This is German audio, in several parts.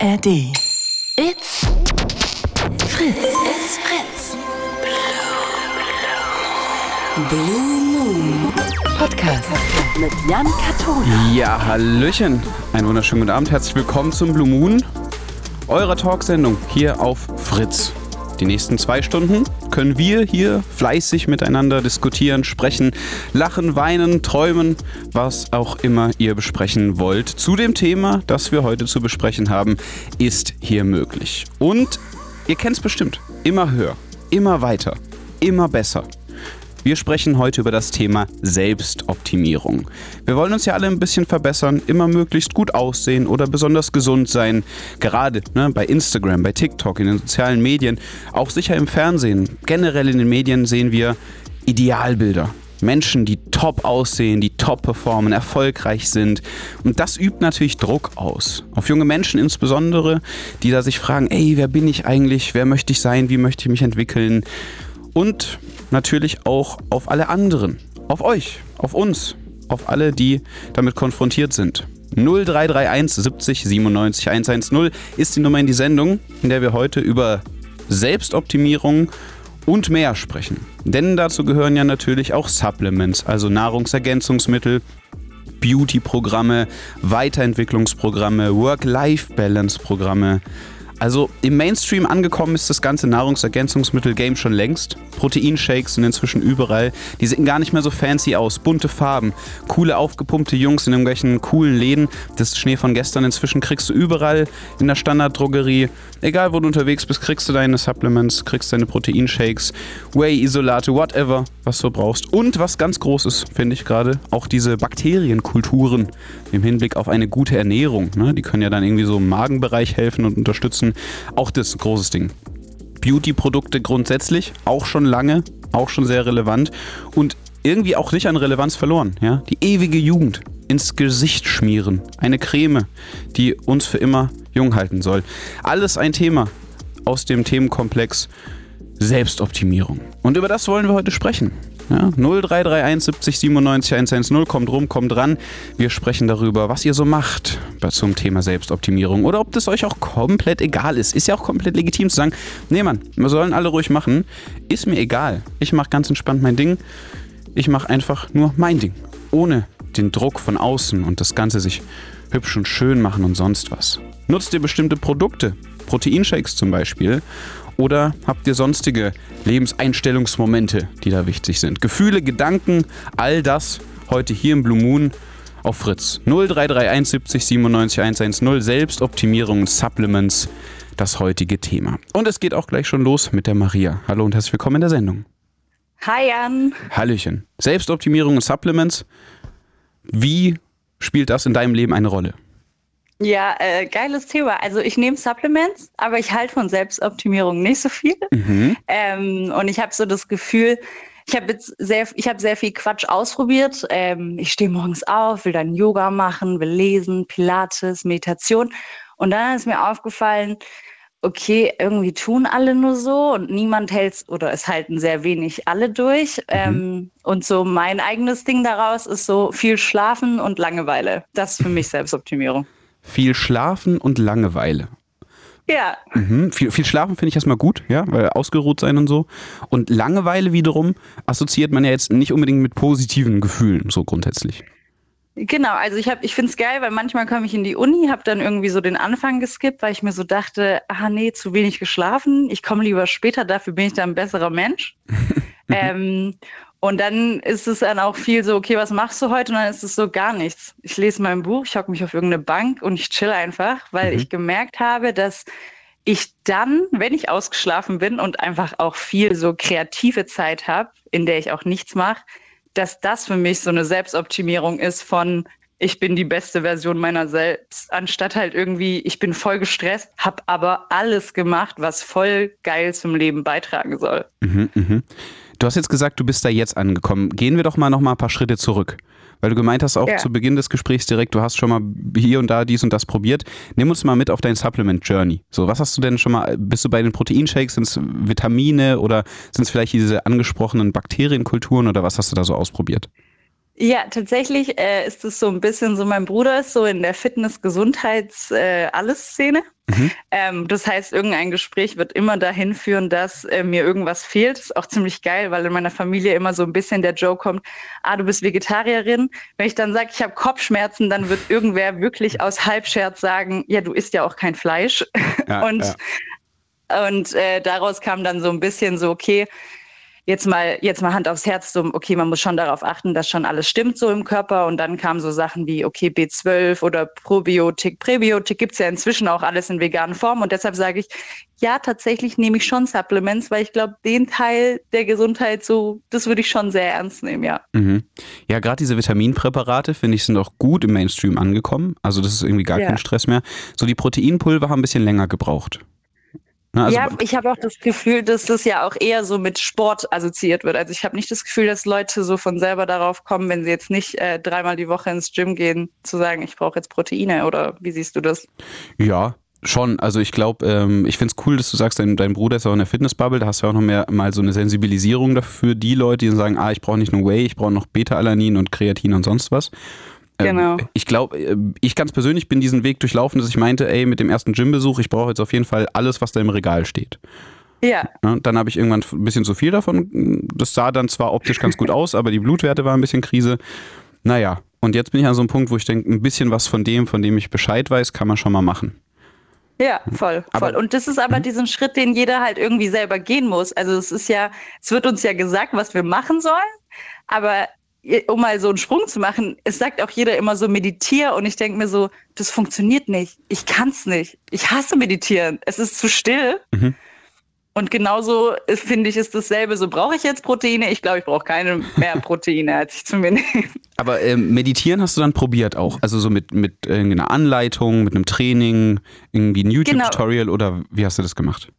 ARD. It's Fritz. It's Fritz. Blue Moon Podcast mit Jan Katona. Ja, Hallöchen. Einen wunderschönen guten Abend. Herzlich willkommen zum Blue Moon, eurer Talksendung hier auf Fritz. Die nächsten zwei Stunden können wir hier fleißig miteinander diskutieren, sprechen, lachen, weinen, träumen, was auch immer ihr besprechen wollt. Zu dem Thema, das wir heute zu besprechen haben, ist hier möglich. Und ihr kennt es bestimmt. Immer höher, immer weiter, immer besser. Wir sprechen heute über das Thema Selbstoptimierung. Wir wollen uns ja alle ein bisschen verbessern, immer möglichst gut aussehen oder besonders gesund sein. Gerade ne, bei Instagram, bei TikTok, in den sozialen Medien, auch sicher im Fernsehen, generell in den Medien sehen wir Idealbilder. Menschen, die top aussehen, die top performen, erfolgreich sind. Und das übt natürlich Druck aus. Auf junge Menschen insbesondere, die da sich fragen, ey, wer bin ich eigentlich? Wer möchte ich sein? Wie möchte ich mich entwickeln? Und natürlich auch auf alle anderen, auf euch, auf uns, auf alle, die damit konfrontiert sind. 0331 70 97 110 ist die Nummer in die Sendung, in der wir heute über Selbstoptimierung und mehr sprechen. Denn dazu gehören ja natürlich auch Supplements, also Nahrungsergänzungsmittel, Beauty-Programme, Weiterentwicklungsprogramme, Work-Life-Balance-Programme. Also im Mainstream angekommen ist das ganze Nahrungsergänzungsmittel-Game schon längst. Proteinshakes sind inzwischen überall. Die sehen gar nicht mehr so fancy aus. Bunte Farben, coole aufgepumpte Jungs in irgendwelchen coolen Läden. Das Schnee von gestern inzwischen kriegst du überall in der Standarddrogerie. Egal wo du unterwegs bist, kriegst du deine Supplements, kriegst deine Proteinshakes, Whey-Isolate, whatever, was du brauchst. Und was ganz groß ist, finde ich gerade, auch diese Bakterienkulturen im Hinblick auf eine gute Ernährung. Ne? Die können ja dann irgendwie so im Magenbereich helfen und unterstützen. Auch das ist ein großes Ding. Beauty-Produkte grundsätzlich, auch schon lange, auch schon sehr relevant und irgendwie auch nicht an Relevanz verloren. Ja? Die ewige Jugend ins Gesicht schmieren. Eine Creme, die uns für immer jung halten soll. Alles ein Thema aus dem Themenkomplex Selbstoptimierung. Und über das wollen wir heute sprechen. Ja, 0331 70 97 110 kommt rum, kommt ran. Wir sprechen darüber, was ihr so macht zum Thema Selbstoptimierung oder ob das euch auch komplett egal ist. Ist ja auch komplett legitim zu sagen, nee Mann, wir sollen alle ruhig machen. Ist mir egal. Ich mache ganz entspannt mein Ding. Ich mache einfach nur mein Ding. Ohne den Druck von außen und das Ganze sich hübsch und schön machen und sonst was. Nutzt ihr bestimmte Produkte, Proteinshakes zum Beispiel, oder habt ihr sonstige Lebenseinstellungsmomente, die da wichtig sind? Gefühle, Gedanken, all das heute hier im Blue Moon auf Fritz. 0331 70 97 110 Selbstoptimierung Supplements, das heutige Thema. Und es geht auch gleich schon los mit der Maria. Hallo und herzlich willkommen in der Sendung. Hi Jan. Hallöchen. Selbstoptimierung und Supplements. Wie spielt das in deinem Leben eine Rolle? Ja, äh, geiles Thema. Also ich nehme Supplements, aber ich halte von Selbstoptimierung nicht so viel. Mhm. Ähm, und ich habe so das Gefühl, ich habe jetzt sehr, ich habe sehr viel Quatsch ausprobiert. Ähm, ich stehe morgens auf, will dann Yoga machen, will lesen, Pilates, Meditation. Und dann ist mir aufgefallen, okay, irgendwie tun alle nur so und niemand hält oder es halten sehr wenig alle durch. Mhm. Ähm, und so mein eigenes Ding daraus ist so viel Schlafen und Langeweile. Das ist für mich Selbstoptimierung. Viel Schlafen und Langeweile. Ja. Mhm. Viel, viel Schlafen finde ich erstmal gut, ja, weil ausgeruht sein und so. Und Langeweile wiederum assoziiert man ja jetzt nicht unbedingt mit positiven Gefühlen, so grundsätzlich. Genau, also ich habe, ich finde es geil, weil manchmal komme ich in die Uni, habe dann irgendwie so den Anfang geskippt, weil ich mir so dachte, ah nee, zu wenig geschlafen. Ich komme lieber später, dafür bin ich dann ein besserer Mensch. ähm, und dann ist es dann auch viel so, okay, was machst du heute? Und dann ist es so gar nichts. Ich lese mein Buch, ich hocke mich auf irgendeine Bank und ich chill einfach, weil mhm. ich gemerkt habe, dass ich dann, wenn ich ausgeschlafen bin und einfach auch viel so kreative Zeit habe, in der ich auch nichts mache, dass das für mich so eine Selbstoptimierung ist von ich bin die beste Version meiner selbst, anstatt halt irgendwie, ich bin voll gestresst, habe aber alles gemacht, was voll geil zum Leben beitragen soll. Mhm, mh. Du hast jetzt gesagt, du bist da jetzt angekommen. Gehen wir doch mal noch mal ein paar Schritte zurück. Weil du gemeint hast auch ja. zu Beginn des Gesprächs direkt, du hast schon mal hier und da dies und das probiert. Nimm uns mal mit auf dein Supplement Journey. So, was hast du denn schon mal, bist du bei den Proteinshakes, sind es Vitamine oder sind es vielleicht diese angesprochenen Bakterienkulturen oder was hast du da so ausprobiert? Ja, tatsächlich äh, ist es so ein bisschen so, mein Bruder ist so in der Fitness-Gesundheits-Alles-Szene. Äh, mhm. ähm, das heißt, irgendein Gespräch wird immer dahin führen, dass äh, mir irgendwas fehlt. Das ist auch ziemlich geil, weil in meiner Familie immer so ein bisschen der Joke kommt, ah, du bist Vegetarierin. Wenn ich dann sage, ich habe Kopfschmerzen, dann wird irgendwer wirklich aus Halbscherz sagen, ja, du isst ja auch kein Fleisch. Ja, und ja. und äh, daraus kam dann so ein bisschen so, okay, jetzt mal, jetzt mal Hand aufs Herz, so, okay, man muss schon darauf achten, dass schon alles stimmt so im Körper. Und dann kamen so Sachen wie, okay, B12 oder Probiotik, Präbiotik gibt's ja inzwischen auch alles in veganen Form. Und deshalb sage ich, ja, tatsächlich nehme ich schon Supplements, weil ich glaube, den Teil der Gesundheit so, das würde ich schon sehr ernst nehmen, ja. Mhm. Ja, gerade diese Vitaminpräparate, finde ich, sind auch gut im Mainstream angekommen. Also das ist irgendwie gar ja. kein Stress mehr. So die Proteinpulver haben ein bisschen länger gebraucht. Ne, also ja, ich habe auch das Gefühl, dass das ja auch eher so mit Sport assoziiert wird. Also ich habe nicht das Gefühl, dass Leute so von selber darauf kommen, wenn sie jetzt nicht äh, dreimal die Woche ins Gym gehen, zu sagen, ich brauche jetzt Proteine oder wie siehst du das? Ja, Schon, also ich glaube, ähm, ich finde es cool, dass du sagst, dein, dein Bruder ist auch in der Fitnessbubble, da hast du ja auch noch mehr mal so eine Sensibilisierung dafür, die Leute, die sagen, ah, ich brauche nicht nur Whey, ich brauche noch Beta-Alanin und Kreatin und sonst was. Ähm, genau. Ich glaube, äh, ich ganz persönlich bin diesen Weg durchlaufen, dass ich meinte, ey, mit dem ersten Gymbesuch, ich brauche jetzt auf jeden Fall alles, was da im Regal steht. Ja. ja dann habe ich irgendwann ein bisschen zu viel davon. Das sah dann zwar optisch ganz gut aus, aber die Blutwerte waren ein bisschen Krise. Naja, und jetzt bin ich an so einem Punkt, wo ich denke, ein bisschen was von dem, von dem ich Bescheid weiß, kann man schon mal machen. Ja, voll, aber, voll. Und das ist aber mhm. diesen Schritt, den jeder halt irgendwie selber gehen muss. Also es ist ja, es wird uns ja gesagt, was wir machen sollen, aber um mal so einen Sprung zu machen, es sagt auch jeder immer so meditier und ich denke mir so, das funktioniert nicht. Ich kann es nicht. Ich hasse meditieren. Es ist zu still. Mhm. Und genauso finde ich ist dasselbe. So brauche ich jetzt Proteine. Ich glaube, ich brauche keine mehr Proteine, als ich zu mir nehme. Aber ähm, meditieren hast du dann probiert auch? Also so mit, mit irgendeiner Anleitung, mit einem Training, irgendwie ein YouTube-Tutorial genau. oder wie hast du das gemacht?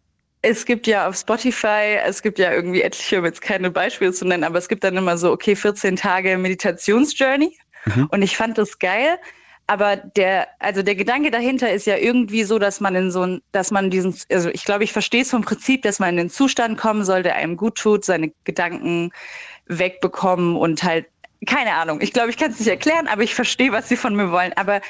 Es gibt ja auf Spotify, es gibt ja irgendwie etliche, um jetzt keine Beispiele zu nennen, aber es gibt dann immer so, okay, 14 Tage Meditationsjourney. Mhm. Und ich fand das geil. Aber der, also der Gedanke dahinter ist ja irgendwie so, dass man in so ein, dass man diesen, also ich glaube, ich verstehe es vom Prinzip, dass man in den Zustand kommen soll, der einem gut tut, seine Gedanken wegbekommen und halt, keine Ahnung. Ich glaube, ich kann es nicht erklären, aber ich verstehe, was sie von mir wollen. Aber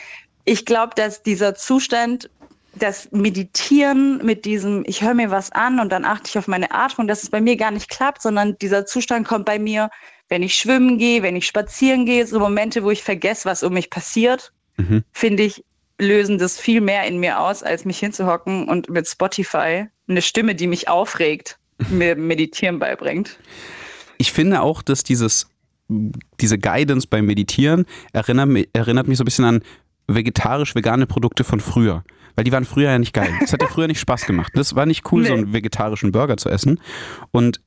ich glaube, dass dieser Zustand das Meditieren mit diesem, ich höre mir was an und dann achte ich auf meine Atmung, dass es bei mir gar nicht klappt, sondern dieser Zustand kommt bei mir, wenn ich schwimmen gehe, wenn ich spazieren gehe, so Momente, wo ich vergesse, was um mich passiert, mhm. finde ich, lösen das viel mehr in mir aus, als mich hinzuhocken und mit Spotify eine Stimme, die mich aufregt, mir Meditieren beibringt. Ich finde auch, dass dieses, diese Guidance beim Meditieren erinnert, erinnert mich so ein bisschen an vegetarisch-vegane Produkte von früher. Weil die waren früher ja nicht geil. Es hat ja früher nicht Spaß gemacht. Das war nicht cool, nee. so einen vegetarischen Burger zu essen. Und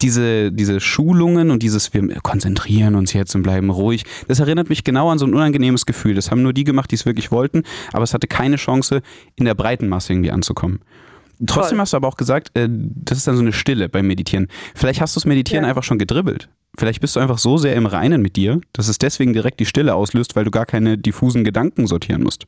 diese, diese Schulungen und dieses, wir konzentrieren uns jetzt und bleiben ruhig, das erinnert mich genau an so ein unangenehmes Gefühl. Das haben nur die gemacht, die es wirklich wollten, aber es hatte keine Chance, in der breiten Masse irgendwie anzukommen. Trotzdem Voll. hast du aber auch gesagt, äh, das ist dann so eine Stille beim Meditieren. Vielleicht hast du das Meditieren ja. einfach schon gedribbelt. Vielleicht bist du einfach so sehr im Reinen mit dir, dass es deswegen direkt die Stille auslöst, weil du gar keine diffusen Gedanken sortieren musst.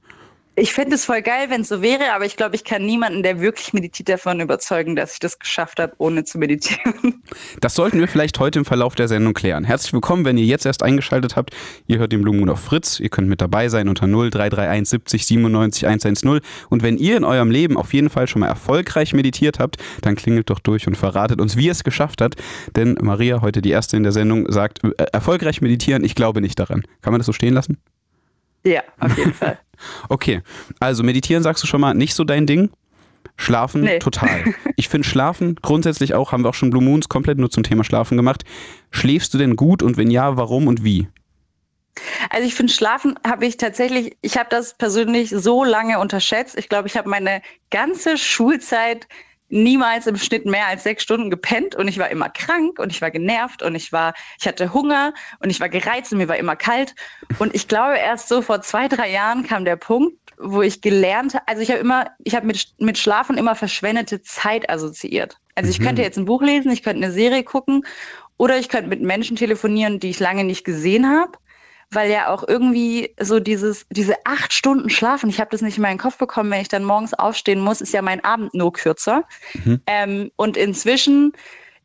Ich fände es voll geil, wenn es so wäre, aber ich glaube, ich kann niemanden, der wirklich meditiert, davon überzeugen, dass ich das geschafft habe, ohne zu meditieren. Das sollten wir vielleicht heute im Verlauf der Sendung klären. Herzlich willkommen, wenn ihr jetzt erst eingeschaltet habt. Ihr hört den Blue Moon auf Fritz. Ihr könnt mit dabei sein unter 0331 70 97 110. Und wenn ihr in eurem Leben auf jeden Fall schon mal erfolgreich meditiert habt, dann klingelt doch durch und verratet uns, wie ihr es geschafft habt. Denn Maria, heute die erste in der Sendung, sagt, äh, erfolgreich meditieren, ich glaube nicht daran. Kann man das so stehen lassen? Ja, auf jeden Fall. Okay, also meditieren sagst du schon mal nicht so dein Ding. Schlafen nee. total. Ich finde Schlafen grundsätzlich auch, haben wir auch schon Blue Moons komplett nur zum Thema Schlafen gemacht. Schläfst du denn gut und wenn ja, warum und wie? Also ich finde, Schlafen habe ich tatsächlich, ich habe das persönlich so lange unterschätzt. Ich glaube, ich habe meine ganze Schulzeit niemals im Schnitt mehr als sechs Stunden gepennt und ich war immer krank und ich war genervt und ich war, ich hatte Hunger und ich war gereizt und mir war immer kalt. Und ich glaube, erst so vor zwei, drei Jahren kam der Punkt, wo ich gelernt habe, also ich habe immer, ich habe mit, mit Schlafen immer verschwendete Zeit assoziiert. Also ich mhm. könnte jetzt ein Buch lesen, ich könnte eine Serie gucken oder ich könnte mit Menschen telefonieren, die ich lange nicht gesehen habe weil ja auch irgendwie so dieses, diese acht Stunden Schlafen, ich habe das nicht in meinen Kopf bekommen, wenn ich dann morgens aufstehen muss, ist ja mein Abend nur kürzer. Mhm. Ähm, und inzwischen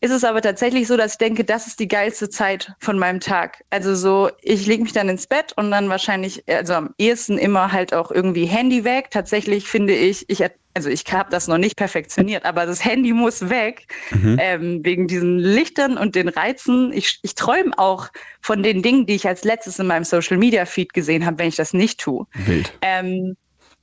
ist es aber tatsächlich so, dass ich denke, das ist die geilste Zeit von meinem Tag. Also so, ich lege mich dann ins Bett und dann wahrscheinlich, also am ehesten immer halt auch irgendwie Handy weg. Tatsächlich finde ich, ich also ich habe das noch nicht perfektioniert, aber das Handy muss weg mhm. ähm, wegen diesen Lichtern und den Reizen. Ich, ich träume auch von den Dingen, die ich als letztes in meinem Social Media Feed gesehen habe, wenn ich das nicht tue. Wild. Ähm,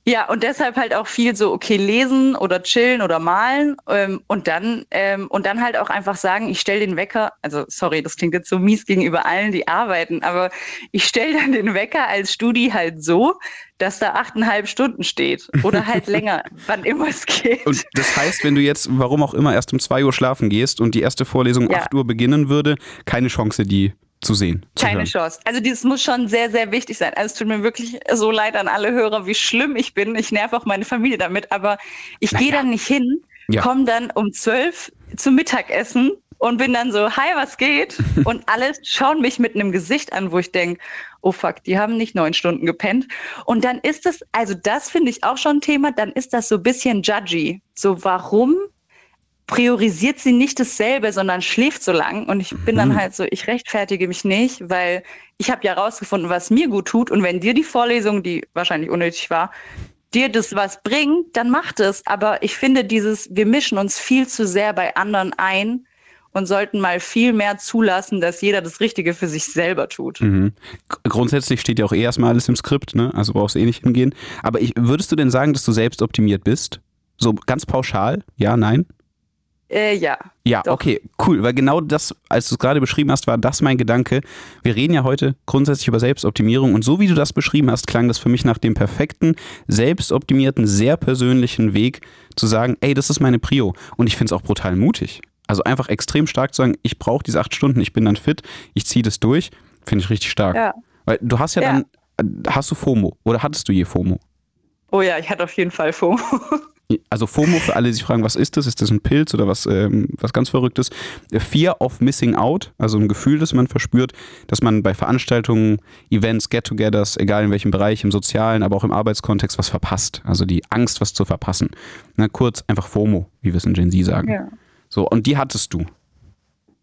ja, und deshalb halt auch viel so, okay, lesen oder chillen oder malen ähm, und dann ähm, und dann halt auch einfach sagen, ich stelle den Wecker, also sorry, das klingt jetzt so mies gegenüber allen, die arbeiten, aber ich stelle dann den Wecker als Studi halt so, dass da achteinhalb Stunden steht oder halt länger, wann immer es geht. Und das heißt, wenn du jetzt, warum auch immer, erst um zwei Uhr schlafen gehst und die erste Vorlesung ja. acht Uhr beginnen würde, keine Chance, die zu sehen. Zu Keine hören. Chance. Also dieses muss schon sehr, sehr wichtig sein. Also es tut mir wirklich so leid an alle Hörer, wie schlimm ich bin. Ich nerv auch meine Familie damit, aber ich naja. gehe dann nicht hin, ja. komme dann um zwölf zum Mittagessen und bin dann so, hi, was geht? und alle schauen mich mit einem Gesicht an, wo ich denke, oh fuck, die haben nicht neun Stunden gepennt. Und dann ist es, also das finde ich auch schon ein Thema, dann ist das so ein bisschen judgy. So, warum priorisiert sie nicht dasselbe, sondern schläft so lang. Und ich bin dann mhm. halt so, ich rechtfertige mich nicht, weil ich habe ja rausgefunden, was mir gut tut. Und wenn dir die Vorlesung, die wahrscheinlich unnötig war, dir das was bringt, dann macht es. Aber ich finde dieses, wir mischen uns viel zu sehr bei anderen ein und sollten mal viel mehr zulassen, dass jeder das Richtige für sich selber tut. Mhm. Grundsätzlich steht ja auch eh erstmal alles im Skript, ne? Also brauchst du eh nicht hingehen. Aber ich, würdest du denn sagen, dass du selbst optimiert bist? So ganz pauschal? Ja, nein? Äh, ja. Ja, doch. okay, cool. Weil genau das, als du es gerade beschrieben hast, war das mein Gedanke. Wir reden ja heute grundsätzlich über Selbstoptimierung und so wie du das beschrieben hast, klang das für mich nach dem perfekten, selbstoptimierten, sehr persönlichen Weg zu sagen, ey, das ist meine Prio. Und ich finde es auch brutal mutig. Also einfach extrem stark zu sagen, ich brauche diese acht Stunden, ich bin dann fit, ich ziehe das durch, finde ich richtig stark. Ja. Weil du hast ja, ja dann, hast du FOMO oder hattest du je FOMO? Oh ja, ich hatte auf jeden Fall FOMO. Also FOMO, für alle, die sich fragen, was ist das? Ist das ein Pilz oder was, ähm, was ganz Verrücktes? Fear of Missing Out, also ein Gefühl, das man verspürt, dass man bei Veranstaltungen, Events, Get-togethers, egal in welchem Bereich, im sozialen, aber auch im Arbeitskontext, was verpasst. Also die Angst, was zu verpassen. Na, kurz einfach FOMO, wie wir es in Gen Z sagen. Ja. So, und die hattest du.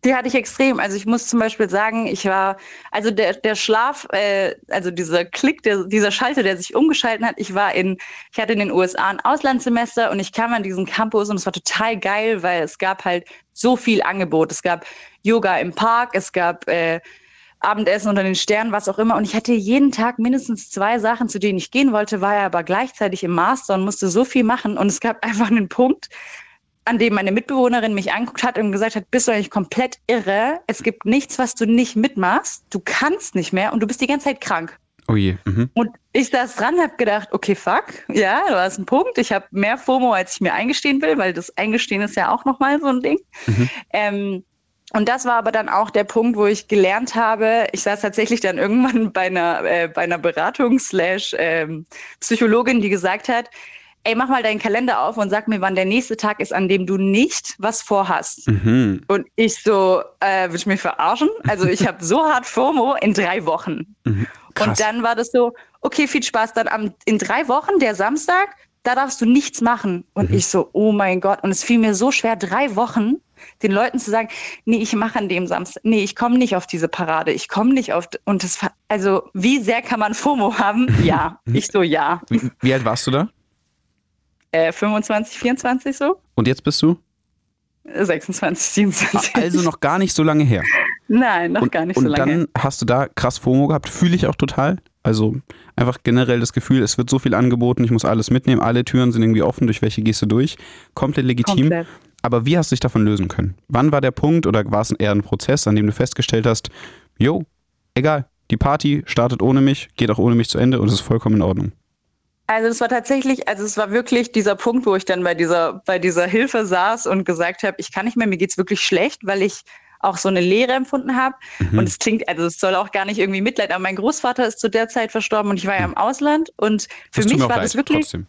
Die hatte ich extrem. Also ich muss zum Beispiel sagen, ich war, also der, der Schlaf, äh, also dieser Klick, der, dieser Schalter, der sich umgeschalten hat, ich war in, ich hatte in den USA ein Auslandssemester und ich kam an diesen Campus und es war total geil, weil es gab halt so viel Angebot. Es gab Yoga im Park, es gab äh, Abendessen unter den Sternen, was auch immer. Und ich hatte jeden Tag mindestens zwei Sachen, zu denen ich gehen wollte, war ja aber gleichzeitig im Master und musste so viel machen. Und es gab einfach einen Punkt, an dem meine Mitbewohnerin mich anguckt hat und gesagt hat, bist du eigentlich komplett irre? Es gibt nichts, was du nicht mitmachst. Du kannst nicht mehr und du bist die ganze Zeit krank. Oh je. Mhm. Und ich saß dran, habe gedacht, okay, fuck, ja, du hast einen Punkt. Ich habe mehr FOMO, als ich mir eingestehen will, weil das Eingestehen ist ja auch nochmal so ein Ding. Mhm. Ähm, und das war aber dann auch der Punkt, wo ich gelernt habe, ich saß tatsächlich dann irgendwann bei einer, äh, bei einer Beratung slash ähm, Psychologin, die gesagt hat, ey, mach mal deinen Kalender auf und sag mir, wann der nächste Tag ist, an dem du nicht was vorhast. Mhm. Und ich so, äh, will ich mich verarschen? Also ich habe so hart FOMO in drei Wochen. Mhm. Und dann war das so, okay, viel Spaß. Dann am, in drei Wochen, der Samstag, da darfst du nichts machen. Und mhm. ich so, oh mein Gott. Und es fiel mir so schwer, drei Wochen den Leuten zu sagen, nee, ich mache an dem Samstag, nee, ich komme nicht auf diese Parade, ich komme nicht auf, und das, also wie sehr kann man FOMO haben? Ja, ich so, ja. Wie, wie alt warst du da? Äh, 25, 24 so. Und jetzt bist du? 26, 27. Also noch gar nicht so lange her. Nein, noch und, gar nicht so lange. Und dann hast du da krass FOMO gehabt, fühle ich auch total. Also einfach generell das Gefühl, es wird so viel angeboten, ich muss alles mitnehmen, alle Türen sind irgendwie offen, durch welche gehst du durch? Komplett legitim. Komplett. Aber wie hast du dich davon lösen können? Wann war der Punkt oder war es eher ein Prozess, an dem du festgestellt hast, jo, egal, die Party startet ohne mich, geht auch ohne mich zu Ende und es ist vollkommen in Ordnung? Also es war tatsächlich, also es war wirklich dieser Punkt, wo ich dann bei dieser, bei dieser Hilfe saß und gesagt habe, ich kann nicht mehr, mir geht's wirklich schlecht, weil ich auch so eine Leere empfunden habe. Mhm. Und es klingt, also es soll auch gar nicht irgendwie Mitleid, aber mein Großvater ist zu der Zeit verstorben und ich war ja im Ausland und für das mich war leid, das wirklich. Trotzdem.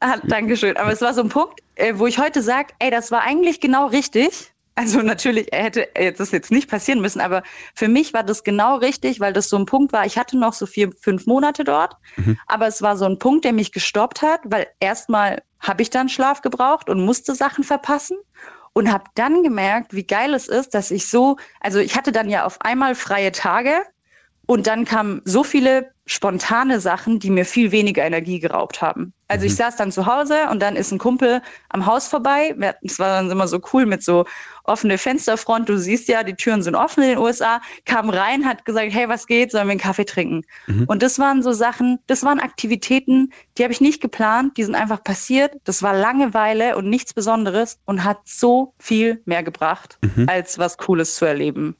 Ah, Dankeschön. Aber es war so ein Punkt, äh, wo ich heute sage, ey, das war eigentlich genau richtig. Also natürlich, hätte das jetzt nicht passieren müssen, aber für mich war das genau richtig, weil das so ein Punkt war, ich hatte noch so vier, fünf Monate dort, mhm. aber es war so ein Punkt, der mich gestoppt hat, weil erstmal habe ich dann Schlaf gebraucht und musste Sachen verpassen. und habe dann gemerkt, wie geil es ist, dass ich so, also ich hatte dann ja auf einmal freie Tage und dann kamen so viele spontane Sachen, die mir viel weniger Energie geraubt haben. Also mhm. ich saß dann zu Hause und dann ist ein Kumpel am Haus vorbei. Es war dann immer so cool mit so offene Fensterfront. Du siehst ja, die Türen sind offen in den USA. Kam rein, hat gesagt, hey, was geht? Sollen wir einen Kaffee trinken? Mhm. Und das waren so Sachen, das waren Aktivitäten, die habe ich nicht geplant. Die sind einfach passiert. Das war Langeweile und nichts Besonderes und hat so viel mehr gebracht, mhm. als was Cooles zu erleben.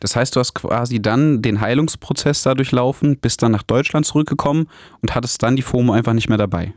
Das heißt, du hast quasi dann den Heilungsprozess da durchlaufen, bist dann nach Deutschland zurückgekommen und hattest dann die FOMO einfach nicht mehr dabei.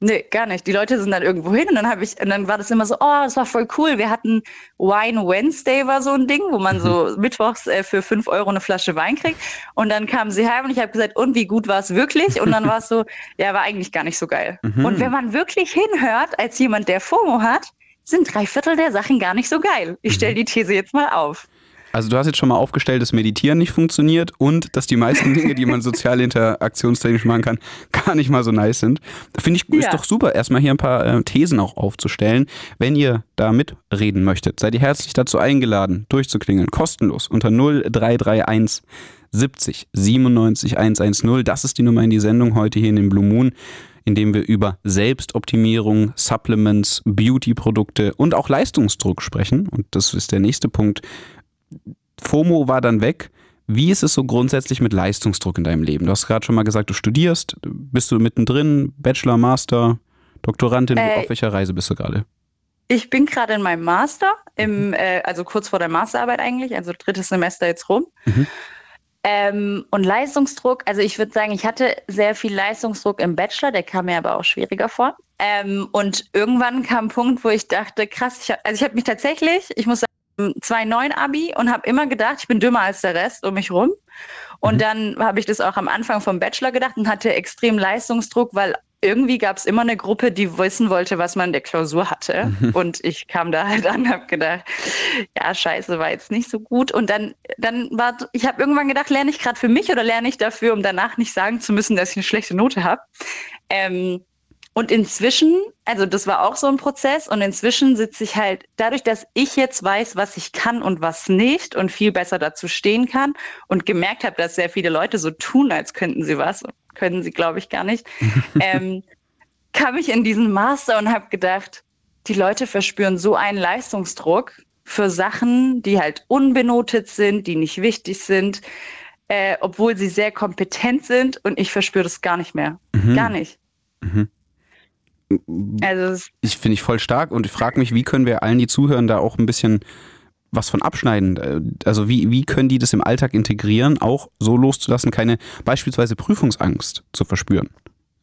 Nee, gar nicht. Die Leute sind dann irgendwo hin und dann habe ich, und dann war das immer so, oh, das war voll cool. Wir hatten Wine Wednesday war so ein Ding, wo man so mhm. mittwochs äh, für fünf Euro eine Flasche Wein kriegt. Und dann kamen sie heim und ich habe gesagt, und wie gut war es wirklich? Und dann war es so, ja, war eigentlich gar nicht so geil. Mhm. Und wenn man wirklich hinhört, als jemand, der FOMO hat, sind drei Viertel der Sachen gar nicht so geil. Ich stelle mhm. die These jetzt mal auf. Also du hast jetzt schon mal aufgestellt, dass Meditieren nicht funktioniert und dass die meisten Dinge, die man sozial interaktionstechnisch machen kann, gar nicht mal so nice sind. Finde ich, ja. ist doch super, erstmal hier ein paar äh, Thesen auch aufzustellen. Wenn ihr da mitreden möchtet, seid ihr herzlich dazu eingeladen, durchzuklingeln, kostenlos unter 0331 70 97 110. Das ist die Nummer in die Sendung heute hier in den Blue Moon in dem wir über Selbstoptimierung, Supplements, Beauty-Produkte und auch Leistungsdruck sprechen. Und das ist der nächste Punkt, FOMO war dann weg. Wie ist es so grundsätzlich mit Leistungsdruck in deinem Leben? Du hast gerade schon mal gesagt, du studierst. Bist du mittendrin? Bachelor, Master, Doktorandin? Äh, auf welcher Reise bist du gerade? Ich bin gerade in meinem Master, im, mhm. äh, also kurz vor der Masterarbeit eigentlich, also drittes Semester jetzt rum. Mhm. Ähm, und Leistungsdruck, also ich würde sagen, ich hatte sehr viel Leistungsdruck im Bachelor, der kam mir aber auch schwieriger vor. Ähm, und irgendwann kam ein Punkt, wo ich dachte, krass, ich hab, also ich habe mich tatsächlich, ich muss sagen, 2,9 Abi und habe immer gedacht, ich bin dümmer als der Rest um mich rum. Und mhm. dann habe ich das auch am Anfang vom Bachelor gedacht und hatte extrem Leistungsdruck, weil irgendwie gab es immer eine Gruppe, die wissen wollte, was man in der Klausur hatte. Mhm. Und ich kam da halt an und habe gedacht, ja, scheiße, war jetzt nicht so gut. Und dann, dann war, ich habe irgendwann gedacht, lerne ich gerade für mich oder lerne ich dafür, um danach nicht sagen zu müssen, dass ich eine schlechte Note habe. Ähm, und inzwischen, also das war auch so ein Prozess und inzwischen sitze ich halt, dadurch, dass ich jetzt weiß, was ich kann und was nicht und viel besser dazu stehen kann und gemerkt habe, dass sehr viele Leute so tun, als könnten sie was, können sie, glaube ich, gar nicht, ähm, kam ich in diesen Master und habe gedacht, die Leute verspüren so einen Leistungsdruck für Sachen, die halt unbenotet sind, die nicht wichtig sind, äh, obwohl sie sehr kompetent sind und ich verspüre das gar nicht mehr. Mhm. Gar nicht. Mhm. Also ich finde ich voll stark und ich frage mich, wie können wir allen, die zuhören, da auch ein bisschen was von abschneiden? Äh, also wie, wie können die das im Alltag integrieren, auch so loszulassen, keine beispielsweise Prüfungsangst zu verspüren?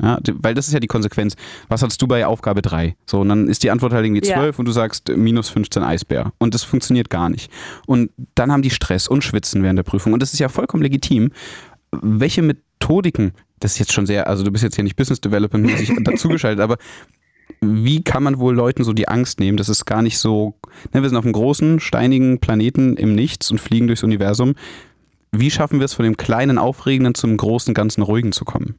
Ja, weil das ist ja die Konsequenz. Was hattest du bei Aufgabe 3? So, und dann ist die Antwort halt irgendwie 12 ja. und du sagst äh, minus 15 Eisbär. Und das funktioniert gar nicht. Und dann haben die Stress und Schwitzen während der Prüfung. Und das ist ja vollkommen legitim. Welche Methodiken das ist jetzt schon sehr, also du bist jetzt hier nicht Business Development mäßig dazugeschaltet, aber wie kann man wohl Leuten so die Angst nehmen? Das ist gar nicht so, ne, wir sind auf einem großen, steinigen Planeten im Nichts und fliegen durchs Universum. Wie schaffen wir es von dem kleinen Aufregenden zum großen, ganzen Ruhigen zu kommen?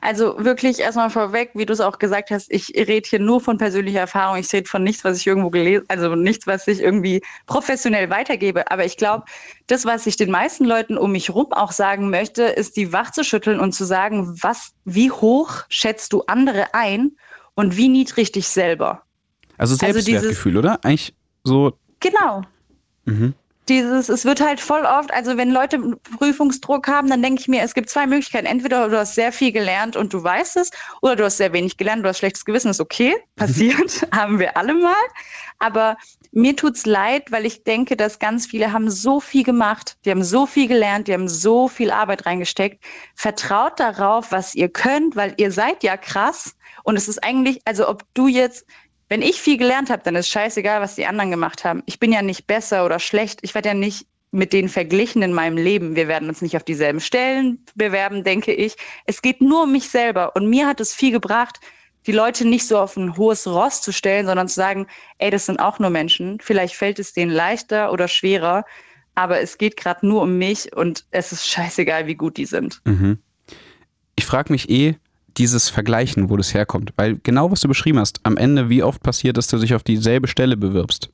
Also wirklich erstmal vorweg, wie du es auch gesagt hast, ich rede hier nur von persönlicher Erfahrung. Ich rede von nichts, was ich irgendwo gelesen, also nichts, was ich irgendwie professionell weitergebe. Aber ich glaube, das, was ich den meisten Leuten um mich rum auch sagen möchte, ist, die wach zu schütteln und zu sagen, was, wie hoch schätzt du andere ein und wie niedrig dich selber. Also, Selbstwertgefühl, also oder? Eigentlich so. Genau. Mhm dieses, es wird halt voll oft, also wenn Leute Prüfungsdruck haben, dann denke ich mir, es gibt zwei Möglichkeiten. Entweder du hast sehr viel gelernt und du weißt es, oder du hast sehr wenig gelernt, du hast schlechtes Gewissen, ist okay, passiert, haben wir alle mal. Aber mir tut's leid, weil ich denke, dass ganz viele haben so viel gemacht, die haben so viel gelernt, die haben so viel Arbeit reingesteckt. Vertraut darauf, was ihr könnt, weil ihr seid ja krass. Und es ist eigentlich, also ob du jetzt wenn ich viel gelernt habe, dann ist scheißegal, was die anderen gemacht haben. Ich bin ja nicht besser oder schlecht. Ich werde ja nicht mit denen verglichen in meinem Leben. Wir werden uns nicht auf dieselben Stellen bewerben, denke ich. Es geht nur um mich selber. Und mir hat es viel gebracht, die Leute nicht so auf ein hohes Ross zu stellen, sondern zu sagen, ey, das sind auch nur Menschen. Vielleicht fällt es denen leichter oder schwerer, aber es geht gerade nur um mich und es ist scheißegal, wie gut die sind. Mhm. Ich frage mich eh, dieses Vergleichen, wo das herkommt. Weil genau was du beschrieben hast, am Ende, wie oft passiert, dass du dich auf dieselbe Stelle bewirbst.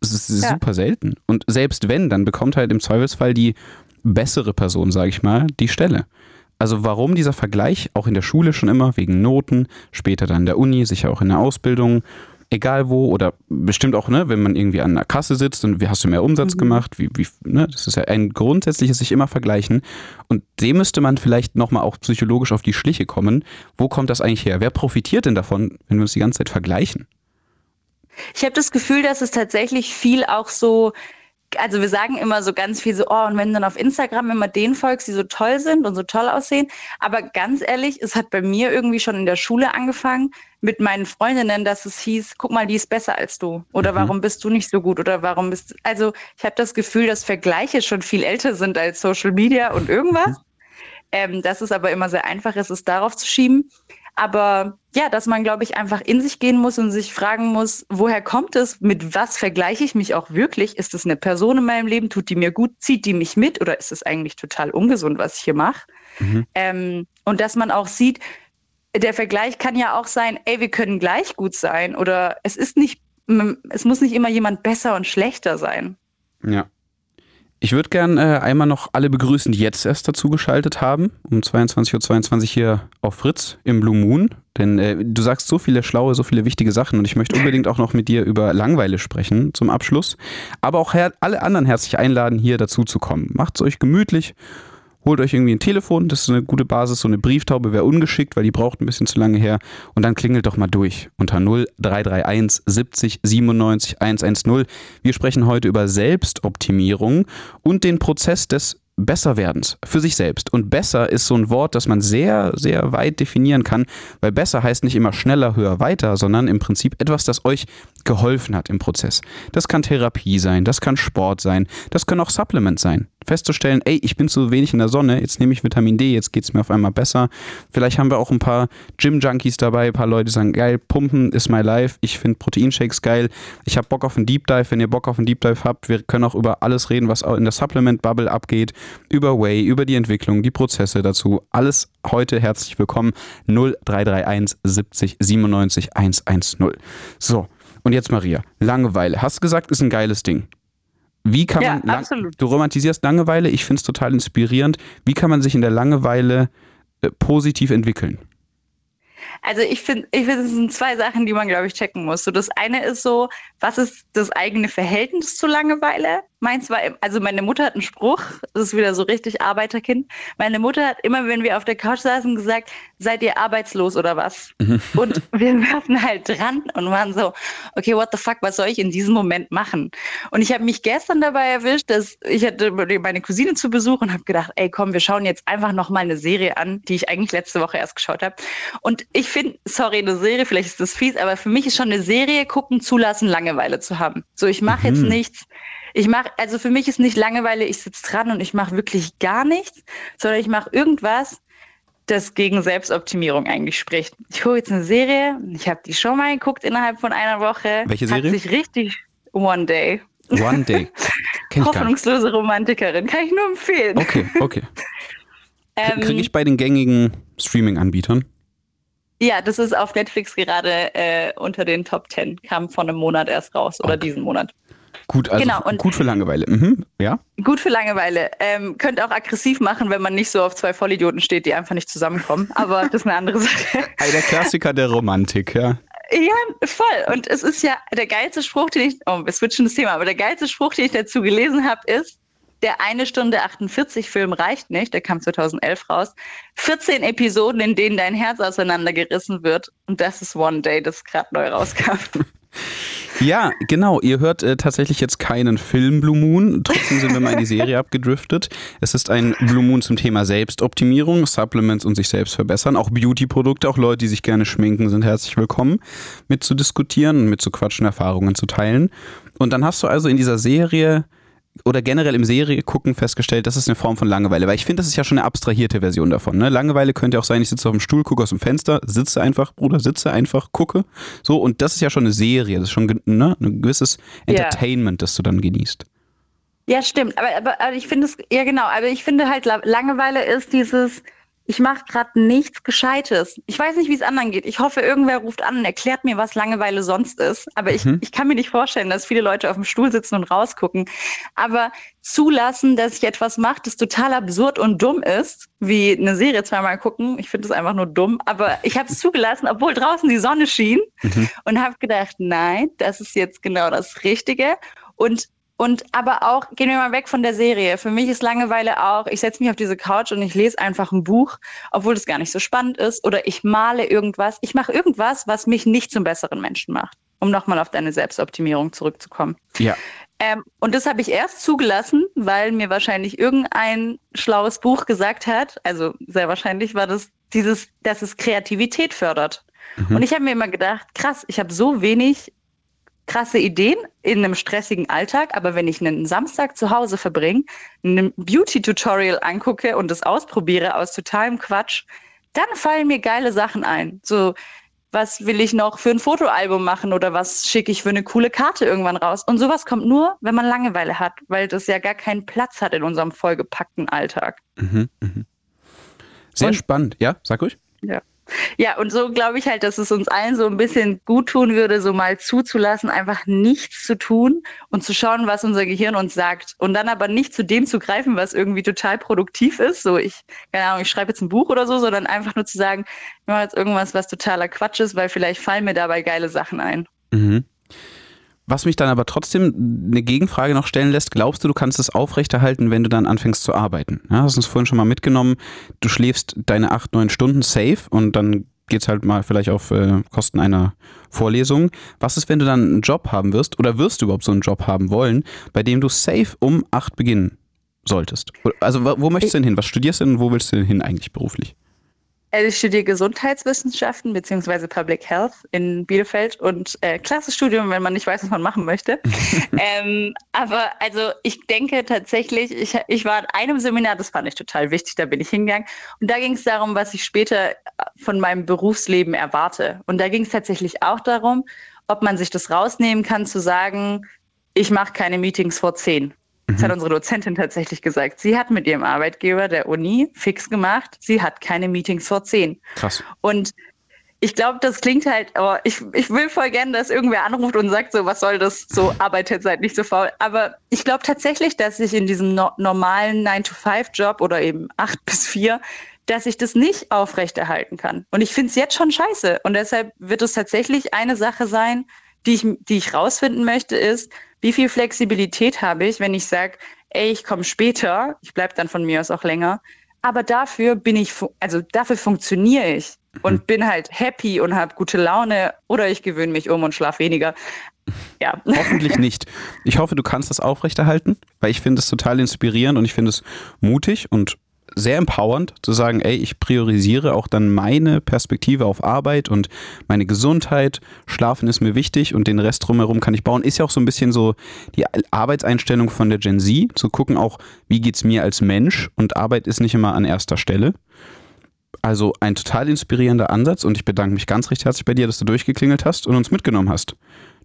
Es ist Ja. super selten. Und selbst wenn, dann bekommt halt im Zweifelsfall die bessere Person, sage ich mal, die Stelle. Also warum dieser Vergleich, auch in der Schule schon immer, wegen Noten, später dann in der Uni, sicher auch in der Ausbildung, egal wo oder bestimmt auch, ne, wenn man irgendwie an der Kasse sitzt und wie hast du mehr Umsatz gemacht, wie, wie, ne, das ist ja ein grundsätzliches sich immer vergleichen und dem müsste man vielleicht nochmal auch psychologisch auf die Schliche kommen. Wo kommt das eigentlich her? Wer profitiert denn davon, wenn wir uns die ganze Zeit vergleichen? Ich habe das Gefühl, dass es tatsächlich viel auch so, also wir sagen immer so ganz viel so, oh, und wenn du dann auf Instagram immer den folgst, die so toll sind und so toll aussehen. Aber ganz ehrlich, es hat bei mir irgendwie schon in der Schule angefangen mit meinen Freundinnen, dass es hieß, guck mal, die ist besser als du. Oder warum bist du nicht so gut? Oder warum bist Also ich habe das Gefühl, dass Vergleiche schon viel älter sind als Social Media und irgendwas. Ähm, dass es aber immer sehr einfach ist, es darauf zu schieben. Aber ja, dass man, glaube ich, einfach in sich gehen muss und sich fragen muss, woher kommt es? Mit was vergleiche ich mich auch wirklich? Ist es eine Person in meinem Leben? Tut die mir gut? Zieht die mich mit? Oder ist es eigentlich total ungesund, was ich hier mache? Ähm, und dass man auch sieht, der Vergleich kann ja auch sein, ey, wir können gleich gut sein. Oder es ist nicht, es muss nicht immer jemand besser und schlechter sein. Ja. Ich würde gern äh, einmal noch alle begrüßen, die jetzt erst dazu geschaltet haben, um 22.22 Uhr hier auf Fritz im Blue Moon. Denn äh, du sagst so viele schlaue, so viele wichtige Sachen und ich möchte unbedingt auch noch mit dir über Langeweile sprechen zum Abschluss. Aber auch alle anderen herzlich einladen, hier dazu zu kommen. Macht's euch gemütlich. Holt euch irgendwie ein Telefon, das ist eine gute Basis, so eine Brieftaube wäre ungeschickt, weil die braucht ein bisschen zu lange her. Und dann klingelt doch mal durch unter 0331 70 97 110. Wir sprechen heute über Selbstoptimierung und den Prozess des Besserwerdens für sich selbst. Und besser ist so ein Wort, das man sehr, sehr weit definieren kann, weil besser heißt nicht immer schneller, höher, weiter, sondern im Prinzip etwas, das euch geholfen hat im Prozess. Das kann Therapie sein, das kann Sport sein, das können auch Supplements sein. Festzustellen, ey, ich bin zu wenig in der Sonne, jetzt nehme ich Vitamin D, jetzt geht es mir auf einmal besser. Vielleicht haben wir auch ein paar Gym-Junkies dabei, ein paar Leute sagen, geil, Pumpen ist my life, ich finde Proteinshakes geil, ich habe Bock auf einen Deep Dive, wenn ihr Bock auf einen Deep Dive habt, wir können auch über alles reden, was in der Supplement-Bubble abgeht, über Whey, über die Entwicklung, die Prozesse dazu, alles heute herzlich willkommen, 0331 70 97 110. So, und jetzt Maria, Langeweile, hast gesagt, ist ein geiles Ding. Wie kann Ja, man, absolut. du romantisierst Langeweile, ich finde es total inspirierend. Wie kann man sich in der Langeweile äh, positiv entwickeln? Also ich finde, ich finde, es sind zwei Sachen, die man, glaube ich, checken muss. So das eine ist so, was ist das eigene Verhältnis zu Langeweile? Meins war, also meine Mutter hat einen Spruch, das ist wieder so richtig Arbeiterkind. Meine Mutter hat immer, wenn wir auf der Couch saßen, gesagt, seid ihr arbeitslos oder was? Und wir werfen halt dran und waren so, okay, what the fuck, was soll ich in diesem Moment machen? Und ich habe mich gestern dabei erwischt, dass ich hatte meine Cousine zu Besuch und habe gedacht, ey, komm, wir schauen jetzt einfach noch mal eine Serie an, die ich eigentlich letzte Woche erst geschaut habe. Und ich finde, sorry, eine Serie, vielleicht ist das fies, aber für mich ist schon eine Serie gucken zulassen, Langeweile zu haben. So, ich mache jetzt Mhm. nichts. Ich mache, also für mich ist nicht Langeweile, ich sitze dran und ich mache wirklich gar nichts, sondern ich mache irgendwas, das gegen Selbstoptimierung eigentlich spricht. Ich gucke jetzt eine Serie, ich habe die schon mal geguckt innerhalb von einer Woche. Welche Serie? Hat sich richtig One Day. One Day. Kenn. Hoffnungslose Romantikerin, kann ich nur empfehlen. Okay, okay. Ähm, Kriege ich bei den gängigen Streaming-Anbietern? Ja, das ist auf Netflix gerade äh, unter den Top 10, kam vor einem Monat erst raus oder Okay. diesen Monat. Gut, also Genau, und- gut für Langeweile. Mhm, ja? Gut für Langeweile. Ähm, könnte auch aggressiv machen, wenn man nicht so auf zwei Vollidioten steht, die einfach nicht zusammenkommen. Aber das ist eine andere Sache. Der Klassiker der Romantik, ja. Ja, voll. Und es ist ja der geilste Spruch, den ich, oh, wir switchen das Thema, aber der geilste Spruch, den ich dazu gelesen habe, ist, der eine Stunde 48 Film reicht nicht, der kam 2011 raus. 14 Episoden, in denen dein Herz auseinandergerissen wird. Und das ist One Day, das gerade neu rauskam. Ja, genau. Ihr hört äh, tatsächlich jetzt keinen Film Blue Moon. Trotzdem sind wir mal in die Serie abgedriftet. Es ist ein Blue Moon zum Thema Selbstoptimierung, Supplements und sich selbst verbessern. Auch Beauty-Produkte, auch Leute, die sich gerne schminken, sind herzlich willkommen, mit zu diskutieren und mit zu quatschen, Erfahrungen zu teilen. Und dann hast du also in dieser Serie oder generell im Serie gucken festgestellt, das ist eine Form von Langeweile, weil ich finde, das ist ja schon eine abstrahierte Version davon. Ne? Langeweile könnte auch sein, ich sitze auf dem Stuhl, gucke aus dem Fenster, sitze einfach, Bruder, sitze einfach, gucke. So, und das ist ja schon eine Serie, das ist schon ne? ein gewisses. Entertainment, das du dann genießt. Ja, stimmt. Aber, aber, aber ich finde es, ja genau, aber ich finde halt, La- Langeweile ist dieses, ich mache gerade nichts Gescheites. Ich weiß nicht, wie es anderen geht. Ich hoffe, irgendwer ruft an und erklärt mir, was Langeweile sonst ist. Aber ich, mhm. ich kann mir nicht vorstellen, dass viele Leute auf dem Stuhl sitzen und rausgucken. Aber zulassen, dass ich etwas mache, das total absurd und dumm ist, wie eine Serie zweimal gucken, ich finde es einfach nur dumm. Aber ich habe es zugelassen, obwohl draußen die Sonne schien mhm. und habe gedacht, nein, das ist jetzt genau das Richtige. Und und aber auch, gehen wir mal weg von der Serie. Für mich ist Langeweile auch, ich setze mich auf diese Couch und ich lese einfach ein Buch, obwohl es gar nicht so spannend ist. Oder ich male irgendwas. Ich mache irgendwas, was mich nicht zum besseren Menschen macht. Um nochmal auf deine Selbstoptimierung zurückzukommen. Ja. Ähm, und das habe ich erst zugelassen, weil mir wahrscheinlich irgendein schlaues Buch gesagt hat, also sehr wahrscheinlich war das dieses, dass es Kreativität fördert. Mhm. Und ich habe mir immer gedacht, krass, ich habe so wenig krasse Ideen in einem stressigen Alltag, aber wenn ich einen Samstag zu Hause verbringe, ein Beauty-Tutorial angucke und das ausprobiere aus totalem Quatsch, dann fallen mir geile Sachen ein. So, was will ich noch für ein Fotoalbum machen oder was schicke ich für eine coole Karte irgendwann raus? Und sowas kommt nur, wenn man Langeweile hat, weil das ja gar keinen Platz hat in unserem vollgepackten Alltag. Mhm, mh. Sehr und, spannend, ja, sag ruhig. Ja. Ja, und so glaube ich halt, dass es uns allen so ein bisschen gut tun würde, so mal zuzulassen, einfach nichts zu tun und zu schauen, was unser Gehirn uns sagt. Und dann aber nicht zu dem zu greifen, was irgendwie total produktiv ist. So, ich, keine Ahnung, ich schreibe jetzt ein Buch oder so, sondern einfach nur zu sagen, ich mache jetzt irgendwas, was totaler Quatsch ist, weil vielleicht fallen mir dabei geile Sachen ein. Mhm. Was mich dann aber trotzdem eine Gegenfrage noch stellen lässt, glaubst du, du kannst es aufrechterhalten, wenn du dann anfängst zu arbeiten? Ja, hast uns vorhin schon mal mitgenommen, du schläfst deine acht, neun Stunden safe und dann geht es halt mal vielleicht auf äh, Kosten einer Vorlesung. Was ist, wenn du dann einen Job haben wirst oder wirst du überhaupt so einen Job haben wollen, bei dem du safe um acht beginnen solltest? Also wo möchtest du denn hin? Was studierst du denn und wo willst du denn hin eigentlich beruflich? Also ich studiere Gesundheitswissenschaften bzw. Public Health in Bielefeld und äh, klasse Studium, wenn man nicht weiß, was man machen möchte. ähm, aber also ich denke tatsächlich, ich, ich war in einem Seminar, das fand ich total wichtig, da bin ich hingegangen. Und da ging es darum, was ich später äh, von meinem Berufsleben erwarte. Und da ging es tatsächlich auch darum, ob man sich das rausnehmen kann, zu sagen, ich mache keine Meetings vor zehn das mhm. hat unsere Dozentin tatsächlich gesagt. Sie hat mit ihrem Arbeitgeber der Uni fix gemacht, sie hat keine Meetings vor zehn. Krass. Und ich glaube, das klingt halt, aber ich, ich will voll gerne, dass irgendwer anruft und sagt so, was soll das, so arbeitet seid nicht so faul. Aber ich glaube tatsächlich, dass ich in diesem no normalen 9-to-5-Job oder eben 8 bis 4, dass ich das nicht aufrechterhalten kann. Und ich finde es jetzt schon scheiße. Und deshalb wird es tatsächlich eine Sache sein, die ich, die ich rausfinden möchte, ist, wie viel Flexibilität habe ich, wenn ich sage, ey, ich komme später, ich bleibe dann von mir aus auch länger, aber dafür bin ich, also dafür funktioniere ich und mhm. bin halt happy und habe gute Laune oder ich gewöhne mich um und schlafe weniger. Ja. Hoffentlich nicht. Ich hoffe, du kannst das aufrechterhalten, weil ich finde es total inspirierend und ich finde es mutig und sehr empowernd zu sagen, ey, ich priorisiere auch dann meine Perspektive auf Arbeit und meine Gesundheit. Schlafen ist mir wichtig und den Rest drumherum kann ich bauen. Ist ja auch so ein bisschen so die Arbeitseinstellung von der Gen Z, zu gucken auch, wie geht es mir als Mensch und Arbeit ist nicht immer an erster Stelle. Also ein total inspirierender Ansatz und ich bedanke mich ganz recht herzlich bei dir, dass du durchgeklingelt hast und uns mitgenommen hast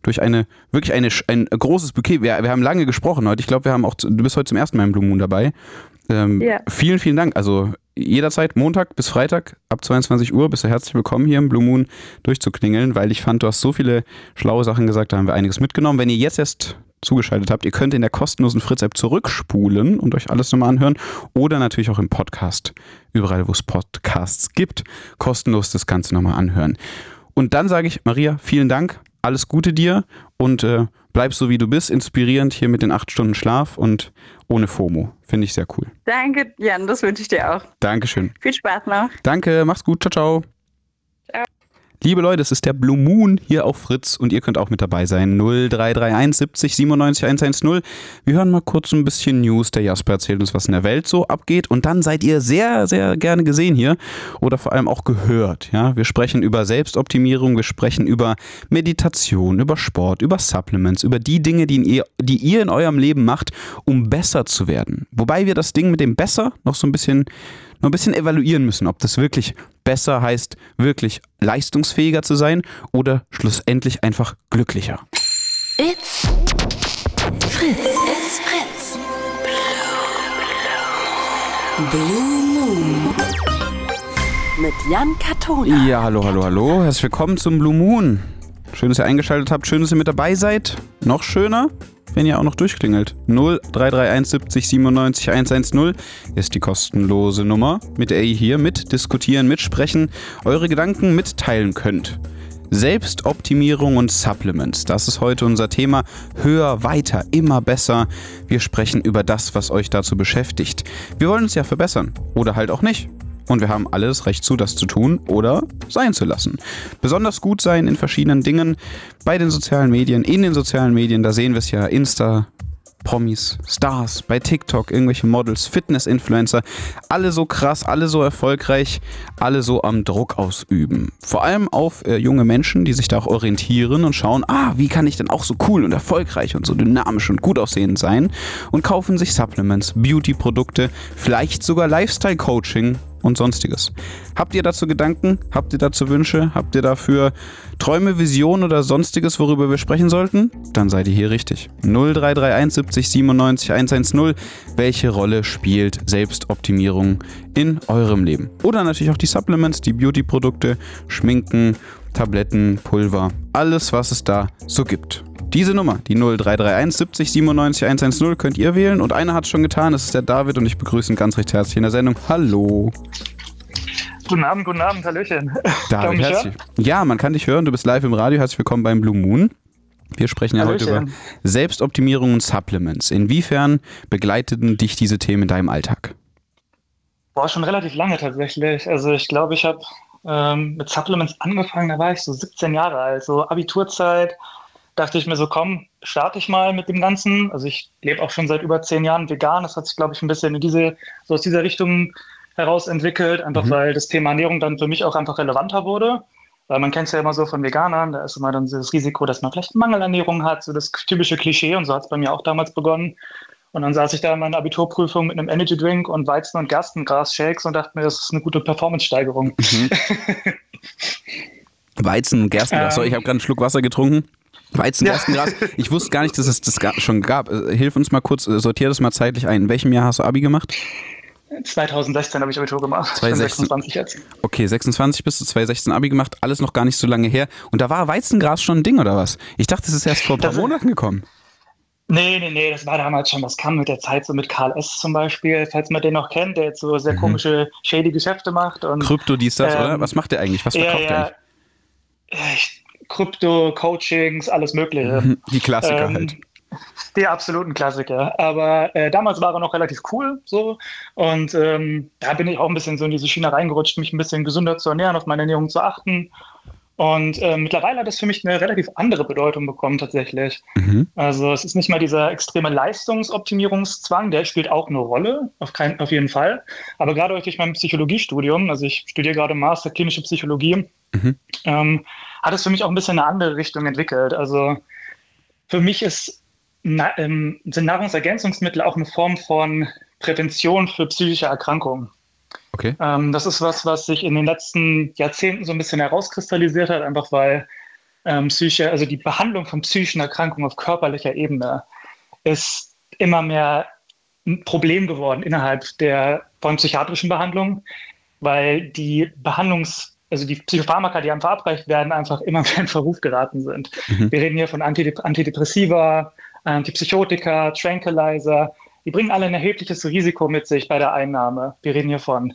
durch eine wirklich eine, ein großes Bouquet. Wir, wir haben lange gesprochen heute. Ich glaube, wir haben auch, du bist heute zum ersten Mal im Blue Moon dabei. Ähm, ja. Vielen, vielen Dank. Also jederzeit Montag bis Freitag ab 22 Uhr bist du herzlich willkommen hier im Blue Moon durchzuklingeln, weil ich fand, du hast so viele schlaue Sachen gesagt, da haben wir einiges mitgenommen. Wenn ihr jetzt erst zugeschaltet habt, ihr könnt in der kostenlosen Fritz-App zurückspulen und euch alles nochmal anhören oder natürlich auch im Podcast, überall wo es Podcasts gibt, kostenlos das Ganze nochmal anhören. Und dann sage ich, Maria, vielen Dank, alles Gute dir und äh, bleib so wie du bist, inspirierend hier mit den acht Stunden Schlaf und ohne FOMO. Finde ich sehr cool. Danke, Jan, das wünsche ich dir auch. Dankeschön. Viel Spaß noch. Danke, mach's gut. Ciao, ciao. Liebe Leute, es ist der Blue Moon hier auf Fritz und ihr könnt auch mit dabei sein. 0331 70 97 110. Wir hören mal kurz ein bisschen News. Der Jasper erzählt uns, was in der Welt so abgeht und dann seid ihr sehr, sehr gerne gesehen hier oder vor allem auch gehört. Ja, wir sprechen über Selbstoptimierung, wir sprechen über Meditation, über Sport, über Supplements, über die Dinge, die ihr, die ihr in eurem Leben macht, um besser zu werden. Wobei wir das Ding mit dem besser noch so ein bisschen noch ein bisschen evaluieren müssen, ob das wirklich besser heißt, wirklich leistungsfähiger zu sein oder schlussendlich einfach glücklicher. It's Fritz. It's Fritz. Blue Moon. mit Jan Katona. Ja, hallo, hallo, hallo. Herzlich willkommen zum Blue Moon. Schön, dass ihr eingeschaltet habt. Schön, dass ihr mit dabei seid. Noch schöner, wenn ihr auch noch durchklingelt. 0331 70 97 110 ist die kostenlose Nummer, mit der ihr hier mitdiskutieren, mitsprechen, eure Gedanken mitteilen könnt. Selbstoptimierung und Supplements, das ist heute unser Thema. Höher, weiter, immer besser. Wir sprechen über das, was euch dazu beschäftigt. Wir wollen uns ja verbessern oder halt auch nicht. Und wir haben alles Recht zu, das zu tun oder sein zu lassen. Besonders gut sein in verschiedenen Dingen. Bei den sozialen Medien, in den sozialen Medien, da sehen wir es ja, Insta, Promis, Stars, bei TikTok, irgendwelche Models, Fitness-Influencer, alle so krass, alle so erfolgreich, alle so am Druck ausüben. Vor allem auf äh, junge Menschen, die sich da auch orientieren und schauen, ah, wie kann ich denn auch so cool und erfolgreich und so dynamisch und gut aussehend sein und kaufen sich Supplements, Beauty-Produkte, vielleicht sogar Lifestyle-Coaching und sonstiges. Habt ihr dazu Gedanken? Habt ihr dazu Wünsche? Habt ihr dafür Träume, Visionen oder sonstiges, worüber wir sprechen sollten? Dann seid ihr hier richtig. 0331 70 97 110. Welche Rolle spielt Selbstoptimierung in eurem Leben? Oder natürlich auch die Supplements, die Beauty-Produkte, Schminken, Tabletten, Pulver, alles, was es da so gibt. Diese Nummer, die 0331 70 97 110, könnt ihr wählen. Und einer hat es schon getan, das ist der David und ich begrüße ihn ganz recht herzlich in der Sendung. Hallo. Guten Abend, guten Abend, Hallöchen. David, herzlich. Ja, man kann dich hören, du bist live im Radio. Herzlich willkommen beim Blue Moon. Wir sprechen ja Hallöchen. heute über Selbstoptimierung und Supplements. Inwiefern begleiteten dich diese Themen in deinem Alltag? Boah, schon relativ lange tatsächlich. Also ich glaube, ich habe ähm, mit Supplements angefangen, da war ich so 17 Jahre alt, so Abiturzeit dachte ich mir so, komm, starte ich mal mit dem Ganzen. Also ich lebe auch schon seit über zehn Jahren vegan. Das hat sich, glaube ich, ein bisschen in diese, so aus dieser Richtung heraus entwickelt, einfach mhm. weil das Thema Ernährung dann für mich auch einfach relevanter wurde. Weil man kennt es ja immer so von Veganern, da ist immer dann das Risiko, dass man vielleicht Mangelernährung hat, so das typische Klischee und so hat es bei mir auch damals begonnen. Und dann saß ich da in meiner Abiturprüfung mit einem Energy Drink und Weizen- und Gerstengras-Shakes und dachte mir, das ist eine gute Performance-Steigerung. Mhm. Weizen und Gerstengras, ähm, ich habe gerade einen Schluck Wasser getrunken. Weizen, Gerstengras. Ja. Ich wusste gar nicht, dass es das schon gab. Äh, hilf uns mal kurz, äh, sortier das mal zeitlich ein. In welchem Jahr hast du Abi gemacht? 2016 habe ich Abitur gemacht. 2026 jetzt. Okay, 26 bist du 2016 Abi gemacht, alles noch gar nicht so lange her. Und da war Weizengras schon ein Ding oder was? Ich dachte, es ist erst vor ein paar das Monaten gekommen. Nee, nee, nee, das war damals schon, das kam mit der Zeit so mit Karl S. zum Beispiel, falls man den noch kennt, der jetzt so sehr mhm. komische, shady Geschäfte macht. Und, Krypto, dies, das, ähm, oder? Was macht der eigentlich? Was verkauft ja, ja. er eigentlich? Ich Krypto-Coachings, alles Mögliche. Mhm. Die Klassiker ähm, halt. Die absoluten Klassiker. Aber äh, damals war er noch relativ cool so. Und ähm, da bin ich auch ein bisschen so in diese Schiene reingerutscht, mich ein bisschen gesünder zu ernähren, auf meine Ernährung zu achten. Und äh, mittlerweile hat das für mich eine relativ andere Bedeutung bekommen tatsächlich. Mhm. Also es ist nicht mal dieser extreme Leistungsoptimierungszwang, der spielt auch eine Rolle, auf, kein, auf jeden Fall. Aber gerade durch mein Psychologiestudium, also ich studiere gerade Master klinische Psychologie, mhm. ähm, hat es für mich auch ein bisschen eine andere Richtung entwickelt. Also für mich ist, na, ähm, sind Nahrungsergänzungsmittel auch eine Form von Prävention für psychische Erkrankungen. Okay. Ähm, das ist was, was sich in den letzten Jahrzehnten so ein bisschen herauskristallisiert hat, einfach weil ähm, Psyche, also die Behandlung von psychischen Erkrankungen auf körperlicher Ebene ist immer mehr ein Problem geworden innerhalb der von psychiatrischen Behandlung, weil die Behandlungs- also die Psychopharmaka, die einem verabreicht werden, einfach immer mehr in Verruf geraten sind. Mhm. Wir reden hier von Antidepressiva, Antipsychotika, Tranquilizer, die bringen alle ein erhebliches Risiko mit sich bei der Einnahme. Wir reden hier von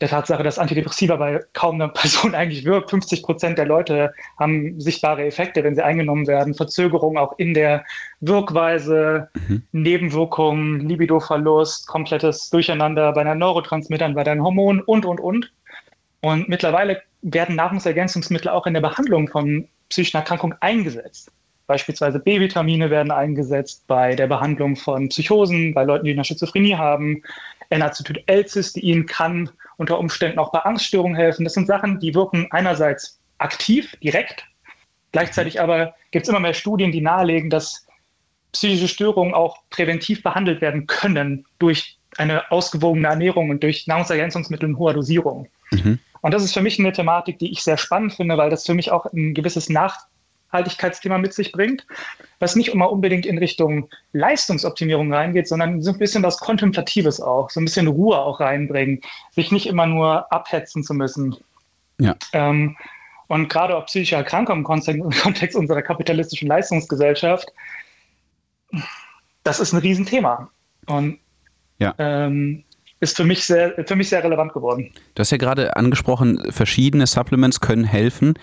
der Tatsache, dass Antidepressiva bei kaum einer Person eigentlich wirkt. 50 Prozent der Leute haben sichtbare Effekte, wenn sie eingenommen werden. Verzögerung auch in der Wirkweise, mhm. Nebenwirkungen, Libidoverlust, komplettes Durcheinander bei den Neurotransmittern, bei deinen Hormonen und, und, und. Und mittlerweile werden Nahrungsergänzungsmittel auch in der Behandlung von psychischen Erkrankungen eingesetzt. Beispielsweise B-Vitamine werden eingesetzt bei der Behandlung von Psychosen, bei Leuten, die eine Schizophrenie haben. N-Acetyl-L-Cystein kann unter Umständen auch bei Angststörungen helfen. Das sind Sachen, die wirken einerseits aktiv, direkt. Gleichzeitig aber gibt es immer mehr Studien, die nahelegen, dass psychische Störungen auch präventiv behandelt werden können durch eine ausgewogene Ernährung und durch Nahrungsergänzungsmittel in hoher Dosierung. Mhm. Und das ist für mich eine Thematik, die ich sehr spannend finde, weil das für mich auch ein gewisses Nach Nachhaltigkeitsthema mit sich bringt, was nicht immer unbedingt in Richtung Leistungsoptimierung reingeht, sondern so ein bisschen was Kontemplatives auch, so ein bisschen Ruhe auch reinbringen, sich nicht immer nur abhetzen zu müssen. Ja. Ähm, und gerade auch psychische Erkrankungen im Kontext unserer kapitalistischen Leistungsgesellschaft, das ist ein Riesenthema. Und ja. ähm, ist für mich, sehr, für mich sehr relevant geworden. Du hast ja gerade angesprochen, verschiedene Supplements können helfen.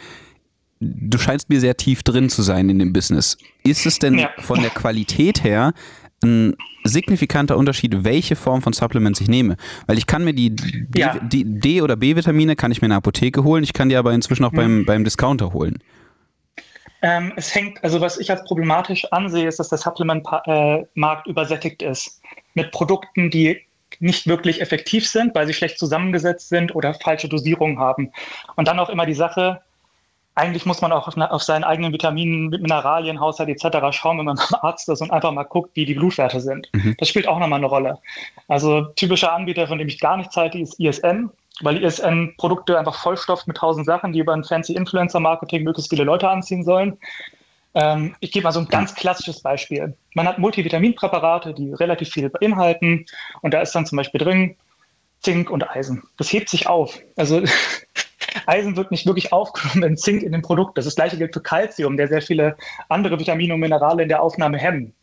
Du scheinst mir sehr tief drin zu sein in dem Business. Ist es denn ja. von der Qualität her ein signifikanter Unterschied, welche Form von Supplements ich nehme. Weil ich kann mir die D, ja. die D oder B-Vitamine kann ich mir in der Apotheke holen, ich kann die aber inzwischen auch mhm. beim, beim Discounter holen. Ähm, es hängt, also was ich als problematisch ansehe, ist, dass der Supplement-Markt übersättigt ist mit Produkten, die nicht wirklich effektiv sind, weil sie schlecht zusammengesetzt sind oder falsche Dosierungen haben. Und dann auch immer die Sache, eigentlich muss man auch auf, auf seinen eigenen Vitaminen, Mineralienhaushalt etc. schauen, wenn man beim Arzt ist und einfach mal guckt, wie die Blutwerte sind. Mhm. Das spielt auch nochmal eine Rolle. Also typischer Anbieter, von dem ich gar nichts halte, ist ISN, weil ISN Produkte einfach vollstopft mit tausend Sachen, die über ein fancy Influencer-Marketing möglichst viele Leute anziehen sollen. Ähm, ich gebe mal so ein ganz klassisches Beispiel. Man hat Multivitaminpräparate, die relativ viel beinhalten und da ist dann zum Beispiel drin Zink und Eisen. Das hebt sich auf. Also Eisen wird nicht wirklich aufgenommen in Zink in dem Produkt. Das, ist das gleiche gilt für Calcium, der sehr viele andere Vitamine und Minerale in der Aufnahme hemmen.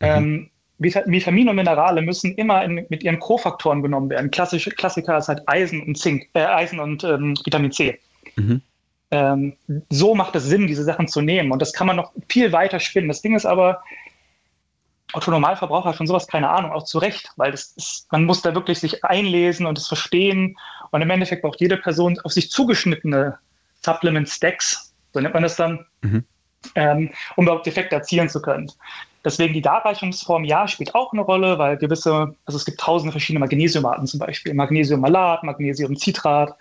Mhm. Ähm, Vitamine und Minerale müssen immer in, mit ihren Kofaktoren genommen werden. Klassische Klassiker ist halt Eisen und Zink, äh, Eisen und ähm, Vitamin C. Mhm. Ähm, so macht es Sinn, diese Sachen zu nehmen. Und das kann man noch viel weiter spinnen. Das Ding ist aber, Autonormalverbraucher hat von sowas keine Ahnung, auch zu Recht, weil das ist, man muss da wirklich sich einlesen und es verstehen. Und im Endeffekt braucht jede Person auf sich zugeschnittene Supplement Stacks, so nennt man das dann, mhm. ähm, um überhaupt Effekte erzielen zu können. Deswegen die Darreichungsform, ja, spielt auch eine Rolle, weil gewisse, also es gibt tausende verschiedene Magnesiumarten zum Beispiel, Magnesiummalat, Magnesiumcitrat,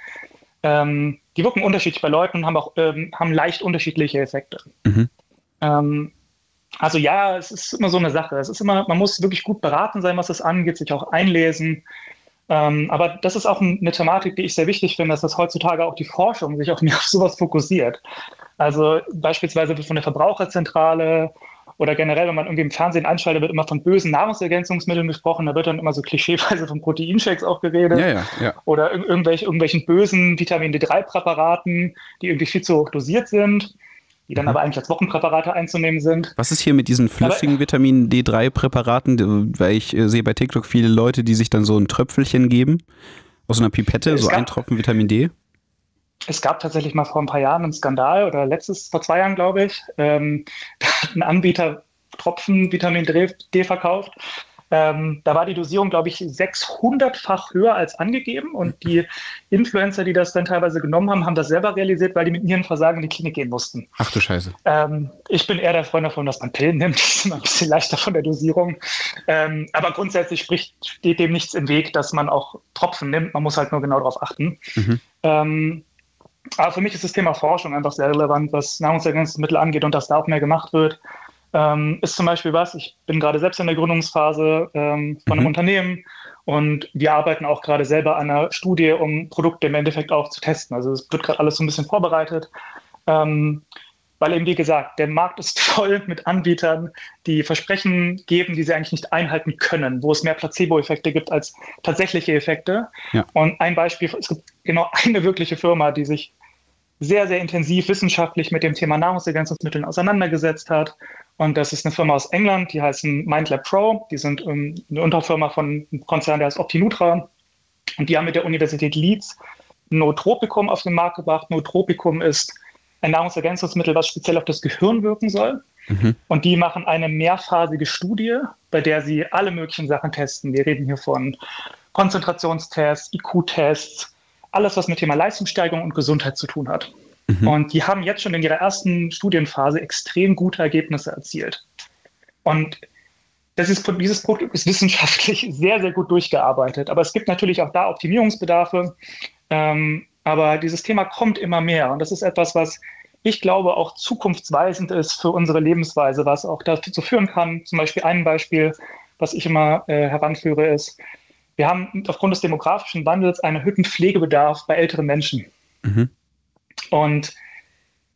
ähm, die wirken unterschiedlich bei Leuten und haben auch ähm, haben leicht unterschiedliche Effekte. Mhm. Ähm, also ja, es ist immer so eine Sache. Es ist immer, man muss wirklich gut beraten sein, was das angeht, sich auch einlesen. Ähm, aber das ist auch eine Thematik, die ich sehr wichtig finde, dass das heutzutage auch die Forschung sich auch mehr auf sowas fokussiert. Also beispielsweise von der Verbraucherzentrale oder generell, wenn man irgendwie im Fernsehen einschaltet, wird immer von bösen Nahrungsergänzungsmitteln gesprochen. Da wird dann immer so klischeeweise von Proteinshakes auch geredet. Ja, ja, ja. Oder ir irgendwelche, irgendwelchen bösen Vitamin D3-Präparaten, die irgendwie viel zu hoch dosiert sind, die dann mhm. aber eigentlich als Wochenpräparate einzunehmen sind. Was ist hier mit diesen flüssigen aber, Vitamin D3-Präparaten? Weil ich äh, sehe bei TikTok viele Leute, die sich dann so ein Tröpfelchen geben aus einer Pipette, so ein Tropfen Vitamin D es gab tatsächlich mal vor ein paar Jahren einen Skandal oder letztes, vor zwei Jahren, glaube ich. Ähm, da hat ein Anbieter Tropfen Vitamin D verkauft. Ähm, da war die Dosierung, glaube ich, 600-fach höher als angegeben. Und die Influencer, die das dann teilweise genommen haben, haben das selber realisiert, weil die mit Nierenversagen in die Klinik gehen mussten. Ach du Scheiße. Ähm, ich bin eher der Freund davon, dass man Pillen nimmt. Das ist immer ein bisschen leichter von der Dosierung. Ähm, aber grundsätzlich spricht, steht dem nichts im Weg, dass man auch Tropfen nimmt. Man muss halt nur genau darauf achten. Mhm. Aber für mich ist das Thema Forschung einfach sehr relevant, was Nahrungsergänzungsmittel angeht und dass da auch mehr gemacht wird. Ähm, ist zum Beispiel was, ich bin gerade selbst in der Gründungsphase ähm, von einem mhm. Unternehmen und wir arbeiten auch gerade selber an einer Studie, um Produkte im Endeffekt auch zu testen. Also es wird gerade alles so ein bisschen vorbereitet. Ähm, weil eben, wie gesagt, der Markt ist voll mit Anbietern, die Versprechen geben, die sie eigentlich nicht einhalten können, wo es mehr Placebo-Effekte gibt als tatsächliche Effekte. Ja. Und ein Beispiel, es gibt genau eine wirkliche Firma, die sich sehr, sehr intensiv wissenschaftlich mit dem Thema Nahrungsergänzungsmitteln auseinandergesetzt hat. Und das ist eine Firma aus England, die heißen MindLab Pro. Die sind um, eine Unterfirma von einem Konzern, der heißt Optinutra. Und die haben mit der Universität Leeds Nootropicum auf den Markt gebracht. Nootropicum ist ein Nahrungsergänzungsmittel, was speziell auf das Gehirn wirken soll. Mhm. Und die machen eine mehrphasige Studie, bei der sie alle möglichen Sachen testen. Wir reden hier von Konzentrationstests, IQ-Tests, alles, was mit Thema Leistungssteigerung und Gesundheit zu tun hat. Mhm. Und die haben jetzt schon in ihrer ersten Studienphase extrem gute Ergebnisse erzielt. Und ist, dieses Produkt ist wissenschaftlich sehr, sehr gut durchgearbeitet. Aber es gibt natürlich auch da Optimierungsbedarfe. Ähm, aber dieses Thema kommt immer mehr. Und das ist etwas, was ich glaube auch zukunftsweisend ist für unsere Lebensweise, was auch dazu führen kann. Zum Beispiel ein Beispiel, was ich immer äh, heranführe, ist, wir haben aufgrund des demografischen Wandels einen erhöhten Pflegebedarf bei älteren Menschen. Mhm. Und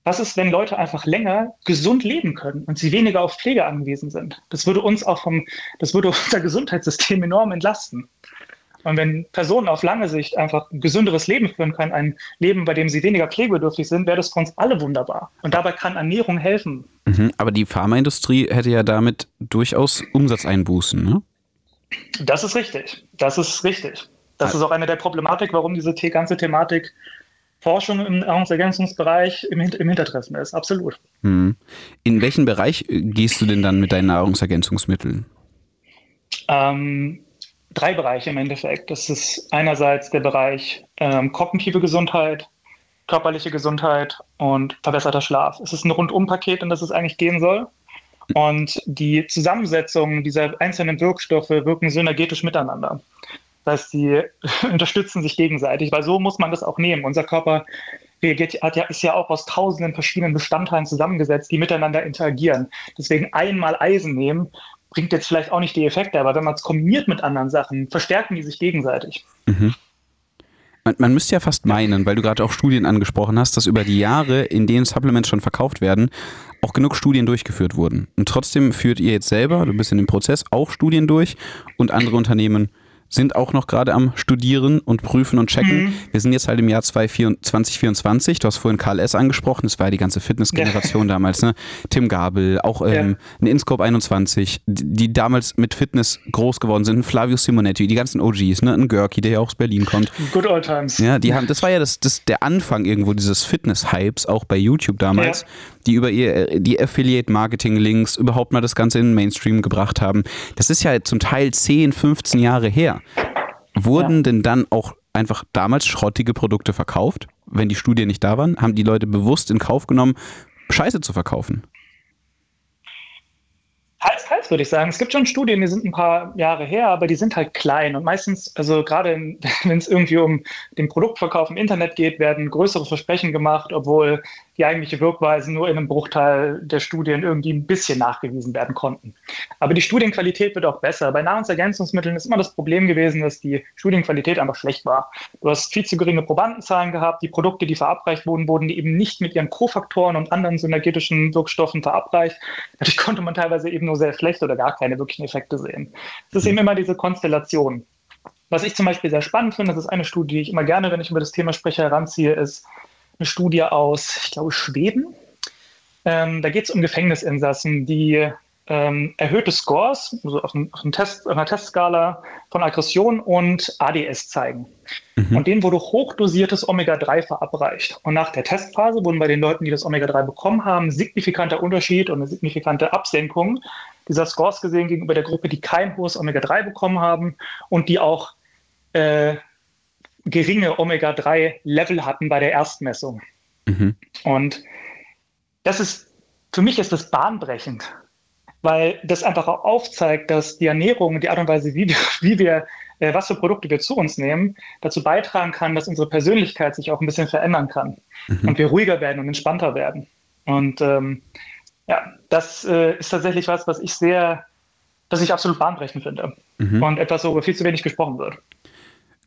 was ist, wenn Leute einfach länger gesund leben können und sie weniger auf Pflege angewiesen sind? Das würde uns auch vom, das würde unser Gesundheitssystem enorm entlasten. Und wenn Personen auf lange Sicht einfach ein gesünderes Leben führen können, ein Leben, bei dem sie weniger pflegebedürftig sind, wäre das für uns alle wunderbar. Und dabei kann Ernährung helfen. Mhm, aber die Pharmaindustrie hätte ja damit durchaus Umsatzeinbußen, ne? Das ist richtig. Das ist richtig. Das ist auch eine der Problematik, warum diese ganze Thematik Forschung im Nahrungsergänzungsbereich im, im Hintertreffen ist. Absolut. Mhm. In welchen Bereich gehst du denn dann mit deinen Nahrungsergänzungsmitteln? Ähm, drei Bereiche im Endeffekt. Das ist einerseits der Bereich ähm, kognitive Gesundheit, körperliche Gesundheit und verbesserter Schlaf. Es ist ein Rundumpaket, in das es eigentlich gehen soll. Und die Zusammensetzung dieser einzelnen Wirkstoffe wirken synergetisch miteinander. Das heißt, sie unterstützen sich gegenseitig, weil so muss man das auch nehmen. Unser Körper reagiert, hat ja, ist ja auch aus tausenden verschiedenen Bestandteilen zusammengesetzt, die miteinander interagieren. Deswegen einmal Eisen nehmen bringt jetzt vielleicht auch nicht die Effekte, aber wenn man es kombiniert mit anderen Sachen, verstärken die sich gegenseitig. Mhm. Man, man, müsste ja fast meinen, weil du gerade auch Studien angesprochen hast, dass über die Jahre, in denen Supplements schon verkauft werden, auch genug Studien durchgeführt wurden. Und trotzdem führt ihr jetzt selber, du bist in dem Prozess, auch Studien durch und andere Unternehmen sind auch noch gerade am Studieren und Prüfen und Checken. Mhm. Wir sind jetzt halt im Jahr 2024. Du hast vorhin Karl S. angesprochen. Das war ja die ganze Fitnessgeneration damals. Ne? Tim Gabel, auch ähm, ja. ein Inscope 21, die damals mit Fitness groß geworden sind. Flavio Simonetti, die ganzen OGs, ne? ein Görki, der ja auch aus Berlin kommt. Good old times. Ja, die haben, das war ja das, das, der Anfang irgendwo dieses Fitness-Hypes, auch bei YouTube damals. Ja die über ihr, die Affiliate-Marketing-Links überhaupt mal das Ganze in den Mainstream gebracht haben. Das ist ja zum Teil 10, 15 Jahre her. Wurden ja. denn dann auch einfach damals schrottige Produkte verkauft, wenn die Studien nicht da waren? Haben die Leute bewusst in Kauf genommen, Scheiße zu verkaufen? Teils, teils würde ich sagen. Es gibt schon Studien, die sind ein paar Jahre her, aber die sind halt klein. Und meistens, also gerade wenn es irgendwie um den Produktverkauf im Internet geht, werden größere Versprechen gemacht, obwohl die eigentliche Wirkweise nur in einem Bruchteil der Studien irgendwie ein bisschen nachgewiesen werden konnten. Aber die Studienqualität wird auch besser. Bei Nahrungsergänzungsmitteln ist immer das Problem gewesen, dass die Studienqualität einfach schlecht war. Du hast viel zu geringe Probandenzahlen gehabt. Die Produkte, die verabreicht wurden, wurden eben nicht mit ihren Kofaktoren und anderen synergetischen Wirkstoffen verabreicht. Dadurch konnte man teilweise eben nur sehr schlecht oder gar keine wirklichen Effekte sehen. Es ist eben immer diese Konstellation. Was ich zum Beispiel sehr spannend finde, das ist eine Studie, die ich immer gerne, wenn ich über das Thema spreche, heranziehe, ist eine Studie aus, ich glaube, Schweden. Ähm, da geht es um Gefängnisinsassen, die ähm, erhöhte Scores, also auf, einem, auf, einem Test, auf, einer Testskala von Aggression und ADS zeigen. Mhm. Und denen wurde hochdosiertes Omega-3 verabreicht. Und nach der Testphase wurden bei den Leuten, die das Omega-3 bekommen haben, signifikanter Unterschied und eine signifikante Absenkung dieser Scores gesehen gegenüber der Gruppe, die kein hohes Omega-3 bekommen haben und die auch äh, geringe Omega-3-Level hatten bei der Erstmessung. Mhm. Und das ist, für mich ist das bahnbrechend, weil das einfach auch aufzeigt, dass die Ernährung, die Art und Weise, wie wir, wie wir äh, was für Produkte wir zu uns nehmen, dazu beitragen kann, dass unsere Persönlichkeit sich auch ein bisschen verändern kann mhm. und wir ruhiger werden und entspannter werden. Und ähm, ja, das äh, ist tatsächlich was, was ich sehr, was ich absolut bahnbrechend finde mhm. und etwas, worüber viel zu wenig gesprochen wird.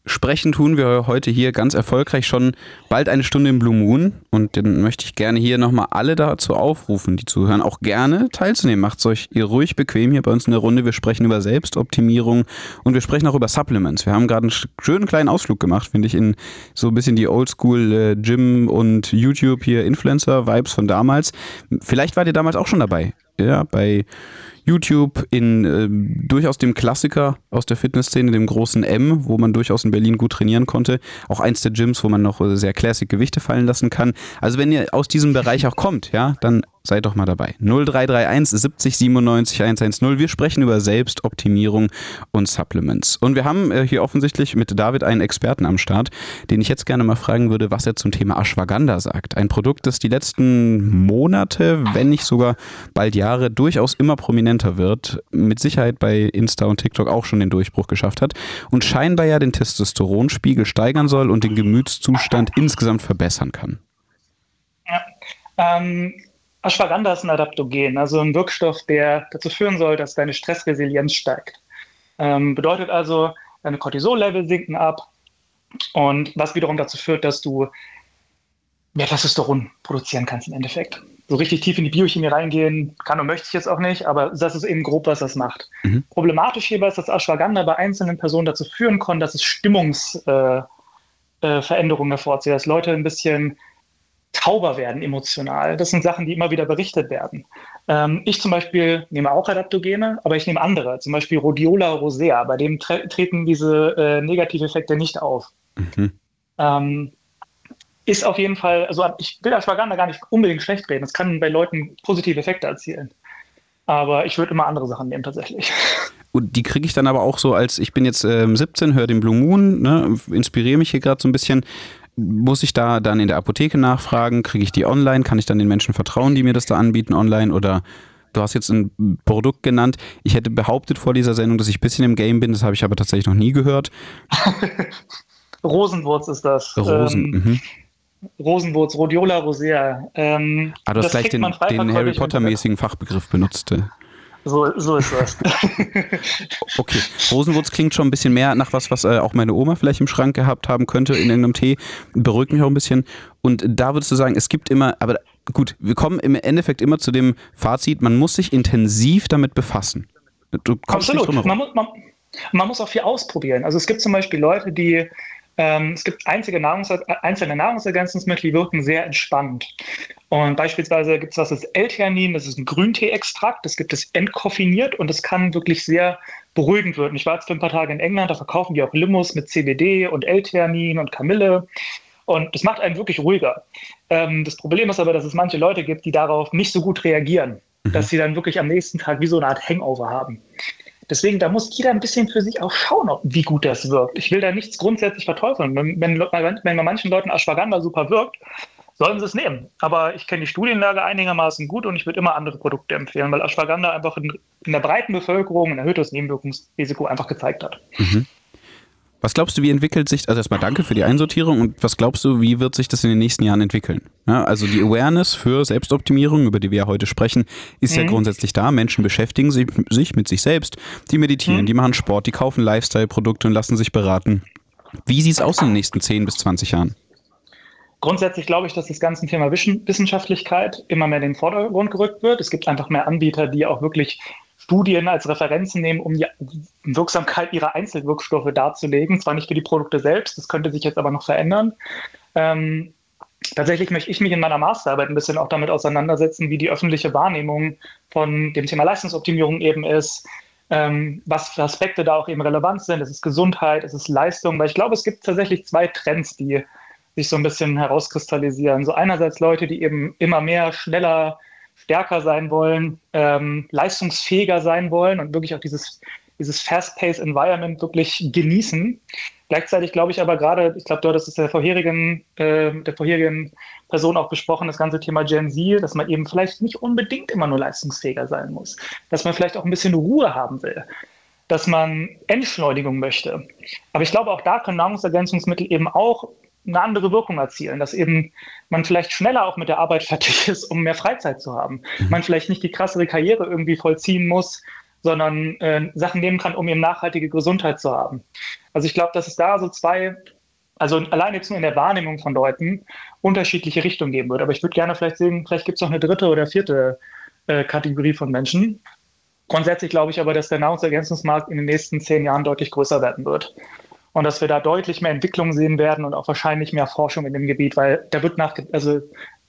Sprechen tun wir heute hier ganz erfolgreich schon bald eine Stunde im Blue Moon und dann möchte ich gerne hier nochmal alle dazu aufrufen, die zuhören, auch gerne teilzunehmen. Macht es euch ihr ruhig bequem hier bei uns in der Runde. Wir sprechen über Selbstoptimierung und wir sprechen auch über Supplements. Wir haben gerade einen schönen kleinen Ausflug gemacht, finde ich, in so ein bisschen die Oldschool äh, Gym und YouTube hier Influencer-Vibes von damals. Vielleicht wart ihr damals auch schon dabei. Ja, bei YouTube, in äh, durchaus dem Klassiker aus der Fitnessszene, dem großen M, wo man durchaus in Berlin gut trainieren konnte. Auch eins der Gyms, wo man noch äh, sehr Classic Gewichte fallen lassen kann. Also wenn ihr aus diesem Bereich auch kommt, ja, dann seid doch mal dabei. 0331 70 97 110. Wir sprechen über Selbstoptimierung und Supplements. Und wir haben äh, hier offensichtlich mit David einen Experten am Start, den ich jetzt gerne mal fragen würde, was er zum Thema Ashwagandha sagt. Ein Produkt, das die letzten Monate, wenn nicht sogar bald Jahre, durchaus immer prominenter wird. Mit Sicherheit bei Insta und TikTok auch schon den Durchbruch geschafft hat und scheinbar ja den Testosteronspiegel steigern soll und den Gemütszustand insgesamt verbessern kann. Ja. Ähm, Ashwagandha ist ein Adaptogen, also ein Wirkstoff, der dazu führen soll, dass deine Stressresilienz steigt. Ähm, bedeutet also, deine Cortisol-Level sinken ab und was wiederum dazu führt, dass du mehr Testosteron produzieren kannst im Endeffekt. So richtig tief in die Biochemie reingehen kann und möchte ich jetzt auch nicht, aber das ist eben grob, was das macht. Mhm. Problematisch hierbei ist, dass Ashwagandha bei einzelnen Personen dazu führen kann, dass es Stimmungsveränderungen äh, äh, hervorzieht, dass Leute ein bisschen tauber werden emotional. Das sind Sachen, die immer wieder berichtet werden. Ähm, ich zum Beispiel nehme auch Adaptogene, aber ich nehme andere, zum Beispiel Rhodiola rosea. Bei dem tre treten diese äh, Negativeffekte nicht auf. Mhm. Ähm, ist auf jeden Fall, also ich will Ashwagandha gar nicht unbedingt schlecht reden. Es kann bei Leuten positive Effekte erzielen. Aber ich würde immer andere Sachen nehmen tatsächlich. Und die kriege ich dann aber auch so, als ich bin jetzt ähm, 17, höre den Blue Moon, ne, inspiriere mich hier gerade so ein bisschen. Muss ich da dann in der Apotheke nachfragen? Kriege ich die online? Kann ich dann den Menschen vertrauen, die mir das da anbieten online? Oder du hast jetzt ein Produkt genannt. Ich hätte behauptet vor dieser Sendung, dass ich ein bisschen im Game bin. Das habe ich aber tatsächlich noch nie gehört. Rosenwurz ist das. Rosen, ähm, mhm. Rosenwurz, Rhodiola rosea. Ähm, ah, du hast gleich den, den Harry Potter-mäßigen Fachbegriff benutzt. So, so ist das. okay, Rosenwurz klingt schon ein bisschen mehr nach was, was äh, auch meine Oma vielleicht im Schrank gehabt haben könnte in irgendeinem Tee. Beruhigt mich auch ein bisschen. Und da würdest du sagen, es gibt immer, aber gut, wir kommen im Endeffekt immer zu dem Fazit, man muss sich intensiv damit befassen. Du kommst Absolut. Nicht man, muss, man, man muss auch viel ausprobieren. Also es gibt zum Beispiel Leute, die ähm, es gibt einzige Nahrungs einzelne Nahrungsergänzungsmittel, die wirken sehr entspannt. Und beispielsweise gibt es was, das L-Theanin, das ist ein Grüntee-Extrakt, das gibt es entkoffiniert und das kann wirklich sehr beruhigend wirken. Ich war jetzt für ein paar Tage in England, da verkaufen die auch Limos mit CBD und L-Theanin und Kamille. Und das macht einen wirklich ruhiger. Ähm, das Problem ist aber, dass es manche Leute gibt, die darauf nicht so gut reagieren, mhm. dass sie dann wirklich am nächsten Tag wie so eine Art Hangover haben. Deswegen, da muss jeder ein bisschen für sich auch schauen, wie gut das wirkt. Ich will da nichts grundsätzlich verteufeln. Wenn, wenn, wenn bei manchen Leuten Ashwagandha super wirkt, sollen sie es nehmen. Aber ich kenne die Studienlage einigermaßen gut und ich würde immer andere Produkte empfehlen, weil Ashwagandha einfach in, in der breiten Bevölkerung ein erhöhtes Nebenwirkungsrisiko einfach gezeigt hat. Mhm. Was glaubst du, wie entwickelt sich, also erstmal danke für die Einsortierung und was glaubst du, wie wird sich das in den nächsten Jahren entwickeln? Ja, also die Awareness für Selbstoptimierung, über die wir ja heute sprechen, ist mhm. ja grundsätzlich da. Menschen beschäftigen sich, sich, mit sich selbst, die meditieren, mhm. die machen Sport, die kaufen Lifestyle-Produkte und lassen sich beraten. Wie sieht es aus in den nächsten 10 bis 20 Jahren? Grundsätzlich glaube ich, dass das ganze Thema Wissenschaftlichkeit immer mehr in den Vordergrund gerückt wird. Es gibt einfach mehr Anbieter, die auch wirklich Studien als Referenzen nehmen, um die Wirksamkeit ihrer Einzelwirkstoffe darzulegen. Zwar nicht für die Produkte selbst, das könnte sich jetzt aber noch verändern. Ähm, tatsächlich möchte ich mich in meiner Masterarbeit ein bisschen auch damit auseinandersetzen, wie die öffentliche Wahrnehmung von dem Thema Leistungsoptimierung eben ist, ähm, was für Aspekte da auch eben relevant sind. Es ist Gesundheit, es ist Leistung, weil ich glaube, es gibt tatsächlich zwei Trends, die sich so ein bisschen herauskristallisieren. So einerseits Leute, die eben immer mehr, schneller, stärker sein wollen, ähm, leistungsfähiger sein wollen und wirklich auch dieses, dieses Fast-Paced Environment wirklich genießen. Gleichzeitig glaube ich aber gerade, ich glaube, du hattest es der vorherigen, äh, der vorherigen Person auch besprochen, das ganze Thema Gen Z, dass man eben vielleicht nicht unbedingt immer nur leistungsfähiger sein muss, dass man vielleicht auch ein bisschen Ruhe haben will, dass man Entschleunigung möchte. Aber ich glaube, auch da können Nahrungsergänzungsmittel eben auch eine andere Wirkung erzielen, dass eben man vielleicht schneller auch mit der Arbeit fertig ist, um mehr Freizeit zu haben. Mhm. Man vielleicht nicht die krassere Karriere irgendwie vollziehen muss, sondern äh, Sachen nehmen kann, um eben nachhaltige Gesundheit zu haben. Also ich glaube, dass es da so zwei, also allein jetzt nur in der Wahrnehmung von Leuten, unterschiedliche Richtungen geben wird. Aber ich würde gerne vielleicht sehen, vielleicht gibt es noch eine dritte oder vierte äh, Kategorie von Menschen. Grundsätzlich glaube ich aber, dass der Nahrungsergänzungsmarkt in den nächsten zehn Jahren deutlich größer werden wird und dass wir da deutlich mehr Entwicklung sehen werden und auch wahrscheinlich mehr Forschung in dem Gebiet, weil da wird nach, also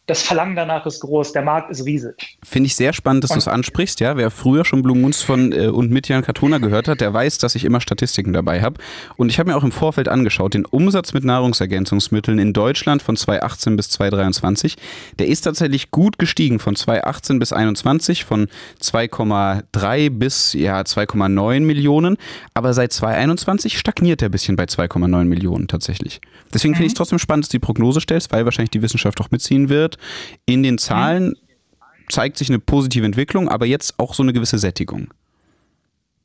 das Verlangen danach ist groß, der Markt ist riesig. Finde ich sehr spannend, dass du es ansprichst. Ja, wer früher schon Blue Moons von äh, und mit Jan Katona gehört hat, der weiß, dass ich immer Statistiken dabei habe. Und ich habe mir auch im Vorfeld angeschaut, den Umsatz mit Nahrungsergänzungsmitteln in Deutschland von 2018 bis 2023, der ist tatsächlich gut gestiegen von 2018 bis 2021 von 2,3 bis ja 2,9 Millionen. Aber seit 2021 stagniert er ein bisschen bei 2,9 Millionen tatsächlich. Deswegen finde ich es trotzdem spannend, dass du die Prognose stellst, weil wahrscheinlich die Wissenschaft auch mitziehen wird. In den Zahlen zeigt sich eine positive Entwicklung, aber jetzt auch so eine gewisse Sättigung.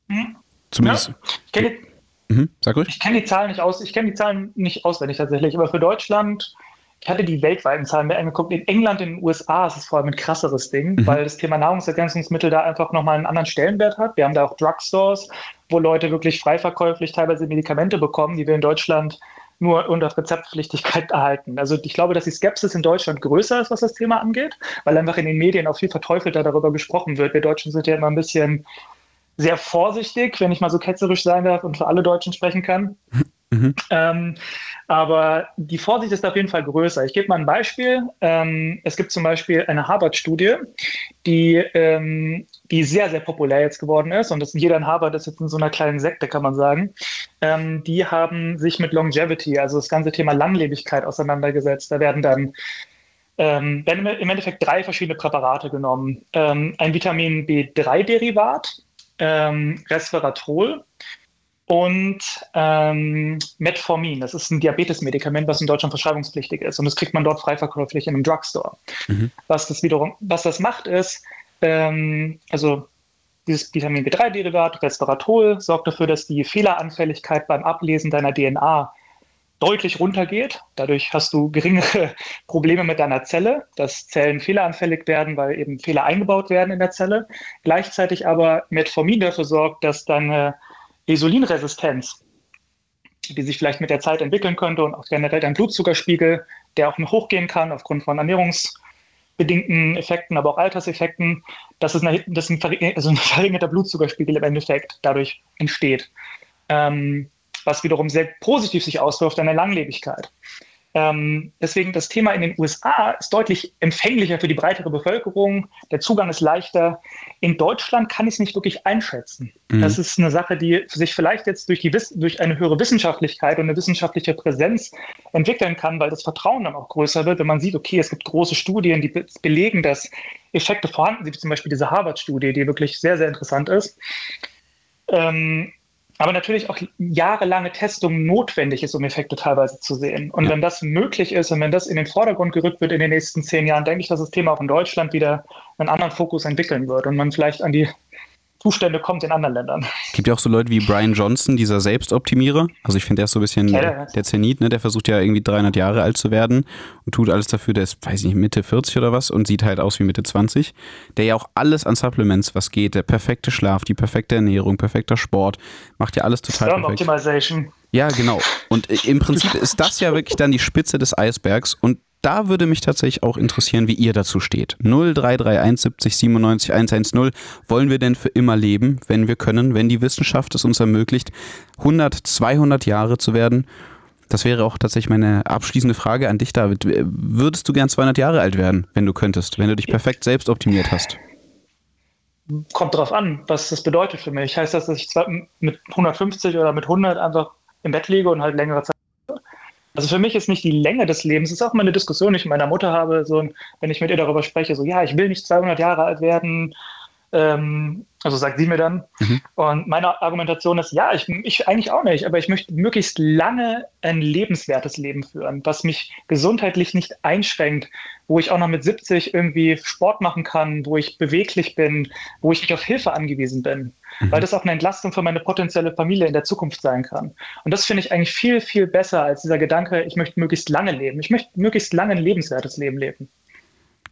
Mhm. Zumindest. Ja, ich kenne die, mhm, kenn die, Zahlen nicht aus, ich kenne die Zahlen nicht auswendig tatsächlich, aber für Deutschland, ich hatte die weltweiten Zahlen mir angeguckt. In England, in den USA ist es vor allem ein krasseres Ding, mhm. weil das Thema Nahrungsergänzungsmittel da einfach nochmal einen anderen Stellenwert hat. Wir haben da auch Drugstores, wo Leute wirklich freiverkäuflich teilweise Medikamente bekommen, die wir in Deutschland nur unter Rezeptpflichtigkeit erhalten. Also ich glaube, dass die Skepsis in Deutschland größer ist, was das Thema angeht, weil einfach in den Medien auch viel verteufelter darüber gesprochen wird. Wir Deutschen sind ja immer ein bisschen sehr vorsichtig, wenn ich mal so ketzerisch sein darf und für alle Deutschen sprechen kann. Mhm. Ähm, aber die Vorsicht ist auf jeden Fall größer. Ich gebe mal ein Beispiel. Ähm, es gibt zum Beispiel eine Harvard-Studie, die, ähm, die sehr, sehr populär jetzt geworden ist. Und das, jeder in Harvard ist jetzt in so einer kleinen Sekte, kann man sagen. Ähm, die haben sich mit Longevity, also das ganze Thema Langlebigkeit, auseinandergesetzt. Da werden dann ähm, werden im Endeffekt drei verschiedene Präparate genommen. Ähm, ein Vitamin B3-Derivat, ähm, Resveratrol und ähm, Metformin. Das ist ein Diabetesmedikament, was in Deutschland verschreibungspflichtig ist. Und das kriegt man dort frei verkäuflich in einem Drugstore. Mhm. Was das wiederum, was das macht, ist, ähm, also dieses Vitamin B3-Derivat, Resveratrol, sorgt dafür, dass die Fehleranfälligkeit beim Ablesen deiner DNA deutlich runtergeht. Dadurch hast du geringere Probleme mit deiner Zelle, dass Zellen fehleranfällig werden, weil eben Fehler eingebaut werden in der Zelle. Gleichzeitig aber Metformin dafür sorgt, dass deine Insulinresistenz, die sich vielleicht mit der Zeit entwickeln könnte und auch generell dein Blutzuckerspiegel, der auch noch hochgehen kann aufgrund von ernährungsbedingten Effekten, aber auch Alterseffekten, dass, es eine, dass ein, also ein verringerter Blutzuckerspiegel im Endeffekt dadurch entsteht. Ähm, was wiederum sehr positiv sich auswirkt auf deine Langlebigkeit. Ähm, deswegen das Thema in den USA ist deutlich empfänglicher für die breitere Bevölkerung. Der Zugang ist leichter. In Deutschland kann ich es nicht wirklich einschätzen. Mhm. Das ist eine Sache, die sich vielleicht jetzt durch, die, durch eine höhere Wissenschaftlichkeit und eine wissenschaftliche Präsenz entwickeln kann, weil das Vertrauen dann auch größer wird, wenn man sieht, okay, es gibt große Studien, die belegen, dass Effekte vorhanden sind, wie zum Beispiel diese Harvard-Studie, die wirklich sehr, sehr interessant ist. Ähm, aber natürlich auch jahrelange Testung notwendig ist, um Effekte teilweise zu sehen. Und ja. wenn das möglich ist und wenn das in den Vordergrund gerückt wird in den nächsten zehn Jahren, denke ich, dass das Thema auch in Deutschland wieder einen anderen Fokus entwickeln wird und man vielleicht an die Zustände kommt in anderen Ländern. Es gibt ja auch so Leute wie Brian Johnson, dieser Selbstoptimierer. Also ich finde, der ist so ein bisschen ja, der, der Zenit, ne? Der versucht ja irgendwie 300 Jahre alt zu werden und tut alles dafür. Der ist, weiß ich nicht, Mitte 40 oder was und sieht halt aus wie Mitte 20. Der ja auch alles an Supplements, was geht, der perfekte Schlaf, die perfekte Ernährung, perfekter Sport, macht ja alles total Term perfekt. Optimization. Ja, genau. Und im Prinzip ist das ja wirklich dann die Spitze des Eisbergs und da würde mich tatsächlich auch interessieren, wie ihr dazu steht. 0331 70 97 110. Wollen wir denn für immer leben, wenn wir können, wenn die Wissenschaft es uns ermöglicht, 100, 200 Jahre zu werden? Das wäre auch tatsächlich meine abschließende Frage an dich, David. Würdest du gern 200 Jahre alt werden, wenn du könntest, wenn du dich perfekt selbst optimiert hast? Kommt darauf an, was das bedeutet für mich. Heißt das, dass ich mit 150 oder mit 100 einfach im Bett liege und halt längere Zeit also für mich ist nicht die Länge des Lebens, es ist auch mal eine Diskussion, die ich mit meiner Mutter habe, so, wenn ich mit ihr darüber spreche, so, ja, ich will nicht 200 Jahre alt werden, ähm, also sagt sie mir dann. Mhm. Und meine Argumentation ist, ja, ich, ich eigentlich auch nicht, aber ich möchte möglichst lange ein lebenswertes Leben führen, was mich gesundheitlich nicht einschränkt, wo ich auch noch mit 70 irgendwie Sport machen kann, wo ich beweglich bin, wo ich nicht auf Hilfe angewiesen bin mhm. weil das auch eine Entlastung für meine potenzielle Familie in der Zukunft sein kann. Und das finde ich eigentlich viel, viel besser als dieser Gedanke, ich möchte möglichst lange leben. Ich möchte möglichst lange ein lebenswertes Leben leben.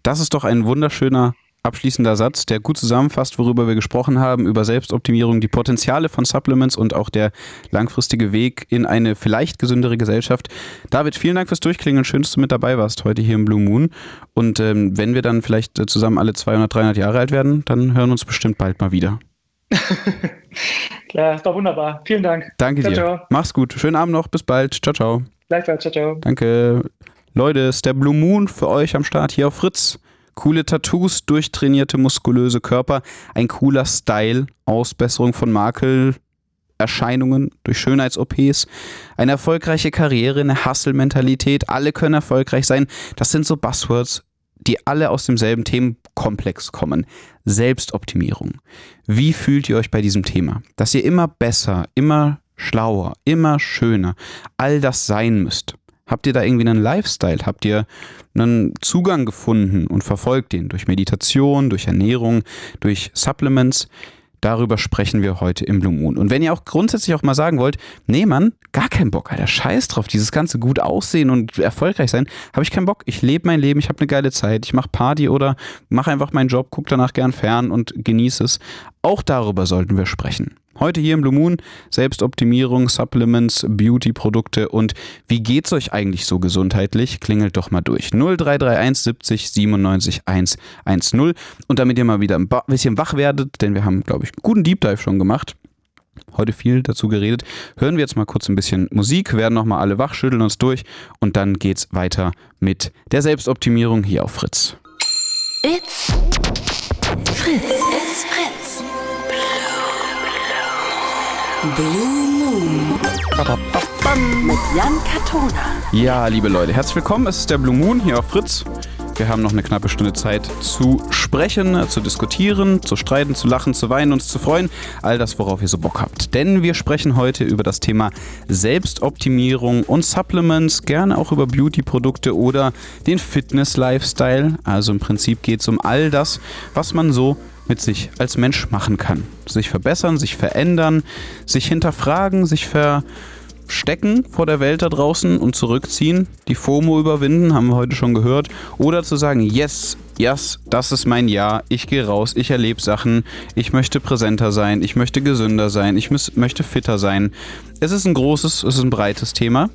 Das ist doch ein wunderschöner abschließender Satz, der gut zusammenfasst, worüber wir gesprochen haben, über Selbstoptimierung, die Potenziale von Supplements und auch der langfristige Weg in eine vielleicht gesündere Gesellschaft. David, vielen Dank fürs Durchklingen. Schön, dass du mit dabei warst heute hier im Blue Moon. Und ähm, wenn wir dann vielleicht äh, zusammen alle 200, 300 Jahre alt werden, dann hören wir uns bestimmt bald mal wieder. Klar, ist doch wunderbar. Vielen Dank. Danke ciao, dir. Ciao. Mach's gut. Schönen Abend noch. Bis bald. Ciao, ciao. Gleichfalls. Ciao, ciao. Danke. Leute, ist der Blue Moon für euch am Start hier auf Fritz. Coole Tattoos, durchtrainierte, muskulöse Körper, ein cooler Style, Ausbesserung von Makelerscheinungen durch Schönheits-OPs, eine erfolgreiche Karriere, eine Hustle-Mentalität, alle können erfolgreich sein. Das sind so Buzzwords, die alle aus demselben Themenkomplex kommen. Selbstoptimierung. Wie fühlt ihr euch bei diesem Thema? Dass ihr immer besser, immer schlauer, immer schöner, all das sein müsst. Habt ihr da irgendwie einen Lifestyle? Habt ihr einen Zugang gefunden und verfolgt den durch Meditation, durch Ernährung, durch Supplements? Darüber sprechen wir heute im Blue Moon. Und wenn ihr auch grundsätzlich auch mal sagen wollt, nee Mann, gar keinen Bock, Alter, scheiß drauf, dieses ganze gut aussehen und erfolgreich sein, habe ich keinen Bock. Ich lebe mein Leben, ich habe eine geile Zeit, ich mache Party oder mache einfach meinen Job, gucke danach gern fern und genieße es. Auch darüber sollten wir sprechen. Heute hier im Blue Moon Selbstoptimierung, Supplements, Beauty-Produkte und wie geht's euch eigentlich so gesundheitlich? Klingelt doch mal durch. 0331 70 97 110 und damit ihr mal wieder ein bisschen wach werdet, denn wir haben, glaube ich, einen guten Deep Dive schon gemacht heute viel dazu geredet. Hören wir jetzt mal kurz ein bisschen Musik, werden nochmal alle wach, schütteln uns durch und dann geht's weiter mit der Selbstoptimierung hier auf Fritz. It's Fritz. Blue Moon. Mit Jan Katona. Ja, liebe Leute, herzlich willkommen. Es ist der Blue Moon hier auf Fritz. Wir haben noch eine knappe Stunde Zeit zu sprechen, zu diskutieren, zu streiten, zu lachen, zu weinen, uns zu freuen. All das, worauf ihr so Bock habt. Denn wir sprechen heute über das Thema Selbstoptimierung und Supplements, gerne auch über Beauty-Produkte oder den Fitness-Lifestyle. Also im Prinzip geht es um all das, was man so mit sich als Mensch machen kann. Sich verbessern, sich verändern, sich hinterfragen, sich ver stecken vor der Welt da draußen und zurückziehen, die FOMO überwinden, haben wir heute schon gehört, oder zu sagen, yes, yes, das ist mein Jahr, ich gehe raus, ich erlebe Sachen, ich möchte präsenter sein, ich möchte gesünder sein, ich möchte fitter sein. Es ist ein großes, es ist ein breites Thema.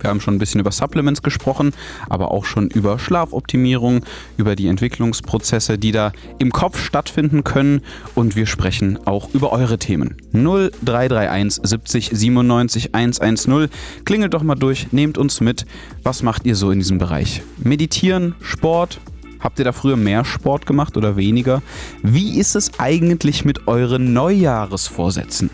Wir haben schon ein bisschen über Supplements gesprochen, aber auch schon über Schlafoptimierung, über die Entwicklungsprozesse, die da im Kopf stattfinden können. Und wir sprechen auch über eure Themen. 0331 70 97 110. Klingelt doch mal durch, nehmt uns mit. Was macht ihr so in diesem Bereich? Meditieren, Sport? Habt ihr da früher mehr Sport gemacht oder weniger? Wie ist es eigentlich mit euren Neujahresvorsätzen?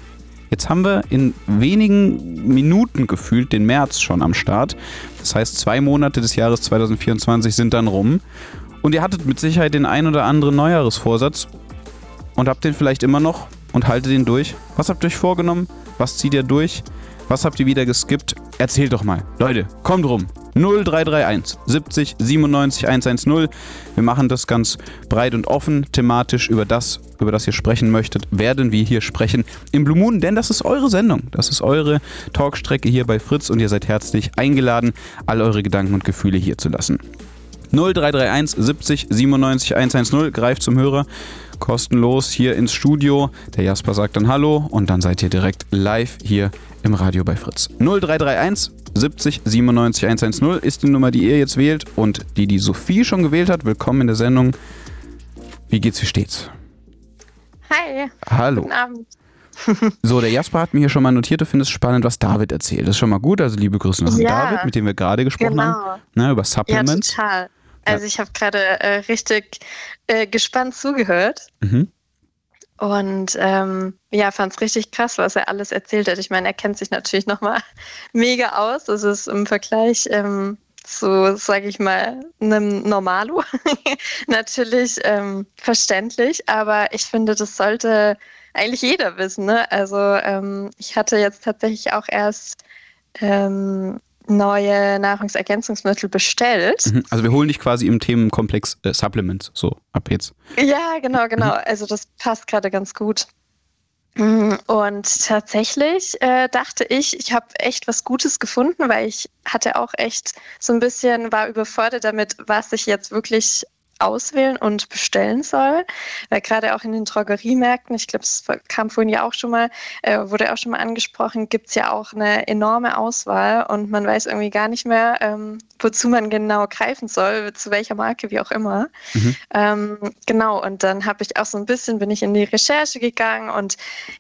Jetzt haben wir in wenigen Minuten gefühlt den März schon am Start. Das heißt, zwei Monate des Jahres 2024 sind dann rum. Und ihr hattet mit Sicherheit den ein oder anderen Neujahresvorsatz und habt den vielleicht immer noch und haltet den durch. Was habt ihr euch vorgenommen? Was zieht ihr durch? Was habt ihr wieder geskippt? Erzählt doch mal. Leute, kommt rum. 0331 70 97 110. Wir machen das ganz breit und offen, thematisch über das, über das ihr sprechen möchtet, werden wir hier sprechen im Blue Moon, denn das ist eure Sendung. Das ist eure Talkstrecke hier bei Fritz und ihr seid herzlich eingeladen, all eure Gedanken und Gefühle hier zu lassen. 0331 70 97 110 greift zum Hörer kostenlos hier ins Studio. Der Jasper sagt dann Hallo und dann seid ihr direkt live hier im Radio bei Fritz. 0331 70 97 110 ist die Nummer, die ihr jetzt wählt und die, die Sophie schon gewählt hat. Willkommen in der Sendung. Wie geht's, wie steht's? Hi. Hallo. Guten Abend. So, der Jasper hat mir hier schon mal notiert, du findest spannend, was David erzählt. Das ist schon mal gut. Also liebe Grüße an Ja. David, mit dem wir gerade gesprochen Genau. haben. Ne, über Ja, Supplements. total. Also ich habe gerade äh, richtig äh, gespannt zugehört mhm. Und ähm, ja, fand es richtig krass, was er alles erzählt hat. Ich meine, er kennt sich natürlich nochmal mega aus. Das ist im Vergleich ähm, zu, sage ich mal, einem Normalo natürlich ähm, verständlich, aber ich finde, das sollte eigentlich jeder wissen. Ne? Also ähm, ich hatte jetzt tatsächlich auch erst ähm, neue Nahrungsergänzungsmittel bestellt. Mhm. Also wir holen dich quasi im Themenkomplex äh, Supplements, so ab jetzt. Ja, genau, genau. Also das passt gerade ganz gut. Mm, Und tatsächlich äh, dachte ich, ich habe echt was Gutes gefunden, weil ich hatte auch echt so ein bisschen, war überfordert damit, was ich jetzt wirklich auswählen und bestellen soll. Weil gerade auch in den Drogeriemärkten, ich glaube, es kam vorhin ja auch schon mal, äh, wurde auch schon mal angesprochen, gibt es ja auch eine enorme Auswahl und man weiß irgendwie gar nicht mehr, ähm, wozu man genau greifen soll, zu welcher Marke, wie auch immer. Mhm. Ähm, genau, und dann habe ich auch so ein bisschen, bin ich in die Recherche gegangen und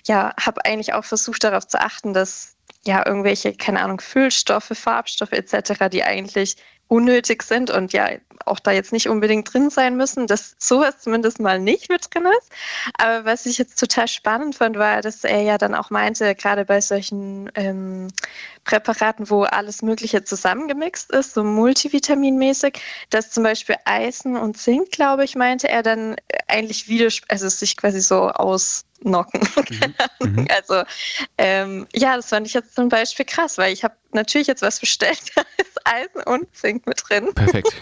ja, habe eigentlich auch versucht darauf zu achten, dass ja irgendwelche, keine Ahnung, Füllstoffe, Farbstoffe etc., die eigentlich unnötig sind und ja auch da jetzt nicht unbedingt drin sein müssen, dass sowas zumindest mal nicht mit drin ist. Aber was ich jetzt total spannend fand, war, dass er ja dann auch meinte, gerade bei solchen ähm, Präparaten, wo alles Mögliche zusammengemixt ist, so multivitaminmäßig, dass zum Beispiel Eisen und Zink, glaube ich, meinte er dann eigentlich wieder, also sich quasi so ausnocken. Mhm. Also ähm, ja, das fand ich jetzt zum Beispiel krass, weil ich habe natürlich jetzt was bestellt, da ist Eisen und Zink mit drin. Perfekt.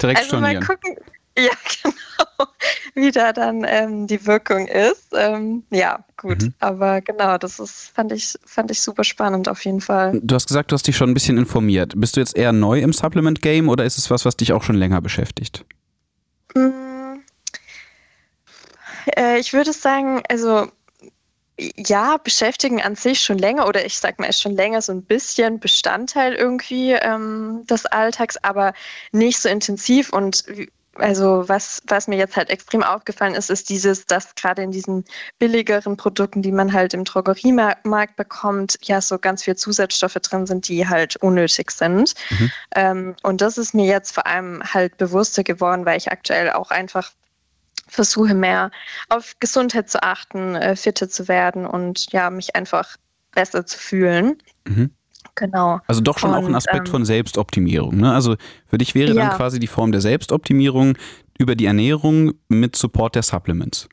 Direkt Also mal stornieren. gucken, ja genau, wie da dann ähm, die Wirkung ist. Ähm, ja, gut, Mhm. aber genau, das ist fand ich fand ich super spannend auf jeden Fall. Du hast gesagt, du hast dich schon ein bisschen informiert. Bist du jetzt eher neu im Supplement-Game oder ist es was, was dich auch schon länger beschäftigt? Mm, äh, ich würde sagen, also ja, beschäftigen an sich schon länger oder ich sag mal, ist schon länger so ein bisschen Bestandteil irgendwie ähm, des Alltags, aber nicht so intensiv und also was, was mir jetzt halt extrem aufgefallen ist, ist dieses, dass gerade in diesen billigeren Produkten, die man halt im Drogeriemarkt bekommt, ja so ganz viel Zusatzstoffe drin sind, die halt unnötig sind. Mhm. Ähm, und das ist mir jetzt vor allem halt bewusster geworden, weil ich aktuell auch einfach versuche mehr auf Gesundheit zu achten, äh, fitter zu werden und ja, mich einfach besser zu fühlen. Mhm. Genau. Also doch schon und, auch ein Aspekt ähm, von Selbstoptimierung. Ne? Also für dich wäre ja. dann quasi die Form der Selbstoptimierung über die Ernährung mit Support der Supplements.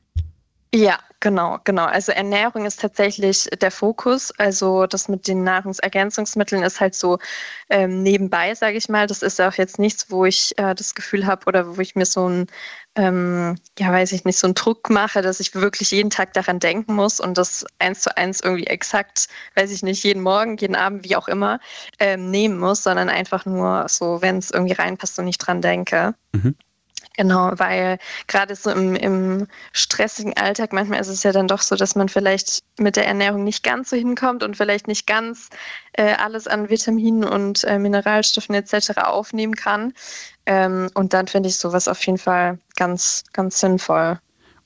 Ja, genau, genau. Also Ernährung ist tatsächlich der Fokus. Also das mit den Nahrungsergänzungsmitteln ist halt so ähm, nebenbei, sage ich mal. Das ist auch jetzt nichts, wo ich äh, das Gefühl habe oder wo ich mir so ein, ähm, ja, weiß ich nicht, so einen Druck mache, dass ich wirklich jeden Tag daran denken muss und das eins zu eins irgendwie exakt, weiß ich nicht, jeden Morgen, jeden Abend, wie auch immer, ähm, nehmen muss, sondern einfach nur so, wenn es irgendwie reinpasst und ich dran denke. Mhm. Genau, weil gerade so im, im, stressigen Alltag, manchmal ist es ja dann doch so, dass man vielleicht mit der Ernährung nicht ganz so hinkommt und vielleicht nicht ganz äh, alles an Vitaminen und äh, Mineralstoffen etc. aufnehmen kann. Ähm, und dann finde ich sowas auf jeden Fall ganz, ganz sinnvoll.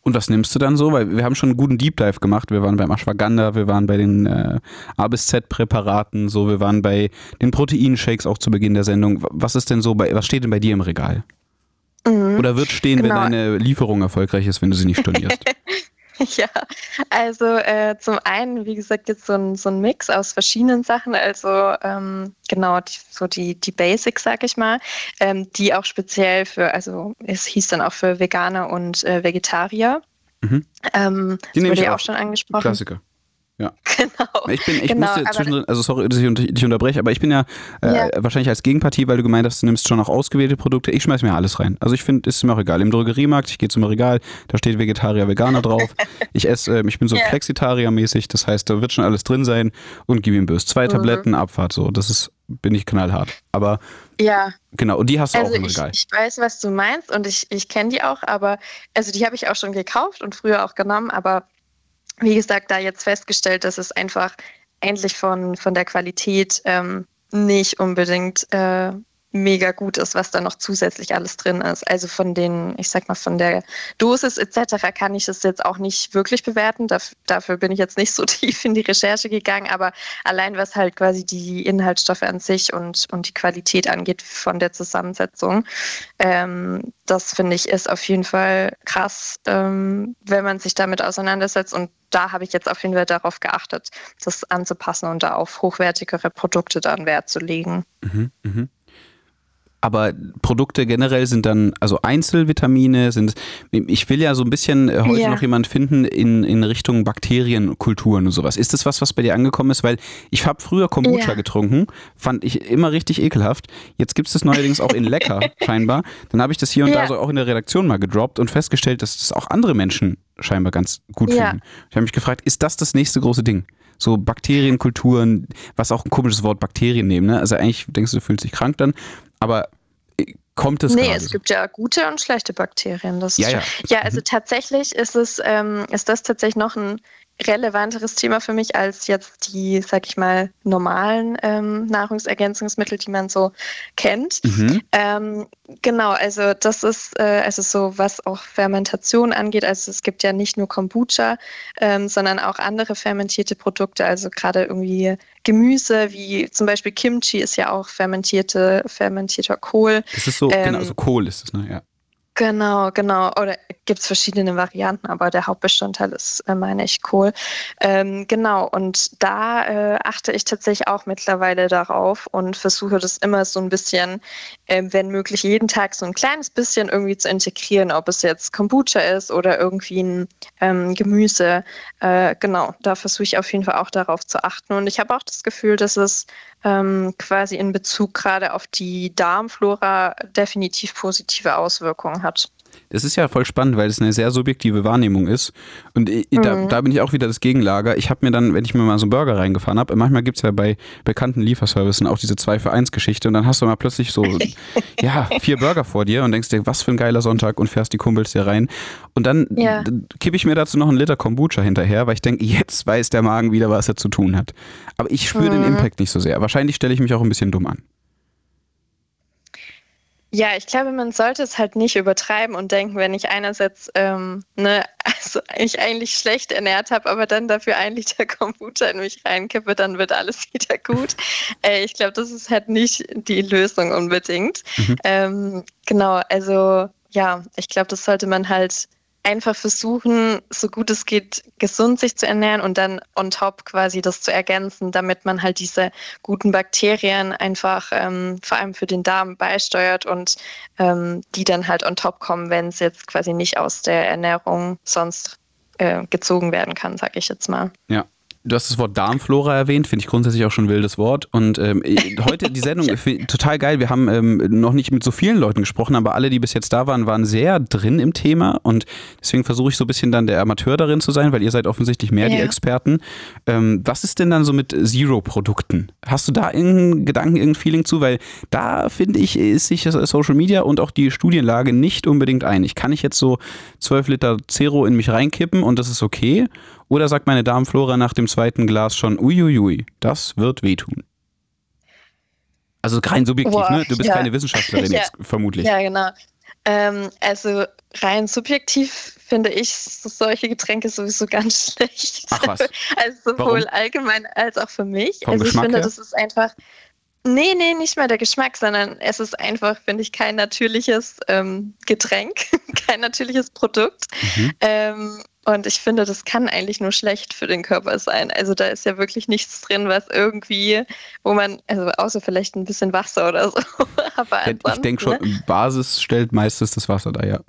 Und was nimmst du dann so? Weil wir haben schon einen guten Deep Dive gemacht. Wir waren beim Ashwagandha, wir waren bei den äh, A bis Z Präparaten, so, wir waren bei den Proteinshakes auch zu Beginn der Sendung. Was ist denn so bei, was steht denn bei dir im Regal? Mhm. Oder wird stehen, genau. wenn deine Lieferung erfolgreich ist, wenn du sie nicht stornierst? ja, also äh, zum einen, wie gesagt, jetzt so ein, so ein Mix aus verschiedenen Sachen. Also ähm, genau, die, so die, die Basics, sag ich mal, ähm, die auch speziell für, also es hieß dann auch für Veganer und äh, Vegetarier. Mhm. Ähm, die das wurde ja auch schon angesprochen. Klassiker. Ja. Genau. Ich bin, ich genau, musste zwischendrin, also sorry, dass ich dich unterbreche, aber ich bin ja, äh, ja, wahrscheinlich als Gegenpartie, weil du gemeint hast, du nimmst schon auch ausgewählte Produkte. Ich schmeiß mir alles rein. Also ich finde, ist mir auch egal. Im Drogeriemarkt, ich gehe zum Regal, da steht Vegetarier, Veganer drauf. ich esse, äh, ich bin so yeah. Flexitarier-mäßig, das heißt, da wird schon alles drin sein und gib ihm böse. Zwei mhm. Tabletten, Abfahrt, so. Das ist, bin ich knallhart. Aber ja. Genau, und die hast du also auch im Regal. Ich, ich weiß, was du meinst und ich, ich kenne die auch, aber also die habe ich auch schon gekauft und früher auch genommen, aber wie gesagt, da jetzt festgestellt, dass es einfach endlich von, von der Qualität ähm, nicht unbedingt äh, mega gut ist, was da noch zusätzlich alles drin ist. Also von den, ich sag mal, von der Dosis etc. kann ich das jetzt auch nicht wirklich bewerten. Daf dafür bin ich jetzt nicht so tief in die Recherche gegangen, aber allein was halt quasi die Inhaltsstoffe an sich und, und die Qualität angeht von der Zusammensetzung, ähm, das finde ich ist auf jeden Fall krass, ähm, wenn man sich damit auseinandersetzt und da habe ich jetzt auf jeden Fall darauf geachtet, das anzupassen und da auf hochwertigere Produkte dann Wert zu legen. Mhm, mh aber Produkte generell sind dann, also Einzelvitamine sind, ich will ja so ein bisschen äh, heute ja. noch jemand finden in, in Richtung Bakterienkulturen und sowas. Ist das was, was bei dir angekommen ist? Weil ich habe früher Kombucha ja. getrunken, fand ich immer richtig ekelhaft. Jetzt gibt es das neuerdings auch in lecker, scheinbar. Dann habe ich das hier und ja. da so auch in der Redaktion mal gedroppt und festgestellt, dass das auch andere Menschen scheinbar ganz gut finden. Ich habe mich gefragt, ist das das nächste große Ding? so Bakterienkulturen, was auch ein komisches Wort Bakterien nehmen. Ne? Also eigentlich denkst du, du fühlst dich krank dann, aber äh, kommt es Nee, es gibt ja gute und schlechte Bakterien. Das ja, ja. ja, also mhm. tatsächlich ist es, ähm, ist das tatsächlich noch ein relevanteres Thema für mich als jetzt die, sag ich mal, normalen ähm, Nahrungsergänzungsmittel, die man so kennt. Mhm. Ähm, genau, also das ist äh, also so, was auch Fermentation angeht. Also es gibt ja nicht nur Kombucha, ähm, sondern auch andere fermentierte Produkte, also gerade irgendwie Gemüse, wie zum Beispiel Kimchi ist ja auch fermentierte, fermentierter Kohl. Das ist so, genau, ähm, also Kohl ist es, ne? Ja. Genau, genau. Oder gibt es verschiedene Varianten, aber der Hauptbestandteil ist, äh, meine ich, Kohl. Ähm, genau, und da äh, achte ich tatsächlich auch mittlerweile darauf und versuche das immer so ein bisschen, äh, wenn möglich, jeden Tag so ein kleines bisschen irgendwie zu integrieren, ob es jetzt Kombucha ist oder irgendwie ein ähm, Gemüse. Äh, genau, da versuche ich auf jeden Fall auch darauf zu achten. Und ich habe auch das Gefühl, dass es ähm, quasi in Bezug gerade auf die Darmflora definitiv positive Auswirkungen hat. Das ist ja voll spannend, weil es eine sehr subjektive Wahrnehmung ist. Und ich, mhm. da, da, bin ich auch wieder das Gegenlager. Ich habe mir dann, wenn ich mir mal so einen Burger reingefahren habe, manchmal gibt es ja bei bekannten Lieferservicen auch diese 2 für 1 Geschichte und dann hast du mal plötzlich so, ja, vier Burger vor dir und denkst dir, was für ein geiler Sonntag und fährst die Kumpels hier rein. Und dann ja. kippe ich mir dazu noch einen Liter Kombucha hinterher, weil ich denke, jetzt weiß der Magen wieder, was er zu tun hat. Aber ich spüre mhm. den Impact nicht so sehr. Wahrscheinlich stelle ich mich auch ein bisschen dumm an. Ja, ich glaube, man sollte es halt nicht übertreiben und denken, wenn ich einerseits ähm, ne, also ich eigentlich schlecht ernährt habe, aber dann dafür ein Liter Kombucha in mich reinkippe, dann wird alles wieder gut. äh, ich glaube, das ist halt nicht die Lösung unbedingt. Mhm. Ähm, genau, also ja, ich glaube, das sollte man halt einfach versuchen, so gut es geht, gesund sich zu ernähren und dann on top quasi das zu ergänzen, damit man halt diese guten Bakterien einfach ähm, vor allem für den Darm beisteuert und ähm, die dann halt on top kommen, wenn es jetzt quasi nicht aus der Ernährung sonst äh, gezogen werden kann, sag ich jetzt mal. Ja, Du hast das Wort Darmflora erwähnt, finde ich grundsätzlich auch schon ein wildes Wort. Und ähm, heute die Sendung total geil. Wir haben ähm, noch nicht mit so vielen Leuten gesprochen, aber alle, die bis jetzt da waren, waren sehr drin im Thema. Und deswegen versuche ich so ein bisschen dann der Amateur darin zu sein, weil ihr seid offensichtlich mehr ja. die Experten. Ähm, was ist denn dann so mit Zero-Produkten? Hast du da irgendeinen Gedanken, irgendein Feeling zu? Weil da finde ich, ist sich Social Media und auch die Studienlage nicht unbedingt einig. Kann ich jetzt so 12 Liter Zero in mich reinkippen und das ist okay? Oder sagt meine Darmflora nach dem zweiten Glas schon, uiuiui, das wird wehtun? Also rein subjektiv, Boah, ne? Du bist ja. keine Wissenschaftlerin ja. jetzt, vermutlich. Ja, genau. Ähm, also rein subjektiv finde ich solche Getränke sowieso ganz schlecht. Ach was. Also sowohl Warum? allgemein als auch für mich. Vom also ich finde, her? das ist einfach. Nee, nee, nicht mal der Geschmack, sondern es ist einfach, finde ich, kein natürliches ähm, Getränk, kein natürliches Produkt. Mhm. Ähm, und ich finde, das kann eigentlich nur schlecht für den Körper sein. Also da ist ja wirklich nichts drin, was irgendwie, wo man, also außer vielleicht ein bisschen Wasser oder so. Aber ich denke schon, ne? Basis stellt meistens das Wasser da, ja.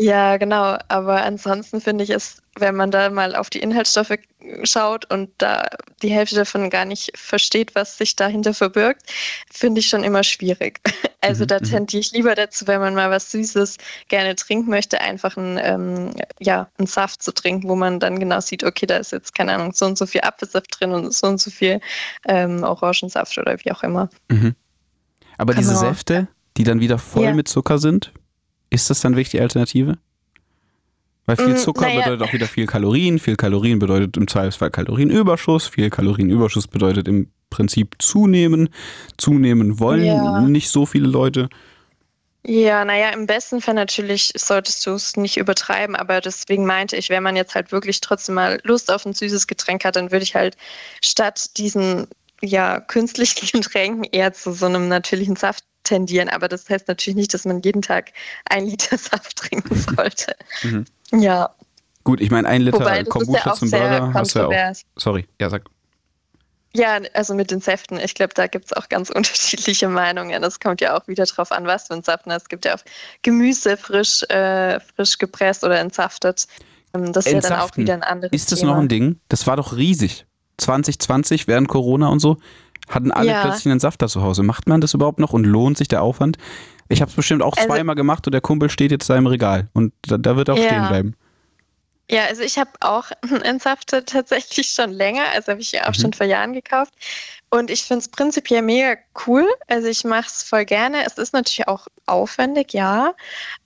Ja, genau. Aber ansonsten finde ich es, wenn man da mal auf die Inhaltsstoffe schaut und da die Hälfte davon gar nicht versteht, was sich dahinter verbirgt, finde ich schon immer schwierig. Also mhm, da mhm. tendiere ich lieber dazu, wenn man mal was Süßes gerne trinken möchte, einfach einen, ähm, ja, einen Saft zu trinken, wo man dann genau sieht, okay, da ist jetzt, keine Ahnung, so und so viel Apfelsaft drin und so und so viel ähm, Orangensaft oder wie auch immer. Mhm. Aber genau. diese Säfte, die dann wieder voll ja. mit Zucker sind, ist das dann wirklich die Alternative? Weil viel mm, Zucker naja. bedeutet auch wieder viel Kalorien. Viel Kalorien bedeutet im Zweifelsfall Kalorienüberschuss. Viel Kalorienüberschuss bedeutet im Prinzip zunehmen. Zunehmen wollen ja. nicht so viele Leute. Ja, naja, im besten Fall natürlich solltest du es nicht übertreiben, aber deswegen meinte ich, wenn man jetzt halt wirklich trotzdem mal Lust auf ein süßes Getränk hat, dann würde ich halt statt diesen ja, künstlichen Getränken eher zu so einem natürlichen Saft tendieren. Aber das heißt natürlich nicht, dass man jeden Tag ein Liter Saft trinken sollte. Mhm. Ja. Gut, ich meine, ein Liter Wobei, Kombucha ja zum Burger hast du ja auch. Sorry, ja, sag. Ja, also mit den Säften. Ich glaube, da gibt es auch ganz unterschiedliche Meinungen. Das kommt ja auch wieder drauf an, was für ein Saft. Es gibt ja auch Gemüse frisch, äh, frisch gepresst oder entsaftet. Ähm, das ist ja dann auch wieder ein anderes Ist das Thema. noch ein Ding? Das war doch riesig. 2020 während Corona und so hatten alle ja. plötzlich einen Safter zu Hause. Macht man das überhaupt noch und lohnt sich der Aufwand? Ich habe es bestimmt auch also, zweimal gemacht und der Kumpel steht jetzt da im Regal und da, da wird auch ja. stehen bleiben. Ja, also ich habe auch einen Entsafter tatsächlich schon länger, also habe ich ja auch mhm. schon vor Jahren gekauft. Und ich finde es prinzipiell mega cool. Also ich mache es voll gerne. Es ist natürlich auch aufwendig, ja.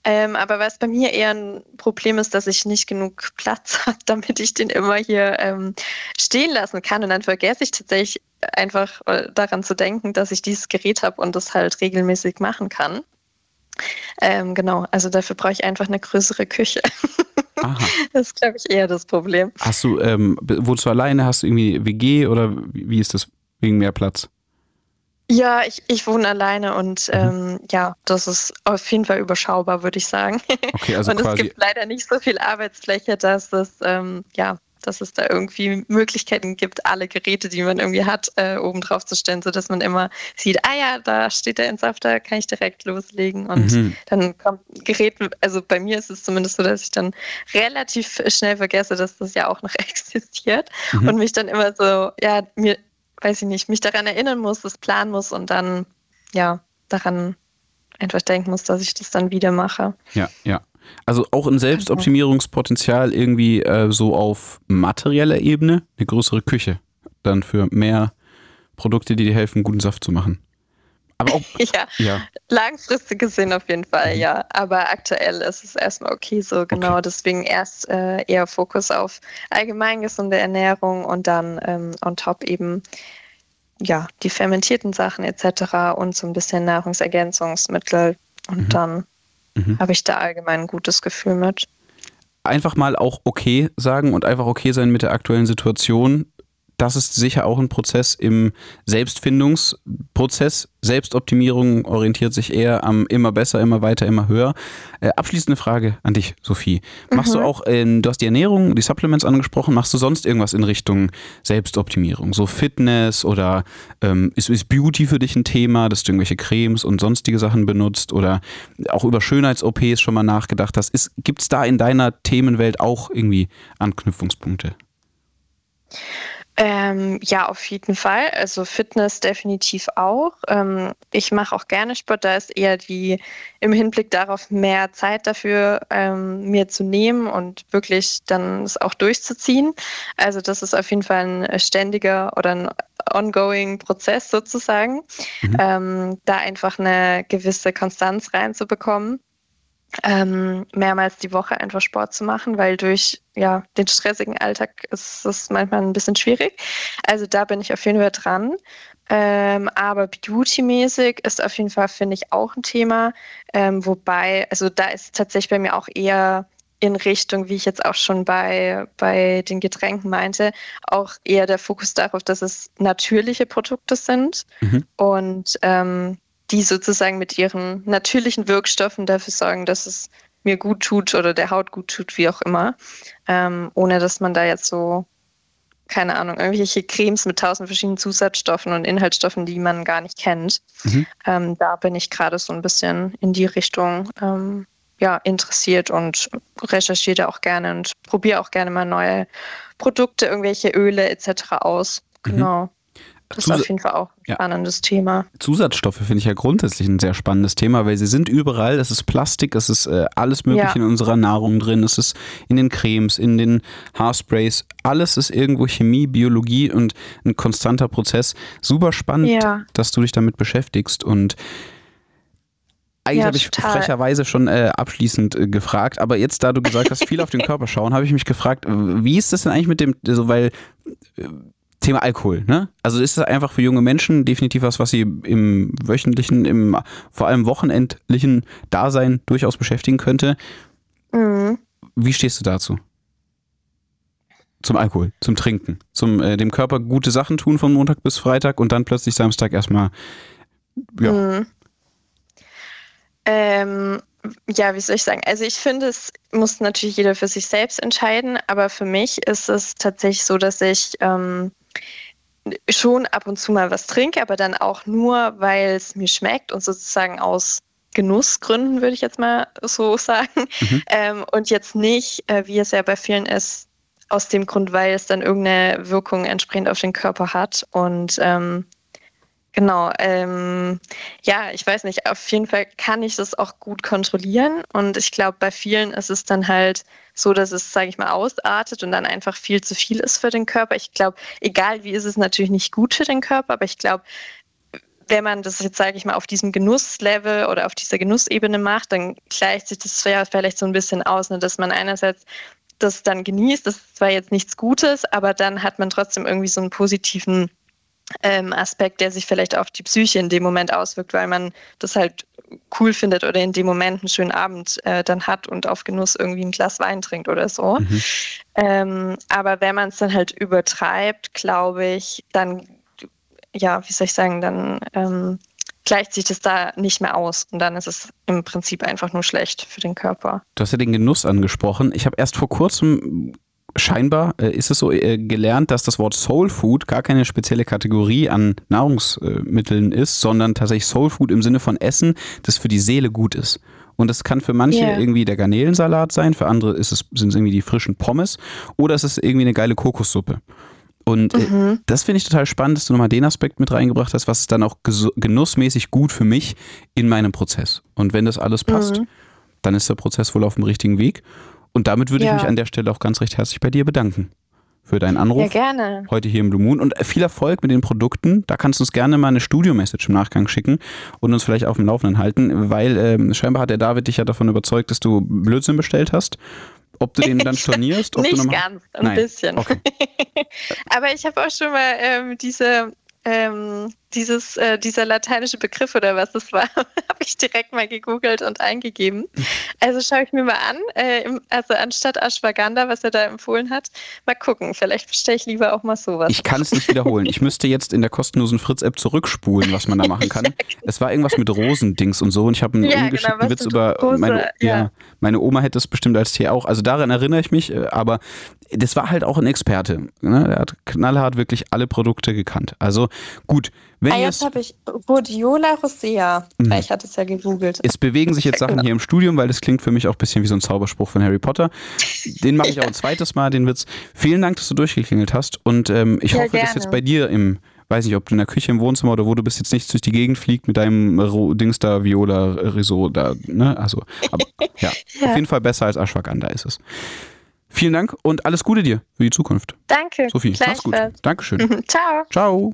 Ähm, aber was bei mir eher ein Problem ist, dass ich nicht genug Platz habe, damit ich den immer hier ähm, stehen lassen kann. Und dann vergesse ich tatsächlich einfach äh, daran zu denken, dass ich dieses Gerät habe und das halt regelmäßig machen kann. Ähm, genau, also dafür brauche ich einfach eine größere Küche. Aha. Das ist, glaube ich, eher das Problem. Hast du, ähm, wohnst du alleine? Hast du irgendwie WG oder wie ist das wegen mehr Platz? Ja, ich, ich wohne alleine und mhm. ähm, ja, das ist auf jeden Fall überschaubar, würde ich sagen. Okay, also und es gibt leider nicht so viel Arbeitsfläche, dass das ähm, ja dass es da irgendwie Möglichkeiten gibt, alle Geräte, die man irgendwie hat, äh, oben drauf zu stellen, sodass man immer sieht, ah ja, da steht der Entsafter, kann ich direkt loslegen. Und mhm. dann kommt Gerät, also bei mir ist es zumindest so, dass ich dann relativ schnell vergesse, dass das ja auch noch existiert mhm. und mich dann immer so, ja, mir, weiß ich nicht, mich daran erinnern muss, das planen muss und dann, ja, daran einfach denken muss, dass ich das dann wieder mache. Ja, ja. Also auch ein Selbstoptimierungspotenzial irgendwie äh, so auf materieller Ebene, eine größere Küche. Dann für mehr Produkte, die dir helfen, guten Saft zu machen. Aber auch, ja, ja. langfristig gesehen auf jeden Fall, Mhm. ja. Aber aktuell ist es erstmal okay so, genau. Okay. Deswegen erst äh, eher Fokus auf allgemein gesunde Ernährung und dann ähm, on top eben ja die fermentierten Sachen etc. und so ein bisschen Nahrungsergänzungsmittel. Und Mhm. dann Mhm. habe ich da allgemein ein gutes Gefühl mit. einfach mal auch okay sagen und einfach okay sein mit der aktuellen Situation. Das ist sicher auch ein Prozess im Selbstfindungsprozess. Selbstoptimierung orientiert sich eher am immer besser, immer weiter, immer höher. Äh, abschließende Frage an dich, Sophie. Machst du Mhm. auch, ähm, du hast die Ernährung, die Supplements angesprochen, machst du sonst irgendwas in Richtung Selbstoptimierung? So Fitness oder ähm, ist, ist Beauty für dich ein Thema, dass du irgendwelche Cremes und sonstige Sachen benutzt oder auch über Schönheits-OPs schon mal nachgedacht hast? Gibt es da in deiner Themenwelt auch irgendwie Anknüpfungspunkte? Ähm, ja, auf jeden Fall. Also Fitness definitiv auch. Ähm, ich mache auch gerne Sport. Da ist eher die im Hinblick darauf mehr Zeit dafür ähm, mir zu nehmen und wirklich dann es auch durchzuziehen. Also das ist auf jeden Fall ein ständiger oder ein ongoing Prozess sozusagen, Mhm. ähm, da einfach eine gewisse Konstanz reinzubekommen ähm, mehrmals die Woche einfach Sport zu machen, weil durch ja, den stressigen Alltag ist es manchmal ein bisschen schwierig. Also da bin ich auf jeden Fall dran. Ähm, aber beautymäßig ist auf jeden Fall, finde ich, auch ein Thema. Ähm, wobei, also da ist tatsächlich bei mir auch eher in Richtung, wie ich jetzt auch schon bei, bei den Getränken meinte, auch eher der Fokus darauf, dass es natürliche Produkte sind Mhm. und ähm, die sozusagen mit ihren natürlichen Wirkstoffen dafür sorgen, dass es mir gut tut oder der Haut gut tut, wie auch immer, ähm, ohne dass man da jetzt so, keine Ahnung, irgendwelche Cremes mit tausend verschiedenen Zusatzstoffen und Inhaltsstoffen, die man gar nicht kennt. Mhm. Ähm, da bin ich gerade so ein bisschen in die Richtung ähm, ja, interessiert und recherchiere da auch gerne und probiere auch gerne mal neue Produkte, irgendwelche Öle etc. aus. Mhm. Genau. Das ist Zus- auf jeden Fall auch ein Ja. spannendes Thema. Zusatzstoffe finde ich ja grundsätzlich ein sehr spannendes Thema, weil sie sind überall. Es ist Plastik, es ist äh, alles Mögliche Ja. in unserer Nahrung drin, es ist in den Cremes, in den Haarsprays. Alles ist irgendwo Chemie, Biologie und ein konstanter Prozess. Super spannend, Ja. dass du dich damit beschäftigst und eigentlich Ja, habe ich total. frecherweise schon äh, abschließend äh, gefragt, aber jetzt, da du gesagt hast, viel auf den Körper schauen, habe ich mich gefragt, wie ist das denn eigentlich mit dem, so, weil äh, Thema Alkohol, ne? Also ist das einfach für junge Menschen definitiv was, was sie im wöchentlichen, im vor allem wochenendlichen Dasein durchaus beschäftigen könnte. Mhm. Wie stehst du dazu? Zum Alkohol, zum Trinken, zum äh, dem Körper gute Sachen tun von Montag bis Freitag und dann plötzlich Samstag erstmal ja, Mhm. Ähm, ja, wie soll ich sagen? Also ich finde, es muss natürlich jeder für sich selbst entscheiden, aber für mich ist es tatsächlich so, dass ich ähm, schon ab und zu mal was trinke, aber dann auch nur, weil es mir schmeckt und sozusagen aus Genussgründen, würde ich jetzt mal so sagen. Mhm. Ähm, und jetzt nicht, äh, wie es ja bei vielen ist, aus dem Grund, weil es dann irgendeine Wirkung entsprechend auf den Körper hat. Und ähm, genau, ähm, ja, ich weiß nicht, auf jeden Fall kann ich das auch gut kontrollieren. Und ich glaube, bei vielen ist es dann halt so, dass es, sage ich mal, ausartet und dann einfach viel zu viel ist für den Körper. Ich glaube, egal wie ist es natürlich nicht gut für den Körper, aber ich glaube, wenn man das jetzt, sage ich mal, auf diesem Genusslevel oder auf dieser Genussebene macht, dann gleicht sich das ja vielleicht so ein bisschen aus, ne, dass man einerseits das dann genießt, das ist zwar jetzt nichts Gutes, aber dann hat man trotzdem irgendwie so einen positiven ähm, Aspekt, der sich vielleicht auf die Psyche in dem Moment auswirkt, weil man das halt cool findet oder in dem Moment einen schönen Abend äh, dann hat und auf Genuss irgendwie ein Glas Wein trinkt oder so. Mhm. Ähm, aber wenn man es dann halt übertreibt, glaube ich, dann, ja, wie soll ich sagen, dann ähm, gleicht sich das da nicht mehr aus und dann ist es im Prinzip einfach nur schlecht für den Körper. Du hast ja den Genuss angesprochen. Ich habe erst vor kurzem scheinbar äh, ist es so äh, gelernt, dass das Wort Soul Food gar keine spezielle Kategorie an Nahrungsmitteln ist, sondern tatsächlich Soul Food im Sinne von Essen, das für die Seele gut ist. Und das kann für manche Ja. irgendwie der Garnelensalat sein, für andere ist es, sind es irgendwie die frischen Pommes oder es ist irgendwie eine geile Kokossuppe. Und äh, Mhm. das finde ich total spannend, dass du nochmal den Aspekt mit reingebracht hast, was ist dann auch genussmäßig gut für mich in meinem Prozess. Und wenn das alles passt, Mhm. dann ist der Prozess wohl auf dem richtigen Weg. Und damit würde Ja. ich mich an der Stelle auch ganz recht herzlich bei dir bedanken für deinen Anruf Ja, gerne. heute hier im Blue Moon und viel Erfolg mit den Produkten. Da kannst du uns gerne mal eine Studio-Message im Nachgang schicken und uns vielleicht auf dem Laufenden halten, weil ähm, scheinbar hat der David dich ja davon überzeugt, dass du Blödsinn bestellt hast. Ob du den dann stornierst? Ob du Nicht mal- ganz, ein Nein. bisschen. Okay. Aber ich habe auch schon mal ähm, diese, ähm, dieses, äh, dieser lateinische Begriff oder was das war, habe ich direkt mal gegoogelt und eingegeben. Also schaue ich mir mal an, äh, im, also anstatt Ashwagandha, was er da empfohlen hat, mal gucken. Vielleicht bestelle ich lieber auch mal sowas. Ich kann es nicht wiederholen. Ich müsste jetzt in der kostenlosen Fritz-App zurückspulen, was man da machen kann. Es war irgendwas mit Rosendings und so und ich habe einen Ja, genau, ungeschickten was Witz über Rose, meine, ja. ja. meine Oma hätte es bestimmt als Tee auch. Also daran erinnere ich mich, äh, aber das war halt auch ein Experte. Ne? Er hat knallhart wirklich alle Produkte gekannt. Also gut, wenn ah, jetzt habe ich Rhodiola rosea. Mhm. Ich hatte es ja gegoogelt. Es bewegen sich jetzt Sachen genau. hier im Studium, weil das klingt für mich auch ein bisschen wie so ein Zauberspruch von Harry Potter. Den mache ich auch ein zweites Mal, den Witz. Vielen Dank, dass du durchgeklingelt hast. Und ähm, ich Ja, hoffe, dass gerne. jetzt bei dir im, weiß nicht, ob du in der Küche, im Wohnzimmer oder wo du bist, jetzt nicht durch die Gegend fliegt mit deinem Ro Dings da, Viola, Risot da, ne? Also, aber, ja, Ja. auf jeden Fall besser als Ashwagandha ist es. Vielen Dank und alles Gute dir für die Zukunft. Danke. Sophie, mach's gut. Dankeschön. Ciao. Ciao.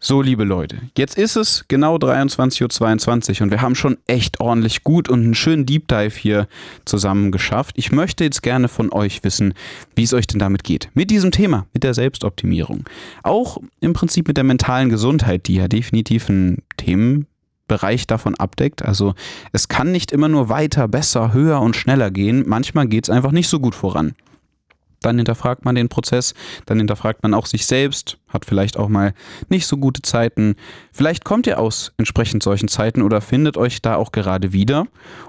So, liebe Leute, jetzt ist es genau 23.22 Uhr und wir haben schon echt ordentlich gut und einen schönen Deep Dive hier zusammen geschafft. Ich möchte jetzt gerne von euch wissen, wie es euch denn damit geht. Mit diesem Thema, mit der Selbstoptimierung. Auch im Prinzip mit der mentalen Gesundheit, die ja definitiv ein Themenbereich davon abdeckt. Also es kann nicht immer nur weiter, besser, höher und schneller gehen. Manchmal geht es einfach nicht so gut voran dann hinterfragt man den Prozess, dann hinterfragt man auch sich selbst, hat vielleicht auch mal nicht so gute Zeiten. Vielleicht kommt ihr aus entsprechend solchen Zeiten oder findet euch da auch gerade wieder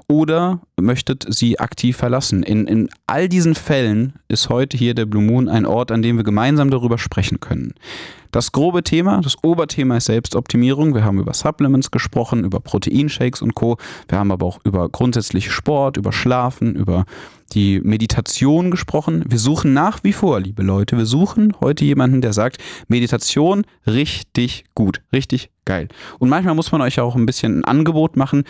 oder möchtet sie aktiv verlassen. In, in all diesen Fällen ist heute hier der Blue Moon ein Ort, an dem wir gemeinsam darüber sprechen können. Das grobe Thema, das Oberthema ist Selbstoptimierung. Wir haben über Supplements gesprochen, über Proteinshakes und Co. Wir haben aber auch über grundsätzlich Sport, über Schlafen, über die Meditation gesprochen. Wir suchen nach wie vor, liebe Leute, wir suchen heute jemanden, der sagt, Meditation richtig gut, richtig geil. Und manchmal muss man euch ja auch ein bisschen ein Angebot machen.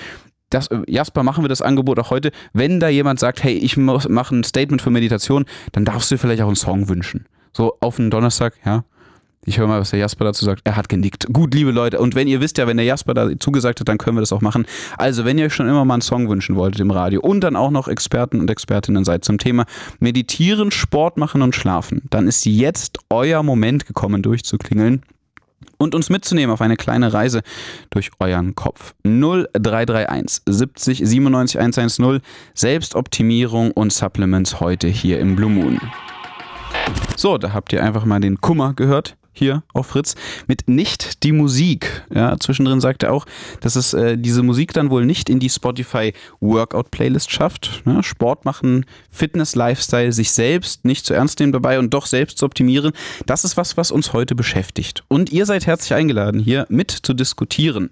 Das, äh, Jasper, machen wir das Angebot auch heute. Wenn da jemand sagt, hey, ich mache ein Statement für Meditation, dann darfst du vielleicht auch einen Song wünschen. So auf einen Donnerstag, ja. Ich höre mal, was der Jasper dazu sagt. Er hat genickt. Gut, liebe Leute. Und wenn ihr wisst ja, wenn der Jasper da zugesagt hat, dann können wir das auch machen. Also, wenn ihr euch schon immer mal einen Song wünschen wolltet im Radio und dann auch noch Experten und Expertinnen seid zum Thema Meditieren, Sport machen und Schlafen, dann ist jetzt euer Moment gekommen, durchzuklingeln und uns mitzunehmen auf eine kleine Reise durch euren Kopf. 0331 70 97 110 Selbstoptimierung und Supplements heute hier im Blue Moon. So, da habt ihr einfach mal den Kummer gehört. Hier auf Fritz mit nicht die Musik. Ja, zwischendrin sagt er auch, dass es äh, diese Musik dann wohl nicht in die Spotify Workout Playlist schafft. Ja, Sport machen, Fitness, Lifestyle, sich selbst nicht zu ernst nehmen dabei und doch selbst zu optimieren. Das ist was, was uns heute beschäftigt. Und ihr seid herzlich eingeladen, hier mit zu diskutieren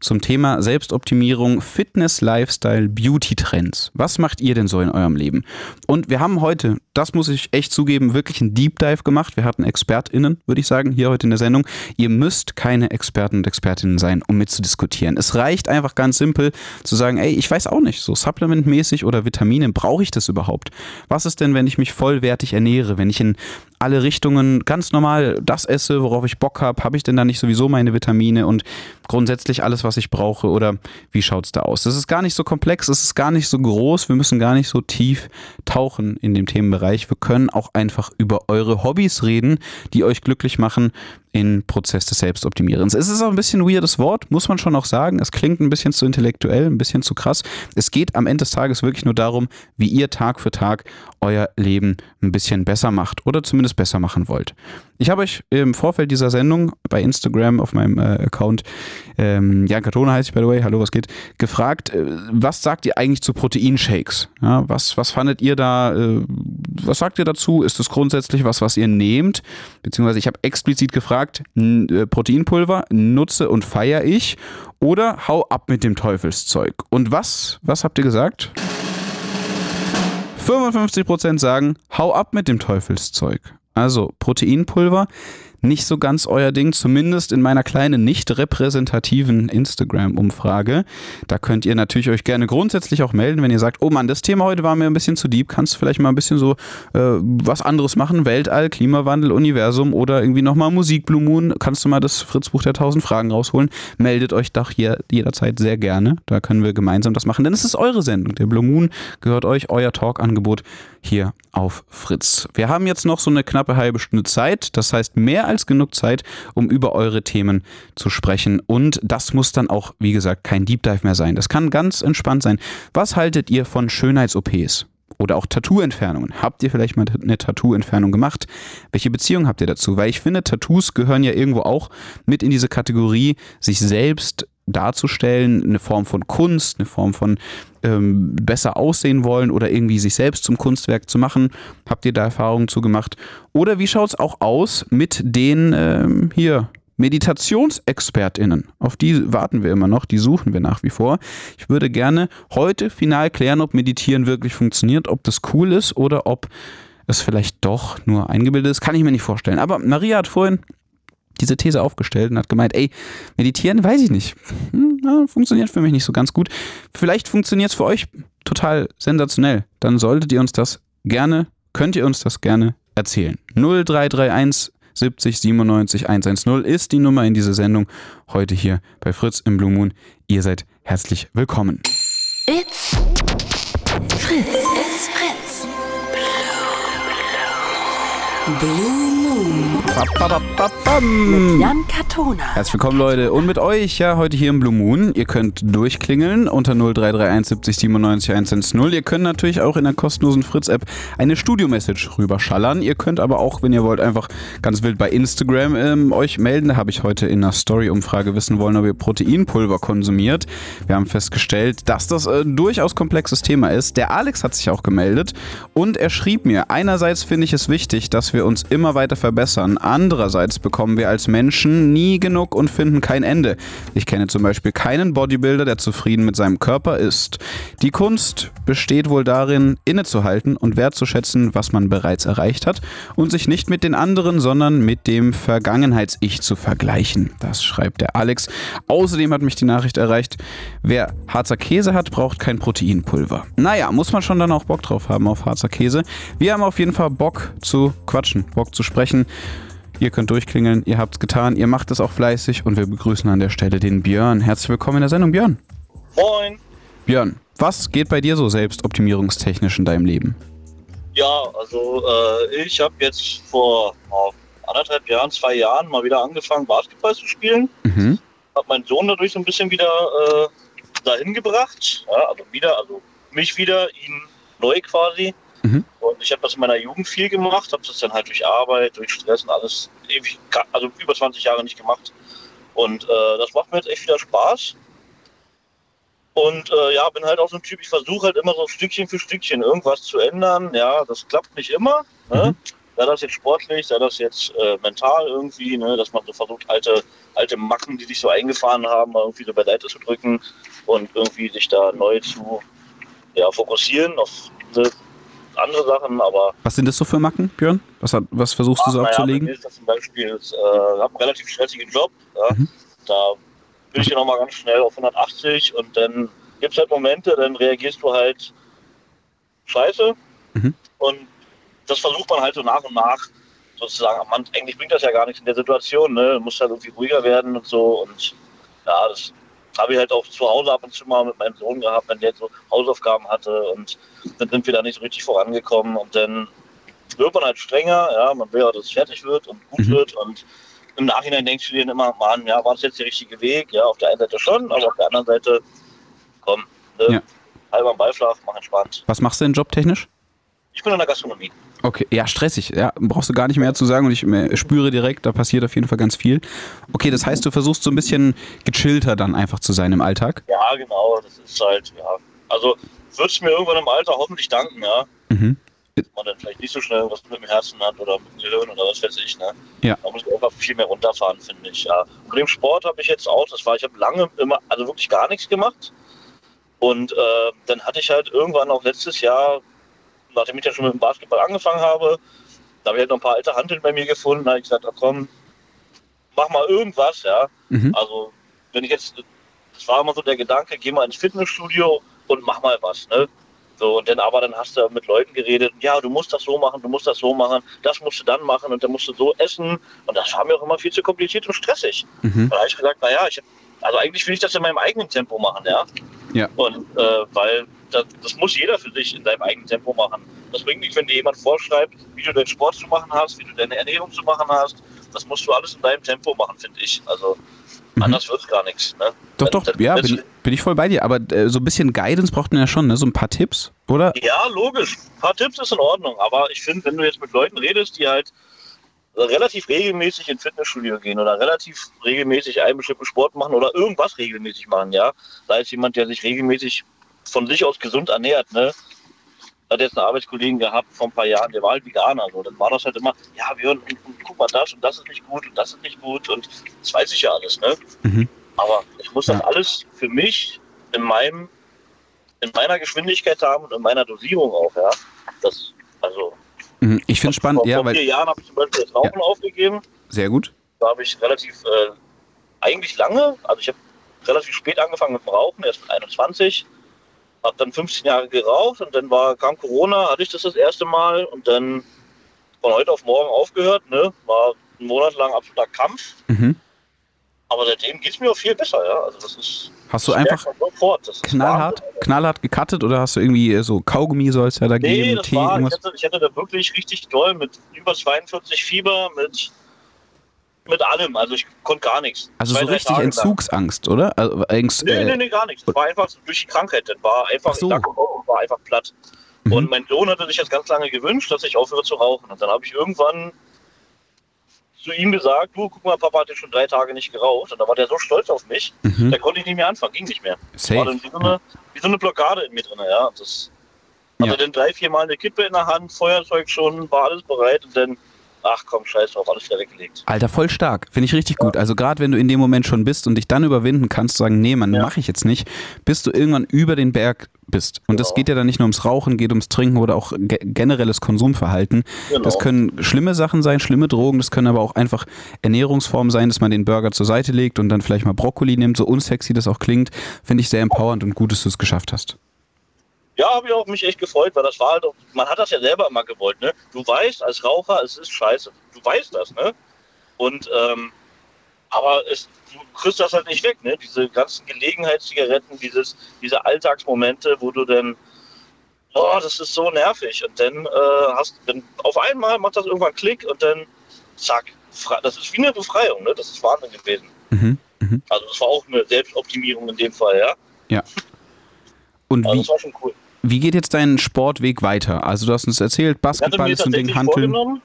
zum Thema Selbstoptimierung, Fitness, Lifestyle, Beauty-Trends. Was macht ihr denn so in eurem Leben? Und wir haben heute, das muss ich echt zugeben, wirklich einen Deep Dive gemacht. Wir hatten ExpertInnen, würde ich sagen, hier heute in der Sendung. Ihr müsst keine Experten und Expertinnen sein, um mitzudiskutieren. Es reicht einfach ganz simpel zu sagen, ey, ich weiß auch nicht, so supplementmäßig oder Vitamine, brauche ich das überhaupt? Was ist denn, wenn ich mich vollwertig ernähre, wenn ich in alle Richtungen ganz normal das esse, worauf ich Bock habe, habe ich denn da nicht sowieso meine Vitamine und grundsätzlich alles, was ich brauche oder wie schaut's da aus? Das ist gar nicht so komplex, es ist gar nicht so groß, wir müssen gar nicht so tief tauchen in dem Themenbereich. Wir können auch einfach über eure Hobbys reden, die euch glücklich machen im Prozess des Selbstoptimierens. Es ist auch ein bisschen ein weirdes Wort, muss man schon auch sagen. Es klingt ein bisschen zu intellektuell, ein bisschen zu krass. Es geht am Ende des Tages wirklich nur darum, wie ihr Tag für Tag euer Leben ein bisschen besser macht oder zumindest besser machen wollt. Ich habe euch im Vorfeld dieser Sendung bei Instagram auf meinem äh, Account, ähm, Jan Katona heißt ich by the way, hallo, was geht, gefragt, äh, was sagt ihr eigentlich zu Proteinshakes? Ja, was, was fandet ihr da, äh, was sagt ihr dazu? Ist das grundsätzlich was, was ihr nehmt? Beziehungsweise ich habe explizit gefragt, n- äh, Proteinpulver nutze und feiere ich oder hau ab mit dem Teufelszeug. Und was, was habt ihr gesagt? 55% sagen, hau ab mit dem Teufelszeug. Also Proteinpulver nicht so ganz euer Ding, zumindest in meiner kleinen, nicht repräsentativen Instagram-Umfrage. Da könnt ihr natürlich euch gerne grundsätzlich auch melden, wenn ihr sagt, oh Mann, das Thema heute war mir ein bisschen zu deep, kannst du vielleicht mal ein bisschen so äh, was anderes machen, Weltall, Klimawandel, Universum oder irgendwie nochmal Musik, Blue Moon, kannst du mal das Fritzbuch der tausend Fragen rausholen. Meldet euch doch hier jederzeit sehr gerne, da können wir gemeinsam das machen, denn es ist eure Sendung. Der Blue Moon gehört euch, euer Talk-Angebot hier auf Fritz. Wir haben jetzt noch so eine knappe halbe Stunde Zeit, das heißt mehr als genug Zeit, um über eure Themen zu sprechen und das muss dann auch, wie gesagt, kein Deep Dive mehr sein. Das kann ganz entspannt sein. Was haltet ihr von Schönheits-OPs? Oder auch Tattoo-Entfernungen. Habt ihr vielleicht mal eine Tattoo-Entfernung gemacht? Welche Beziehung habt ihr dazu? Weil ich finde, Tattoos gehören ja irgendwo auch mit in diese Kategorie, sich selbst darzustellen, eine Form von Kunst, eine Form von ähm, besser aussehen wollen oder irgendwie sich selbst zum Kunstwerk zu machen. Habt ihr da Erfahrungen zu gemacht? Oder wie schaut es auch aus mit den ähm, hier MeditationsexpertInnen. Auf die warten wir immer noch, die suchen wir nach wie vor. Ich würde gerne heute final klären, ob Meditieren wirklich funktioniert, ob das cool ist oder ob es vielleicht doch nur eingebildet ist. Kann ich mir nicht vorstellen. Aber Maria hat vorhin diese These aufgestellt und hat gemeint, ey, meditieren, weiß ich nicht. Hm, ja, funktioniert für mich nicht so ganz gut. Vielleicht funktioniert es für euch total sensationell. Dann solltet ihr uns das gerne, könnt ihr uns das gerne erzählen. 0331 70 97 110 ist die Nummer in dieser Sendung. Heute hier bei Fritz im Blue Moon. Ihr seid herzlich willkommen. It's Blue Moon. Mit Jan Katona. Herzlich willkommen, Leute. Und mit euch ja heute hier im Blue Moon. Ihr könnt durchklingeln unter 0331 70 97 110. Ihr könnt natürlich auch in der kostenlosen Fritz-App eine Studio-Message rüberschallern. Ihr könnt aber auch, wenn ihr wollt, einfach ganz wild bei Instagram ähm, euch melden. Da habe ich heute in einer Story-Umfrage wissen wollen, ob ihr Proteinpulver konsumiert. Wir haben festgestellt, dass das äh, durchaus komplexes Thema ist. Der Alex hat sich auch gemeldet und er schrieb mir, einerseits finde ich es wichtig, dass wir uns immer weiter verbessern. Andererseits bekommen wir als Menschen nie genug und finden kein Ende. Ich kenne zum Beispiel keinen Bodybuilder, der zufrieden mit seinem Körper ist. Die Kunst besteht wohl darin, innezuhalten und wertzuschätzen, was man bereits erreicht hat und sich nicht mit den anderen, sondern mit dem Vergangenheits-Ich zu vergleichen. Das schreibt der Alex. Außerdem hat mich die Nachricht erreicht, wer Harzer Käse hat, braucht kein Proteinpulver. Naja, muss man schon dann auch Bock drauf haben auf Harzer Käse. Wir haben auf jeden Fall Bock zu quatschen, Bock zu sprechen. Ihr könnt durchklingeln, ihr habt's getan, ihr macht es auch fleißig und wir begrüßen an der Stelle den Björn. Herzlich willkommen in der Sendung, Björn. Moin. Björn, was geht bei dir so selbstoptimierungstechnisch in deinem Leben? Ja, also äh, ich habe jetzt vor oh, anderthalb Jahren, zwei Jahren mal wieder angefangen, Basketball zu spielen. Mhm. Habe meinen Sohn dadurch so ein bisschen wieder äh, dahin gebracht. Ja, also wieder, also mich wieder, ihn neu quasi. Mhm. Und ich habe das in meiner Jugend viel gemacht, habe das dann halt durch Arbeit, durch Stress und alles ewig, also über 20 Jahre nicht gemacht. Und äh, das macht mir jetzt echt wieder Spaß. Und äh, ja, bin halt auch so ein Typ, ich versuche halt immer so Stückchen für Stückchen irgendwas zu ändern. Ja, das klappt nicht immer. Ne? Mhm. Sei das jetzt sportlich, sei das jetzt äh, mental irgendwie, ne? dass man so versucht, alte, alte Macken, die sich so eingefahren haben, irgendwie so beiseite zu drücken und irgendwie sich da neu zu ja, fokussieren auf eine andere Sachen, aber Was sind das so für Macken, Björn? Was, hat, was versuchst du so naja, abzulegen? das zum Beispiel, äh, ich habe einen relativ stressigen Job. Ja. Mhm. Da bin ich ja nochmal ganz schnell auf 180 und dann gibt es halt Momente, dann reagierst du halt scheiße. Mhm. Und das versucht man halt so nach und nach sozusagen. am Mann, eigentlich bringt das ja gar nichts in der Situation. Ne? Du musst halt irgendwie ruhiger werden und so. Und ja, das habe ich halt auch zu Hause ab und zu mal mit meinem Sohn gehabt, wenn der so Hausaufgaben hatte und dann sind wir da nicht so richtig vorangekommen und dann wird man halt strenger, ja, man will ja, dass es fertig wird und gut Mhm. wird und im Nachhinein denkst du dir immer, Mann, ja, war das jetzt der richtige Weg? Ja, auf der einen Seite schon, aber auf der anderen Seite, komm, ne, Ja. halber Beiflach, mach entspannt. Was machst du denn jobtechnisch? Ich bin in der Gastronomie. Okay, ja, stressig. Ja, brauchst du gar nicht mehr zu sagen und ich äh, spüre direkt, da passiert auf jeden Fall ganz viel. Okay, das heißt, du versuchst so ein bisschen gechillter dann einfach zu sein im Alltag. Ja, genau, das ist halt, ja. Also wird es mir irgendwann im Alter hoffentlich danken, ja. Mhm. Dass man dann vielleicht nicht so schnell was mit dem Herzen hat oder mit dem Gehirn oder was weiß ich, ne? Ja. Da muss ich einfach viel mehr runterfahren, finde ich, ja. Und dem Sport habe ich jetzt auch, das war, ich habe lange immer, also wirklich gar nichts gemacht. Und äh, dann hatte ich halt irgendwann auch letztes Jahr, nachdem ich ja schon mit dem Basketball angefangen habe, da habe ich halt noch ein paar alte Handeln bei mir gefunden. Da habe ich gesagt, ach komm, mach mal irgendwas, ja. Mhm. Also, wenn ich jetzt, das war immer so der Gedanke, geh mal ins Fitnessstudio und mach mal was, ne? So, und dann aber dann hast du mit Leuten geredet, ja, du musst das so machen, du musst das so machen, das musst du dann machen und dann musst du so essen. Und das war mir auch immer viel zu kompliziert und stressig. Mhm. Da habe ich gesagt, naja, ich, also eigentlich will ich das in meinem eigenen Tempo machen, ja. Ja. Und äh, weil das, das muss jeder für sich in seinem eigenen Tempo machen. Das bringt nicht, wenn dir jemand vorschreibt, wie du deinen Sport zu machen hast, wie du deine Ernährung zu machen hast. Das musst du alles in deinem Tempo machen, finde ich. Also anders wird es gar nichts. Ne? Doch, doch, dann- ja, bin, bin ich voll bei dir. Aber äh, so ein bisschen Guidance braucht man ja schon, ne? So ein paar Tipps, oder? Ja, logisch. Ein paar Tipps ist in Ordnung. Aber ich finde, wenn du jetzt mit Leuten redest, die halt relativ regelmäßig ins Fitnessstudio gehen oder relativ regelmäßig einen bestimmten Sport machen oder irgendwas regelmäßig machen, ja. Sei es jemand, der sich regelmäßig von sich aus gesund ernährt, ne. Hat jetzt einen Arbeitskollegen gehabt vor ein paar Jahren, der war halt Veganer. So. Dann war das halt immer, ja, wir und, und guck mal das und das ist nicht gut und das ist nicht gut und das weiß ich ja alles, ne? Mhm. Aber ich muss das Ja. alles für mich in meinem in meiner Geschwindigkeit haben und in meiner Dosierung auch, ja. Das, also, Mhm. Ich finde spannend, vor, ja, vor weil. vier Jahren habe ich zum Beispiel das Rauchen aufgegeben. Sehr gut. Da habe ich relativ, äh, eigentlich lange, also ich habe relativ spät angefangen mit dem Rauchen, erst mit 21. Habe dann 15 Jahre geraucht und dann war, kam Corona, hatte ich das das erste Mal und dann von heute auf morgen aufgehört, ne? War einen Monat lang absoluter Kampf. Mhm. Aber seitdem geht es mir auch viel besser, ja. Also das ist. Hast du einfach knallhart, Wahnsinn. knallhart gecuttet oder hast du irgendwie äh, so Kaugummi soll es ja da Nee, geben, das Tee, war, ich hatte, ich hatte da wirklich richtig doll mit über 42 Fieber, mit, mit allem. Also ich konnte gar nichts. Also Zwei, so richtig Tage lang. Entzugsangst, oder? Also, Angst, Nee, äh, nee, nee, gar nichts. Das war einfach durch die Krankheit. Das war einfach, Ach so. Bauch und war einfach platt. Mhm. Und mein Sohn hatte sich jetzt ganz lange gewünscht, dass ich aufhöre zu rauchen. Und dann habe ich irgendwann zu ihm gesagt, du, guck mal, Papa hat jetzt schon drei Tage nicht geraucht. Und da war der so stolz auf mich, mhm. da konnte ich nicht mehr anfangen, ging nicht mehr. war safe. dann wie so eine, wie so eine Blockade in mir drin, ja. Und das hatte Ja. dann drei, vier Mal eine Kippe in der Hand, Feuerzeug schon, war alles bereit und dann, ach komm, scheiß drauf, alles wieder weggelegt. Alter, voll stark. Finde ich richtig gut. Also gerade wenn du in dem Moment schon bist und dich dann überwinden kannst, sagen, nee, man, Ja. mache ich jetzt nicht, bis du irgendwann über den Berg bist. Und das Genau. geht ja dann nicht nur ums Rauchen, geht ums Trinken oder auch ge generelles Konsumverhalten. Genau. Das können schlimme Sachen sein, schlimme Drogen, das können aber auch einfach Ernährungsformen sein, dass man den Burger zur Seite legt und dann vielleicht mal Brokkoli nimmt, so unsexy das auch klingt. Finde ich sehr empowernd und gut, dass du es geschafft hast. Ja, habe ich auch mich echt gefreut, weil das war halt, auch, man hat das ja selber immer gewollt, ne? Du weißt als Raucher, es ist scheiße. Du weißt das, ne? Und, ähm, aber es, du kriegst das halt nicht weg, ne? Diese ganzen Gelegenheitszigaretten, dieses, diese Alltagsmomente, wo du dann, oh, das ist so nervig. Und dann äh, hast, dann auf einmal macht das irgendwann Klick und dann, zack, das ist wie eine Befreiung, ne? Das ist Wahnsinn gewesen. Mhm. Mhm. Also das war auch eine Selbstoptimierung in dem Fall, ja. Und Also wie, das war schon cool. Wie geht jetzt dein Sportweg weiter? Also du hast uns erzählt, Basketball ist ein Ding, Handeln. vorgenommen,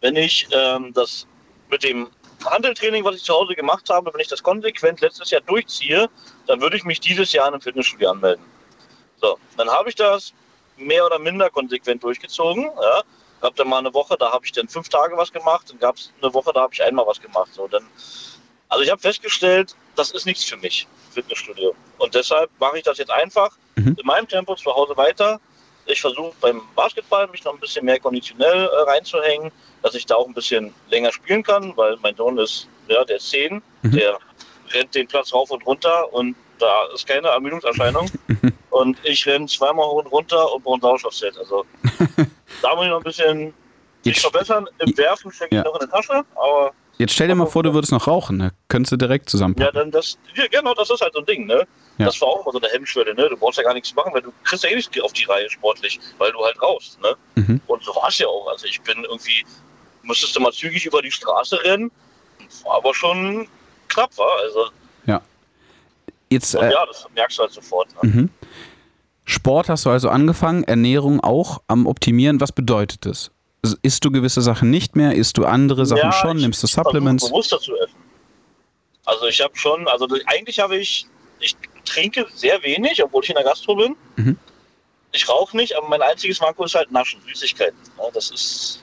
wenn ich ähm, das mit dem Handeltraining, was ich zu Hause gemacht habe, wenn ich das konsequent letztes Jahr durchziehe, dann würde ich mich dieses Jahr in einem Fitnessstudio anmelden. So, dann habe ich das mehr oder minder konsequent durchgezogen. Ja. Gab dann mal eine Woche, da habe ich dann fünf Tage was gemacht, dann gab es eine Woche, da habe ich einmal was gemacht. So, dann, also ich habe festgestellt, das ist nichts für mich, Fitnessstudio. Und deshalb mache ich das jetzt einfach Mhm. in meinem Tempo zu Hause weiter. Ich versuche beim Basketball mich noch ein bisschen mehr konditionell äh, reinzuhängen, dass ich da auch ein bisschen länger spielen kann, weil mein Sohn ist, ja, der ist 10, Mhm. der rennt den Platz rauf und runter und da ist keine Ermüdungserscheinung. und ich renne zweimal hoch und runter und brauche ein Sauerstoffzelt. Also da muss ich noch ein bisschen Jetzt, verbessern. Im Werfen stecke ich Ja. noch in der Tasche, aber jetzt stell dir mal vor, du würdest noch rauchen, ne? Könntest du direkt ja, zusammenpacken. dann das, ja, genau, das ist halt so ein Ding, ne? Ja. Das war auch immer so eine Hemmschwelle, ne? Du brauchst ja gar nichts machen, weil du kriegst ja eh nicht auf die Reihe sportlich, weil du halt raus, ne? Mhm. Und so war es ja auch. Also ich bin irgendwie, musstest du mal zügig über die Straße rennen, war aber schon knapp, war. Also Jetzt, und äh, ja, das merkst du halt sofort. Ne? mhm. Sport hast du also angefangen, Ernährung auch am Optimieren. Was bedeutet das? Isst du gewisse Sachen nicht mehr? Isst du andere Sachen Ja, schon? ich- Nimmst du ich Supplements? bewusster zu essen. Also ich habe schon, also eigentlich habe ich, ich trinke sehr wenig, obwohl ich in der Gastro bin. Mhm. Ich rauche nicht, aber mein einziges Manko ist halt Naschen, Süßigkeiten. Ja, das ist,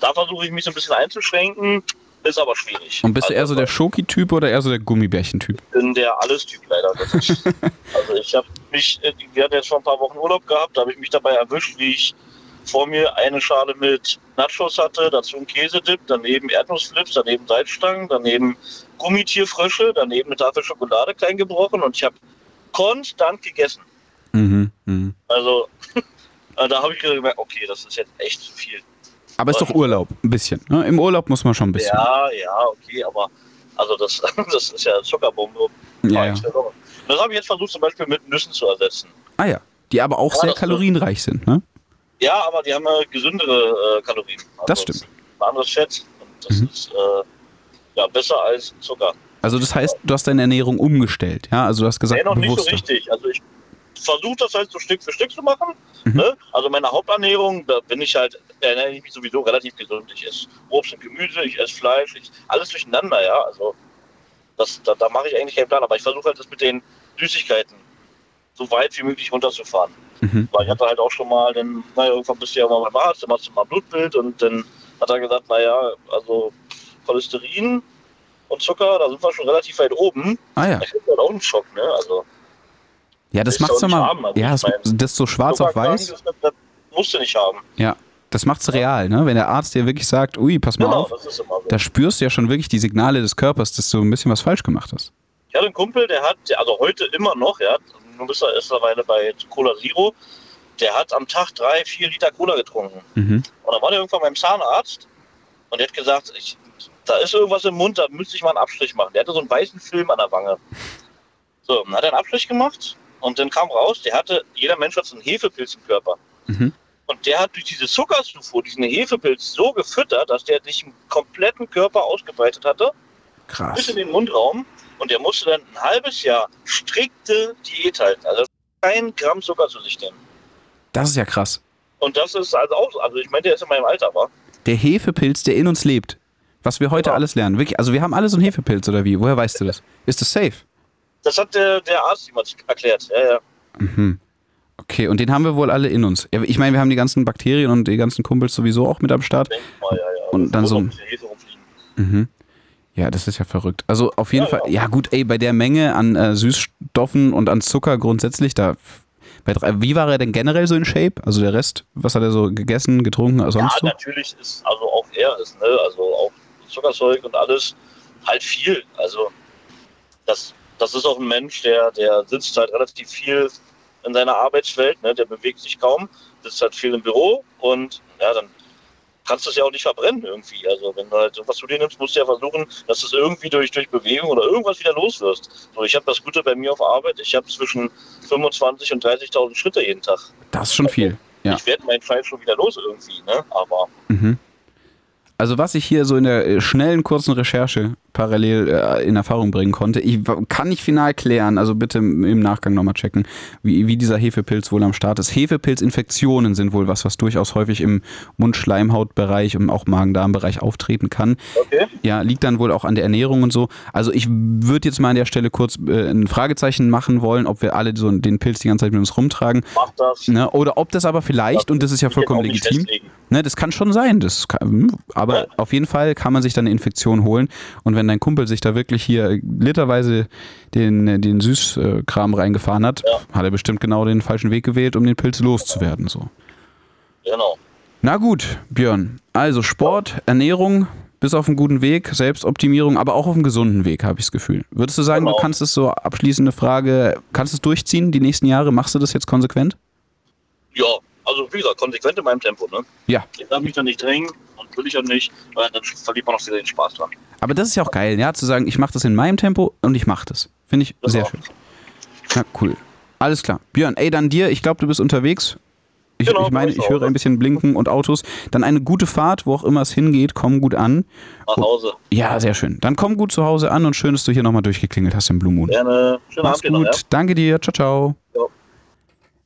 da versuche ich mich so ein bisschen einzuschränken, ist aber schwierig. Und bist du eher so Also, der Schoki-Typ oder eher so der Gummibärchen-Typ? Ich bin der Alles-Typ leider. Ist, also ich habe mich, äh, wir hatten jetzt vor ein paar Wochen Urlaub gehabt, da habe ich mich dabei erwischt, wie ich vor mir eine Schale mit Nachos hatte, dazu ein Käsedip, daneben Erdnussflips, daneben Salzstangen, daneben Gummitierfrösche, daneben eine Tafel Schokolade klein gebrochen und ich habe konstant gegessen. Mhm, mhm. Also da habe ich gemerkt, okay, das ist jetzt echt zu viel. Aber ist doch Urlaub, ein bisschen. Ne? Im Urlaub muss man schon ein bisschen. Ja, ja, okay, aber also das, das ist ja Zuckerbombe. Ja, ja. Das habe ich jetzt versucht zum Beispiel mit Nüssen zu ersetzen. Ah ja, die aber auch Ja, sehr kalorienreich sind, ne? Ja, aber die haben ja gesündere äh, Kalorien. Also Das stimmt. Ein anderes Fett. Und das Mhm. ist äh, ja besser als Zucker. Also das heißt, du hast deine Ernährung umgestellt, ja? Also du hast gesagt, Nee, noch nicht so bewusster. richtig. Also ich versuche das halt so Stück für Stück zu machen. Mhm. Ne? Also meine Haupternährung, da bin ich halt, ernähre ich mich sowieso relativ gesund. Ich esse Obst und Gemüse, ich esse Fleisch, ich, alles durcheinander, ja. Also das, da, da mache ich eigentlich keinen Plan. Aber ich versuche halt das mit den Süßigkeiten so weit wie möglich runterzufahren. Mhm. Weil ich hatte halt auch schon mal, dann, naja, irgendwann bist du ja mal beim Arzt, dann machst du mal Blutbild und dann hat er gesagt, naja, also Cholesterin und Zucker, da sind wir schon relativ weit oben. Ah ja. Ich krieg halt auch einen Schock, ne? Also Ja, das macht's doch doch nicht mal. also ja, das, das so schwarz auf weiß. Das, das musst du nicht haben. Ja, das macht's real, ne? Wenn der Arzt dir wirklich sagt, ui, pass mal Genau, auf, so. da spürst du ja schon wirklich die Signale des Körpers, dass du ein bisschen was falsch gemacht hast. Ich hatte einen Kumpel, der hat, also heute immer noch, ja, nun ist er mittlerweile bei Cola Zero, der hat am Tag drei, vier Liter Cola getrunken. Mhm. Und dann war der irgendwann beim Zahnarzt und der hat gesagt, ich, da ist irgendwas im Mund, da müsste ich mal einen Abstrich machen. Der hatte so einen weißen Film an der Wange. So, dann hat er einen Abstrich gemacht und dann kam raus, der hatte, jeder Mensch hat so einen Hefepilz im Körper. Mhm. Und der hat durch diese Zuckerzufuhr diesen Hefepilz so gefüttert, dass der sich im kompletten Körper ausgebreitet hatte, bis Krass. in den Mundraum. Und der musste dann ein halbes Jahr strikte Diät halten. Also kein Gramm Zucker zu sich nehmen. Das ist ja krass. Und das ist also auch, also ich meine, der ist in meinem Alter, war. Der Hefepilz, der in uns lebt. Was wir heute Genau. alles lernen. Wirklich, also wir haben alle so einen Hefepilz oder wie? Woher weißt du das? Ist das safe? Das hat der, der Arzt jemand erklärt. Ja, ja. Mhm. Okay, und den haben wir wohl alle in uns. Ich meine, wir haben die ganzen Bakterien und die ganzen Kumpels sowieso auch mit am Start. Denk mal, ja, ja. Und dann so ein- ein. Mhm. Ja, das ist ja verrückt. Also auf jeden Ja, Fall, ja. ja gut, ey, bei der Menge an äh, Süßstoffen und an Zucker grundsätzlich, da. Drei, wie war er denn generell so in Shape? Also der Rest, was hat er so gegessen, getrunken, Ja, sonst so? natürlich ist, also auch er ist, ne, also auch Zuckerzeug und alles, halt viel. Also das, das ist auch ein Mensch, der, der sitzt halt relativ viel in seiner Arbeitswelt, ne, der bewegt sich kaum, sitzt halt viel im Büro und ja, dann kannst du es ja auch nicht verbrennen irgendwie. Also wenn du halt was zu dir nimmst, musst du ja versuchen, dass du es irgendwie durch, durch Bewegung oder irgendwas wieder los wirst. So, ich habe das Gute bei mir auf Arbeit, ich habe zwischen 25 und 30.000 Schritte jeden Tag. Das ist schon viel. Ja. Ich werde meinen Scheiß schon wieder los irgendwie, ne? Aber Mhm. Also was ich hier so in der äh, schnellen, kurzen Recherche parallel äh, in Erfahrung bringen konnte, ich kann nicht final klären, also bitte im Nachgang nochmal checken, wie, wie dieser Hefepilz wohl am Start ist. Hefepilzinfektionen sind wohl was, was durchaus häufig im Mund-Schleimhaut-Bereich und auch Magen-Darm-Bereich auftreten kann. okay. Ja, liegt dann wohl auch an der Ernährung und so. Also ich würde jetzt mal an der Stelle kurz äh, ein Fragezeichen machen wollen, ob wir alle so den Pilz die ganze Zeit mit uns rumtragen. mach das. Ne? Oder ob das aber vielleicht, und das ist ja vollkommen legitim. Ne, das kann schon sein. Das kann, hm, aber Ja. auf jeden Fall kann man sich dann eine Infektion holen. Und wenn dein Kumpel sich da wirklich hier literweise den, den Süßkram reingefahren hat, Ja. hat er bestimmt genau den falschen Weg gewählt, um den Pilz loszuwerden. So. Genau. Na gut, Björn. Also Sport, Ernährung, bis auf einen guten Weg, Selbstoptimierung, aber auch auf einem gesunden Weg, habe ich das Gefühl. Würdest du sagen, Genau. du kannst es so abschließende Frage, kannst du es durchziehen die nächsten Jahre? Machst du das jetzt konsequent? Ja, also wie gesagt, konsequent in meinem Tempo, ne? Ja. Ich darf mich da nicht drängen will ich auch nicht, weil dann verliert man auch wieder den Spaß dran. Aber das ist ja auch geil, ja, zu sagen, ich mache das in meinem Tempo und ich mache das. Finde ich Das sehr auch. schön. Na, cool. Alles klar. Björn, ey, dann dir, ich glaube, du bist unterwegs. Ich, Genau, ich meine, ich höre ein bisschen Blinken und Autos. Dann eine gute Fahrt, wo auch immer es hingeht. Komm gut an. Nach Hause. Ja, sehr schön. Dann komm gut zu Hause an und schön, dass du hier nochmal durchgeklingelt hast im Blue Moon. Gerne. Schönen Mach's Abend dir noch, gut. ja? Danke dir. Ciao, ciao. Ja.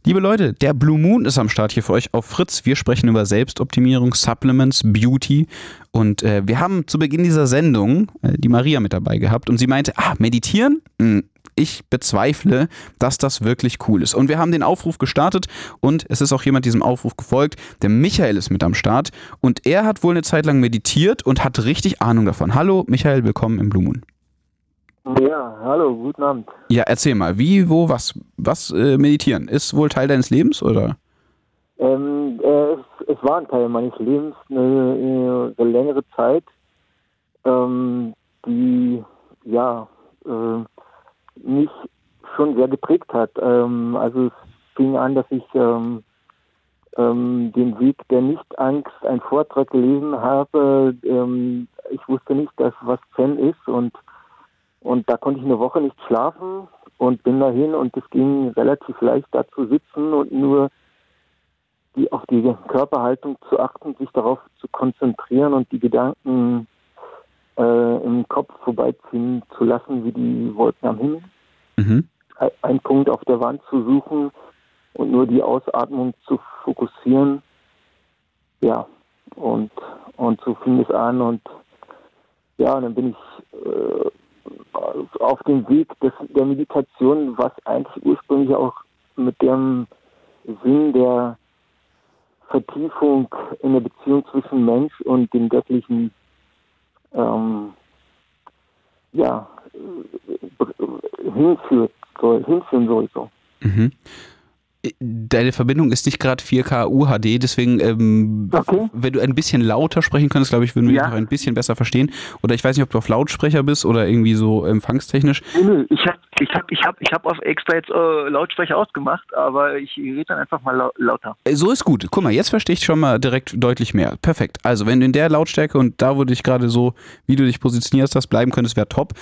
Liebe Leute, der Blue Moon ist am Start hier für euch auf Fritz. Wir sprechen über Selbstoptimierung, Supplements, Beauty. Und äh, wir haben zu Beginn dieser Sendung äh, die Maria mit dabei gehabt und sie meinte, ah, meditieren? Hm, ich bezweifle, dass das wirklich cool ist. Und wir haben den Aufruf gestartet und es ist auch jemand diesem Aufruf gefolgt. Der Michael ist mit am Start und er hat wohl eine Zeit lang meditiert und hat richtig Ahnung davon. Hallo Michael, willkommen im Blue Moon. Ja, hallo, guten Abend. Ja, erzähl mal, wie, wo, was, was äh, meditieren? Ist wohl Teil deines Lebens oder? Ähm, äh, ist es war ein Teil meines Lebens eine, eine längere Zeit, ähm, die ja äh, mich schon sehr geprägt hat. Ähm, also es fing an, dass ich ähm, ähm, den Weg der Nichtangst, einen Vortrag gelesen habe. Ähm, ich wusste nicht, dass was Zen ist und und da konnte ich eine Woche nicht schlafen und bin dahin und es ging relativ leicht da zu sitzen und nur die, auf die Körperhaltung zu achten, sich darauf zu konzentrieren und die Gedanken äh, im Kopf vorbeiziehen zu lassen, wie die Wolken am Himmel. Mhm. Ein Punkt auf der Wand zu suchen und nur die Ausatmung zu fokussieren. Ja, und, und so fing es an und ja, dann bin ich äh, auf dem Weg des, der Meditation, was eigentlich ursprünglich auch mit dem Sinn der Vertiefung in der Beziehung zwischen Mensch und dem Göttlichen ähm, ja, hinführt soll, hinführen soll. So. Mhm deine Verbindung ist nicht gerade 4K UHD, deswegen, ähm, okay. wenn du ein bisschen lauter sprechen könntest, glaube ich, würden wir ja. dich noch ein bisschen besser verstehen. Oder ich weiß nicht, ob du auf Lautsprecher bist oder irgendwie so empfangstechnisch. Nee, ich habe ich hab, ich hab, ich hab auf extra jetzt äh, Lautsprecher ausgemacht, aber ich rede dann einfach mal lauter. Äh, so ist gut. Guck mal, jetzt verstehe ich schon mal direkt deutlich mehr. Perfekt. Also, wenn du in der Lautstärke und da, wo du dich gerade so, wie du dich positionierst hast, bleiben könntest, wäre top.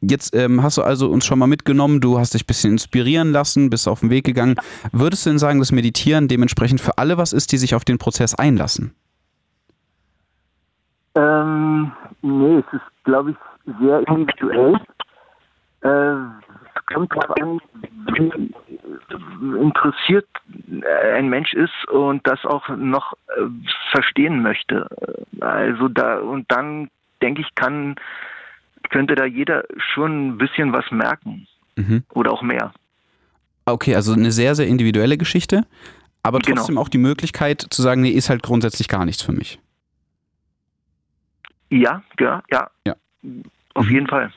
Jetzt ähm, hast du also uns schon mal mitgenommen, du hast dich ein bisschen inspirieren lassen, bist auf den Weg gegangen. Würdest du denn sagen, dass Meditieren dementsprechend für alle was ist, die sich auf den Prozess einlassen? Ähm, nee, es ist, glaube ich, sehr individuell. Äh, es kommt darauf an, wie interessiert ein Mensch ist und das auch noch äh, verstehen möchte. Also da und dann denke ich, kann könnte da jeder schon ein bisschen was merken. Mhm. Oder auch mehr. Okay, also eine sehr, sehr individuelle Geschichte, aber genau. trotzdem genau. auch die Möglichkeit zu sagen, nee, ist halt grundsätzlich gar nichts für mich. Ja, ja, ja. ja. Auf mhm. jeden Fall.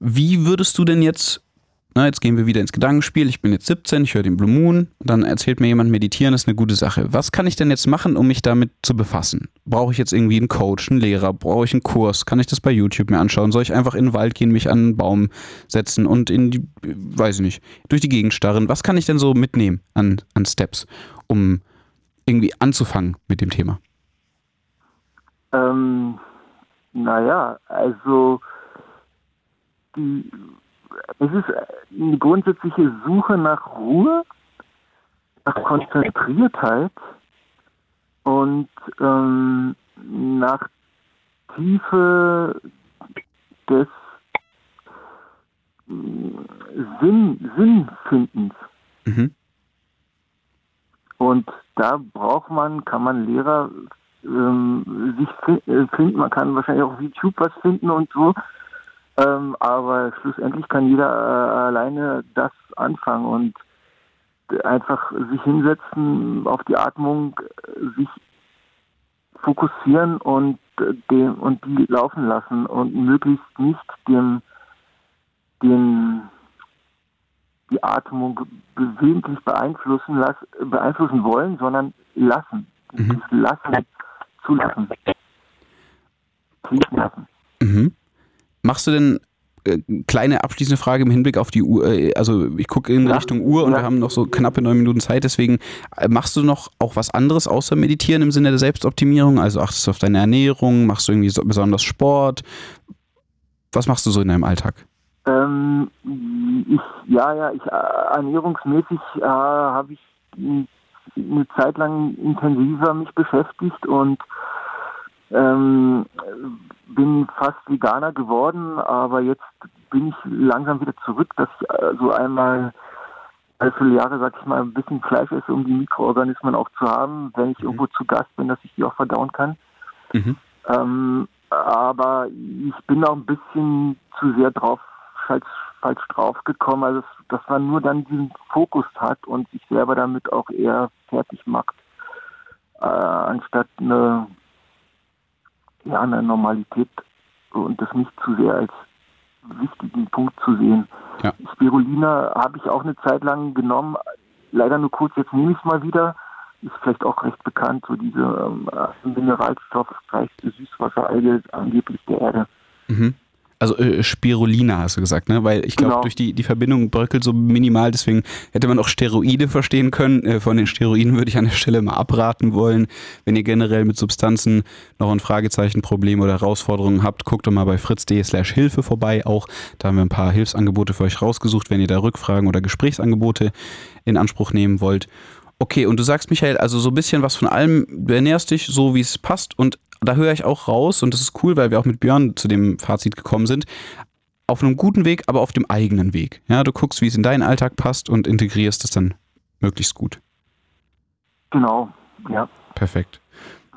Wie würdest du denn jetzt na, jetzt gehen wir wieder ins Gedankenspiel. Ich bin jetzt 17, ich höre den Blue Moon. Dann erzählt mir jemand, meditieren ist eine gute Sache. Was kann ich denn jetzt machen, um mich damit zu befassen? Brauche ich jetzt irgendwie einen Coach, einen Lehrer? Brauche ich einen Kurs? Kann ich das bei YouTube mir anschauen? Soll ich einfach in den Wald gehen, mich an einen Baum setzen und in die, weiß ich nicht, durch die Gegend starren? Was kann ich denn so mitnehmen an, an Steps, um irgendwie anzufangen mit dem Thema? Ähm, naja, also die es ist eine grundsätzliche Suche nach Ruhe, nach Konzentriertheit und ähm, nach Tiefe des Sinn, Sinnfindens. Mhm. Und da braucht man, kann man Lehrer ähm, sich äh, finden, man kann wahrscheinlich auch auf YouTube was finden und so. Ähm, aber schlussendlich kann jeder äh, alleine das anfangen und einfach sich hinsetzen, auf die Atmung, sich fokussieren und äh, dem und die laufen lassen und möglichst nicht dem den die Atmung willentlich beeinflussen las, beeinflussen wollen, sondern lassen. Mhm. Lassen, zulassen. Fließen lassen. Mhm. Machst du denn äh, kleine abschließende Frage im Hinblick auf die Uhr, äh, also ich gucke in ja. Richtung Uhr und ja. wir haben noch so knappe neun Minuten Zeit, deswegen äh, machst du noch auch was anderes außer Meditieren im Sinne der Selbstoptimierung? Also achtest du auf deine Ernährung, machst du irgendwie so besonders Sport? Was machst du so in deinem Alltag? Ähm, ich, ja, ja, ich, ernährungsmäßig äh, habe ich eine Zeit lang intensiver mich beschäftigt und ähm, bin fast Veganer geworden, aber jetzt bin ich langsam wieder zurück, dass ich äh, so einmal alle viele Jahre, sag ich mal, ein bisschen Fleisch esse, um die Mikroorganismen auch zu haben, wenn ich mhm. irgendwo zu Gast bin, dass ich die auch verdauen kann. Mhm. Ähm, aber ich bin auch ein bisschen zu sehr drauf, falsch, falsch drauf gekommen, also dass man nur dann diesen Fokus hat und sich selber damit auch eher fertig macht, äh, anstatt eine ja, eine Normalität und das nicht zu sehr als wichtigen Punkt zu sehen. Ja. Spirulina habe ich auch eine Zeit lang genommen, leider nur kurz, jetzt nehme ich es mal wieder, ist vielleicht auch recht bekannt, so diese ähm, mineralstoffreichste Süßwasseralge angeblich der Erde. Mhm. Also äh, Spirulina hast du gesagt, ne? Weil ich glaube, Genau. durch die, die Verbindung bröckelt so minimal, deswegen hätte man auch Steroide verstehen können. Äh, von den Steroiden würde ich an der Stelle mal abraten wollen. Wenn ihr generell mit Substanzen noch ein Fragezeichenproblem oder Herausforderungen habt, guckt doch mal bei fritz.de slash Hilfe vorbei. Auch da haben wir ein paar Hilfsangebote für euch rausgesucht, wenn ihr da Rückfragen oder Gesprächsangebote in Anspruch nehmen wollt. Okay, und du sagst, Michael, also so ein bisschen was von allem, du ernährst dich so, wie es passt. Und da höre ich auch raus, und das ist cool, weil wir auch mit Björn zu dem Fazit gekommen sind, auf einem guten Weg, aber auf dem eigenen Weg. Ja, du guckst, wie es in deinen Alltag passt und integrierst es dann möglichst gut. Genau, ja. Perfekt.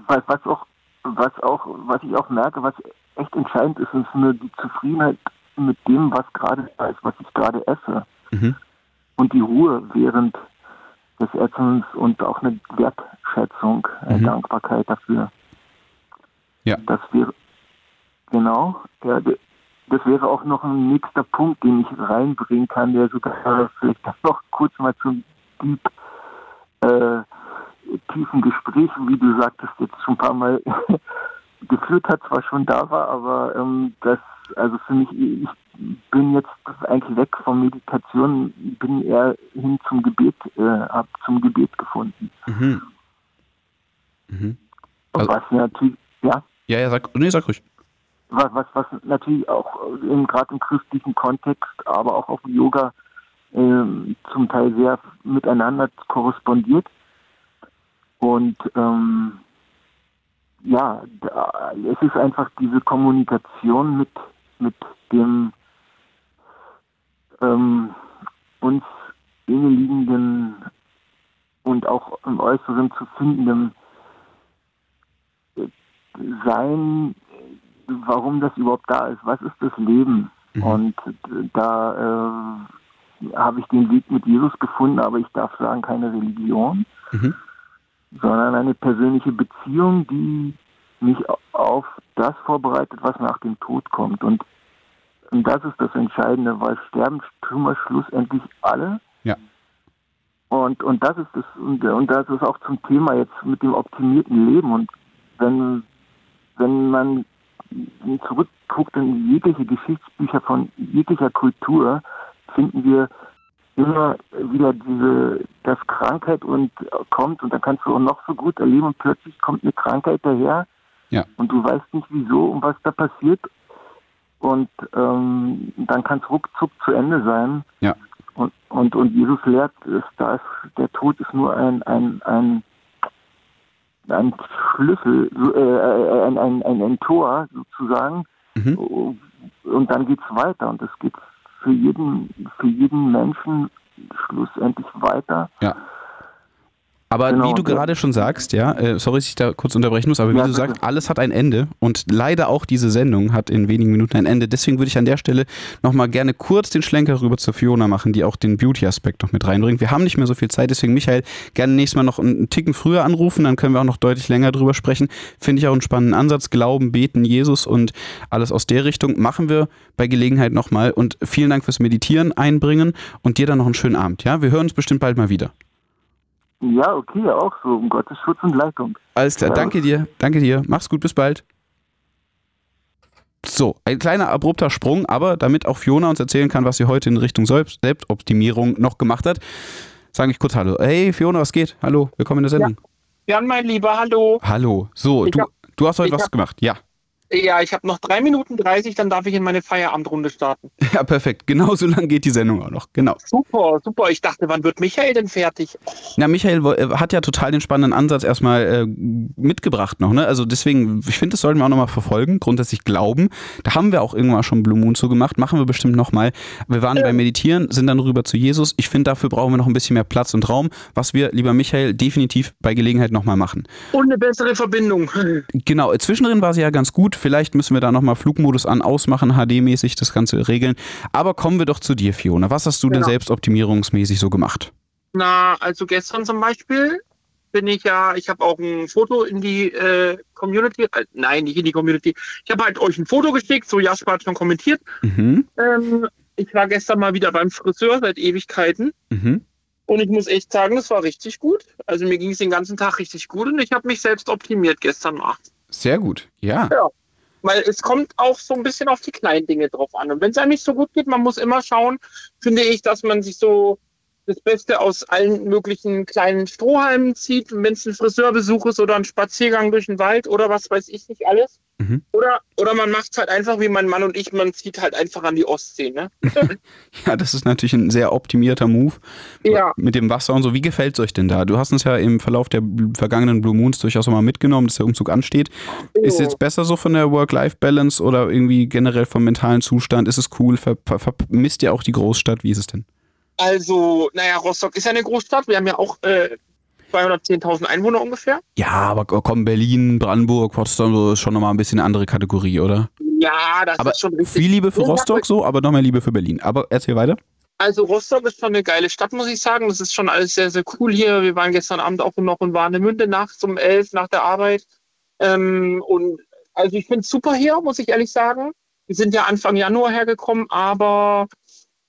Was, was auch, was auch, was ich auch merke, was echt entscheidend ist, ist nur die Zufriedenheit mit dem, was gerade da ist, was ich gerade esse. Mhm. Und die Ruhe während des Essens und auch eine Wertschätzung, eine Mhm. Dankbarkeit dafür. Ja. Das wäre, genau, ja, das wäre auch noch ein nächster Punkt, den ich reinbringen kann, der sogar vielleicht noch kurz mal zum Deep, äh, tiefen Gespräch, wie du sagtest, jetzt schon ein paar Mal geführt hat, zwar schon da war, aber ähm, das, also für mich, ich bin jetzt eigentlich weg von Meditation, bin eher hin zum Gebet, äh, hab zum Gebet gefunden. Mhm. Mhm. Also- was natürlich, ja, Ja, ja, sag, nee, sag ruhig. was, was, was natürlich auch im, gerade im christlichen Kontext, aber auch auf Yoga ähm, zum Teil sehr miteinander korrespondiert. Und ähm, ja, da, es ist einfach diese Kommunikation mit, mit dem ähm, uns inneliegenden und auch im Äußeren zu findenden äh, Sein, warum das überhaupt da ist. Was ist das Leben? Mhm. Und da äh, habe ich den Weg mit Jesus gefunden, aber ich darf sagen, keine Religion, Mhm. sondern eine persönliche Beziehung, die mich auf das vorbereitet, was nach dem Tod kommt. Und, und das ist das Entscheidende, weil sterben tun wir schlussendlich alle. Ja. Und, und das ist das, und, und das ist auch zum Thema jetzt mit dem optimierten Leben. Und wenn, wenn man zurückguckt in jegliche Geschichtsbücher von jeglicher Kultur, finden wir immer wieder diese, dass Krankheit und kommt und dann kannst du auch noch so gut erleben und plötzlich kommt eine Krankheit daher Ja. und du weißt nicht wieso und was da passiert und ähm, dann kann es ruckzuck zu Ende sein. Ja. Und, und, und Jesus lehrt, ist, da ist, der Tod ist nur ein, ein, ein, ein Schlüssel, so, äh, ein, ein, ein, ein Tor sozusagen. Mhm. Und dann geht's weiter. Und es geht für jeden, für jeden Menschen schlussendlich weiter. Ja. Aber Genau, wie du ja. gerade schon sagst, ja, äh, sorry, dass ich da kurz unterbrechen muss, aber wie Ja, du sagst, alles hat ein Ende und leider auch diese Sendung hat in wenigen Minuten ein Ende. Deswegen würde ich an der Stelle nochmal gerne kurz den Schlenker rüber zur Fiona machen, die auch den Beauty-Aspekt noch mit reinbringt. Wir haben nicht mehr so viel Zeit, deswegen Michael, gerne nächstes Mal noch einen Ticken früher anrufen, dann können wir auch noch deutlich länger drüber sprechen. Finde ich auch einen spannenden Ansatz. Glauben, beten, Jesus und alles aus der Richtung machen wir bei Gelegenheit nochmal. Und vielen Dank fürs Meditieren einbringen und dir dann noch einen schönen Abend. Ja, wir hören uns bestimmt bald mal wieder. Ja, okay, auch so, um Gottes Schutz und Leitung. Alles klar, Ja. danke dir, danke dir. Mach's gut, bis bald. So, ein kleiner abrupter Sprung, aber damit auch Fiona uns erzählen kann, was sie heute in Richtung Selbst- Selbstoptimierung noch gemacht hat, sage ich kurz Hallo. Hey Fiona, was geht? Hallo, willkommen in der Sendung. Jan, mein Lieber, hallo. Hallo. So, Ich du, hab- du hast heute was hab- gemacht. Ja. Ja, ich habe noch drei Minuten 30, dann darf ich in meine Feierabendrunde starten. Ja, perfekt. Genau so lang geht die Sendung auch noch. Genau. Super, super. Ich dachte, wann wird Michael denn fertig? Na, Michael äh, hat ja total den spannenden Ansatz erstmal äh, mitgebracht noch, ne? Also deswegen, ich finde, das sollten wir auch nochmal verfolgen. Grundsätzlich glauben. Da haben wir auch irgendwann schon Blue Moon zu gemacht. Machen wir bestimmt nochmal. Wir waren beim Meditieren, sind dann rüber zu Jesus. Ich finde, dafür brauchen wir noch ein bisschen mehr Platz und Raum, was wir, lieber Michael, definitiv bei Gelegenheit nochmal machen. Und eine bessere Verbindung. Genau, äh, zwischendrin war sie ja ganz gut. Vielleicht müssen wir da nochmal Flugmodus an, ausmachen, HD-mäßig das Ganze regeln. Aber kommen wir doch zu dir, Fiona. Was hast du denn Genau. selbstoptimierungsmäßig so gemacht? Na, also gestern zum Beispiel bin ich ja, ich habe auch ein Foto in die äh, Community, äh, nein, nicht in die Community. Ich habe halt euch ein Foto geschickt, so Jasper hat schon kommentiert. Mhm. Ähm, ich war gestern mal wieder beim Friseur seit Ewigkeiten. Mhm. Und ich muss echt sagen, das war richtig gut. Also mir ging es den ganzen Tag richtig gut und ich habe mich selbst optimiert gestern Nacht. Sehr gut, ja. Ja. Weil es kommt auch so ein bisschen auf die kleinen Dinge drauf an. Und wenn es einem nicht so gut geht, man muss immer schauen, finde ich, dass man sich so das Beste aus allen möglichen kleinen Strohhalmen zieht, wenn es ein Friseurbesuch ist oder ein Spaziergang durch den Wald oder was weiß ich nicht alles. Mhm. Oder, oder man macht es halt einfach wie mein Mann und ich, man zieht halt einfach an die Ostsee. Ne? Ja, das ist natürlich ein sehr optimierter Move. ja. Mit dem Wasser und so. Wie gefällt es euch denn da? Du hast uns ja im Verlauf der vergangenen Blue Moons durchaus mal mitgenommen, dass der Umzug ansteht. Ist jetzt besser so von der Work-Life-Balance oder irgendwie generell vom mentalen Zustand? Ist es cool? Ver vermisst ihr auch die Großstadt? Wie ist es denn? Also, naja, Rostock ist ja eine Großstadt. Wir haben ja auch äh, 210.000 Einwohner ungefähr. Ja, aber komm, Berlin, Brandenburg, Potsdam, so ist schon nochmal ein bisschen eine andere Kategorie, oder? Ja, das Aber ist schon richtig. Viel Liebe für Rostock so, aber noch mehr Liebe für Berlin. Aber erzähl weiter. Also Rostock ist schon eine geile Stadt, muss ich sagen. Das ist schon alles sehr, sehr cool hier. Wir waren gestern Abend auch noch in Warnemünde nachts um elf nach der Arbeit. Ähm, und also ich finde es super hier, muss ich ehrlich sagen. Wir sind ja Anfang Januar hergekommen, aber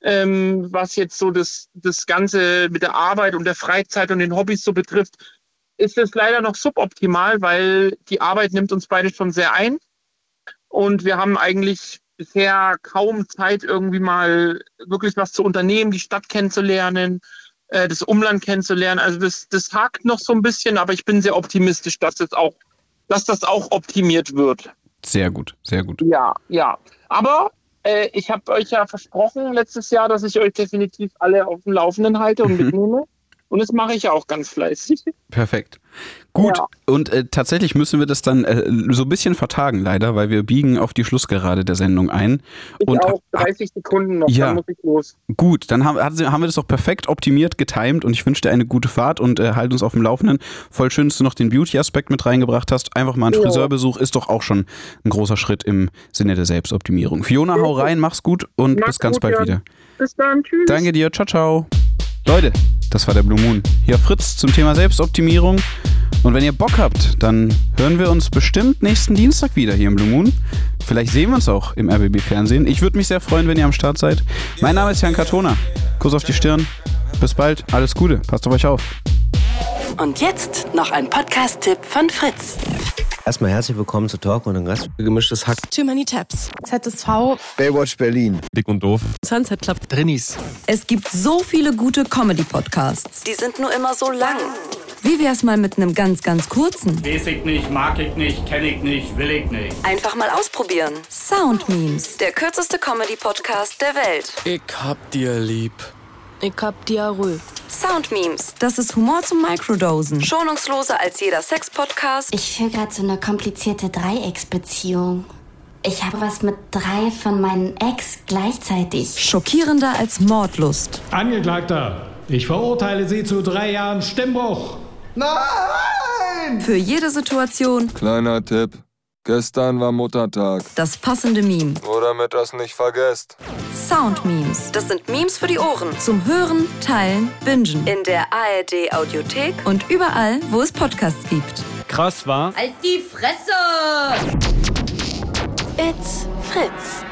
ähm, was jetzt so das, das Ganze mit der Arbeit und der Freizeit und den Hobbys so betrifft, ist es leider noch suboptimal, weil die Arbeit nimmt uns beide schon sehr ein. Und wir haben eigentlich bisher kaum Zeit, irgendwie mal wirklich was zu unternehmen, die Stadt kennenzulernen, äh, das Umland kennenzulernen. Also das, das hakt noch so ein bisschen, aber ich bin sehr optimistisch, dass das auch, dass das auch optimiert wird. Sehr gut, sehr gut. Ja, ja. Aber äh, ich habe euch ja versprochen letztes Jahr, dass ich euch definitiv alle auf dem Laufenden halte und mitnehme. Und das mache ich ja auch ganz fleißig. Perfekt. Gut, Ja. und äh, tatsächlich müssen wir das dann äh, so ein bisschen vertagen, leider, weil wir biegen auf die Schlussgerade der Sendung ein. Ich und auch 30 Sekunden noch, Ja. dann muss ich los. Gut, dann haben, haben wir das doch perfekt optimiert, getimed und ich wünsche dir eine gute Fahrt und äh, halt uns auf dem Laufenden. Voll schön, dass du noch den Beauty-Aspekt mit reingebracht hast. Einfach mal ein Ja. Friseurbesuch ist doch auch schon ein großer Schritt im Sinne der Selbstoptimierung. Fiona, hau rein, mach's gut und Mach's bis ganz gut, bald wieder. Bis dann, tschüss. Danke dir, ciao, ciao. Leute, das war der Blue Moon. Hier Fritz zum Thema Selbstoptimierung. Und wenn ihr Bock habt, dann hören wir uns bestimmt nächsten Dienstag wieder hier im Blue Moon. Vielleicht sehen wir uns auch im RBB-Fernsehen. Ich würde mich sehr freuen, wenn ihr am Start seid. Mein Name ist Jan Katona. Kuss auf die Stirn. Bis bald. Alles Gute. Passt auf euch auf. Und jetzt noch ein Podcast-Tipp von Fritz. Erstmal herzlich willkommen zu Talk und ein Gast. Gemischtes Hack. Too Many Tabs. ZSV. Baywatch Berlin. Dick und doof. Sunset Club. Drinnies. Es gibt so viele gute Comedy-Podcasts. Die sind nur immer so lang. Wie wär's mal mit einem ganz, ganz kurzen? Weiß ich nicht, mag ich nicht, kenne ich nicht, will ich nicht. Einfach mal ausprobieren. Sound Memes. Der kürzeste Comedy-Podcast der Welt. Ich hab dir lieb. Ich hab Diarrhoe. Sound Memes. Das ist Humor zum Microdosen. Schonungsloser als jeder Sex-Podcast. Ich führe gerade so eine komplizierte Dreiecksbeziehung. Ich habe was mit drei von meinen Ex gleichzeitig. Schockierender als Mordlust. Angeklagter, ich verurteile Sie zu drei Jahren Stimmbruch. Nein! Für jede Situation Kleiner Tipp. Gestern war Muttertag. das passende Meme. Nur damit das nicht vergesst. Sound Memes. Das sind Memes für die Ohren. Zum Hören, Teilen, Bingen. In der ARD-Audiothek. Und überall, wo es Podcasts gibt. Krass war. Halt die Fresse! It's Fritz.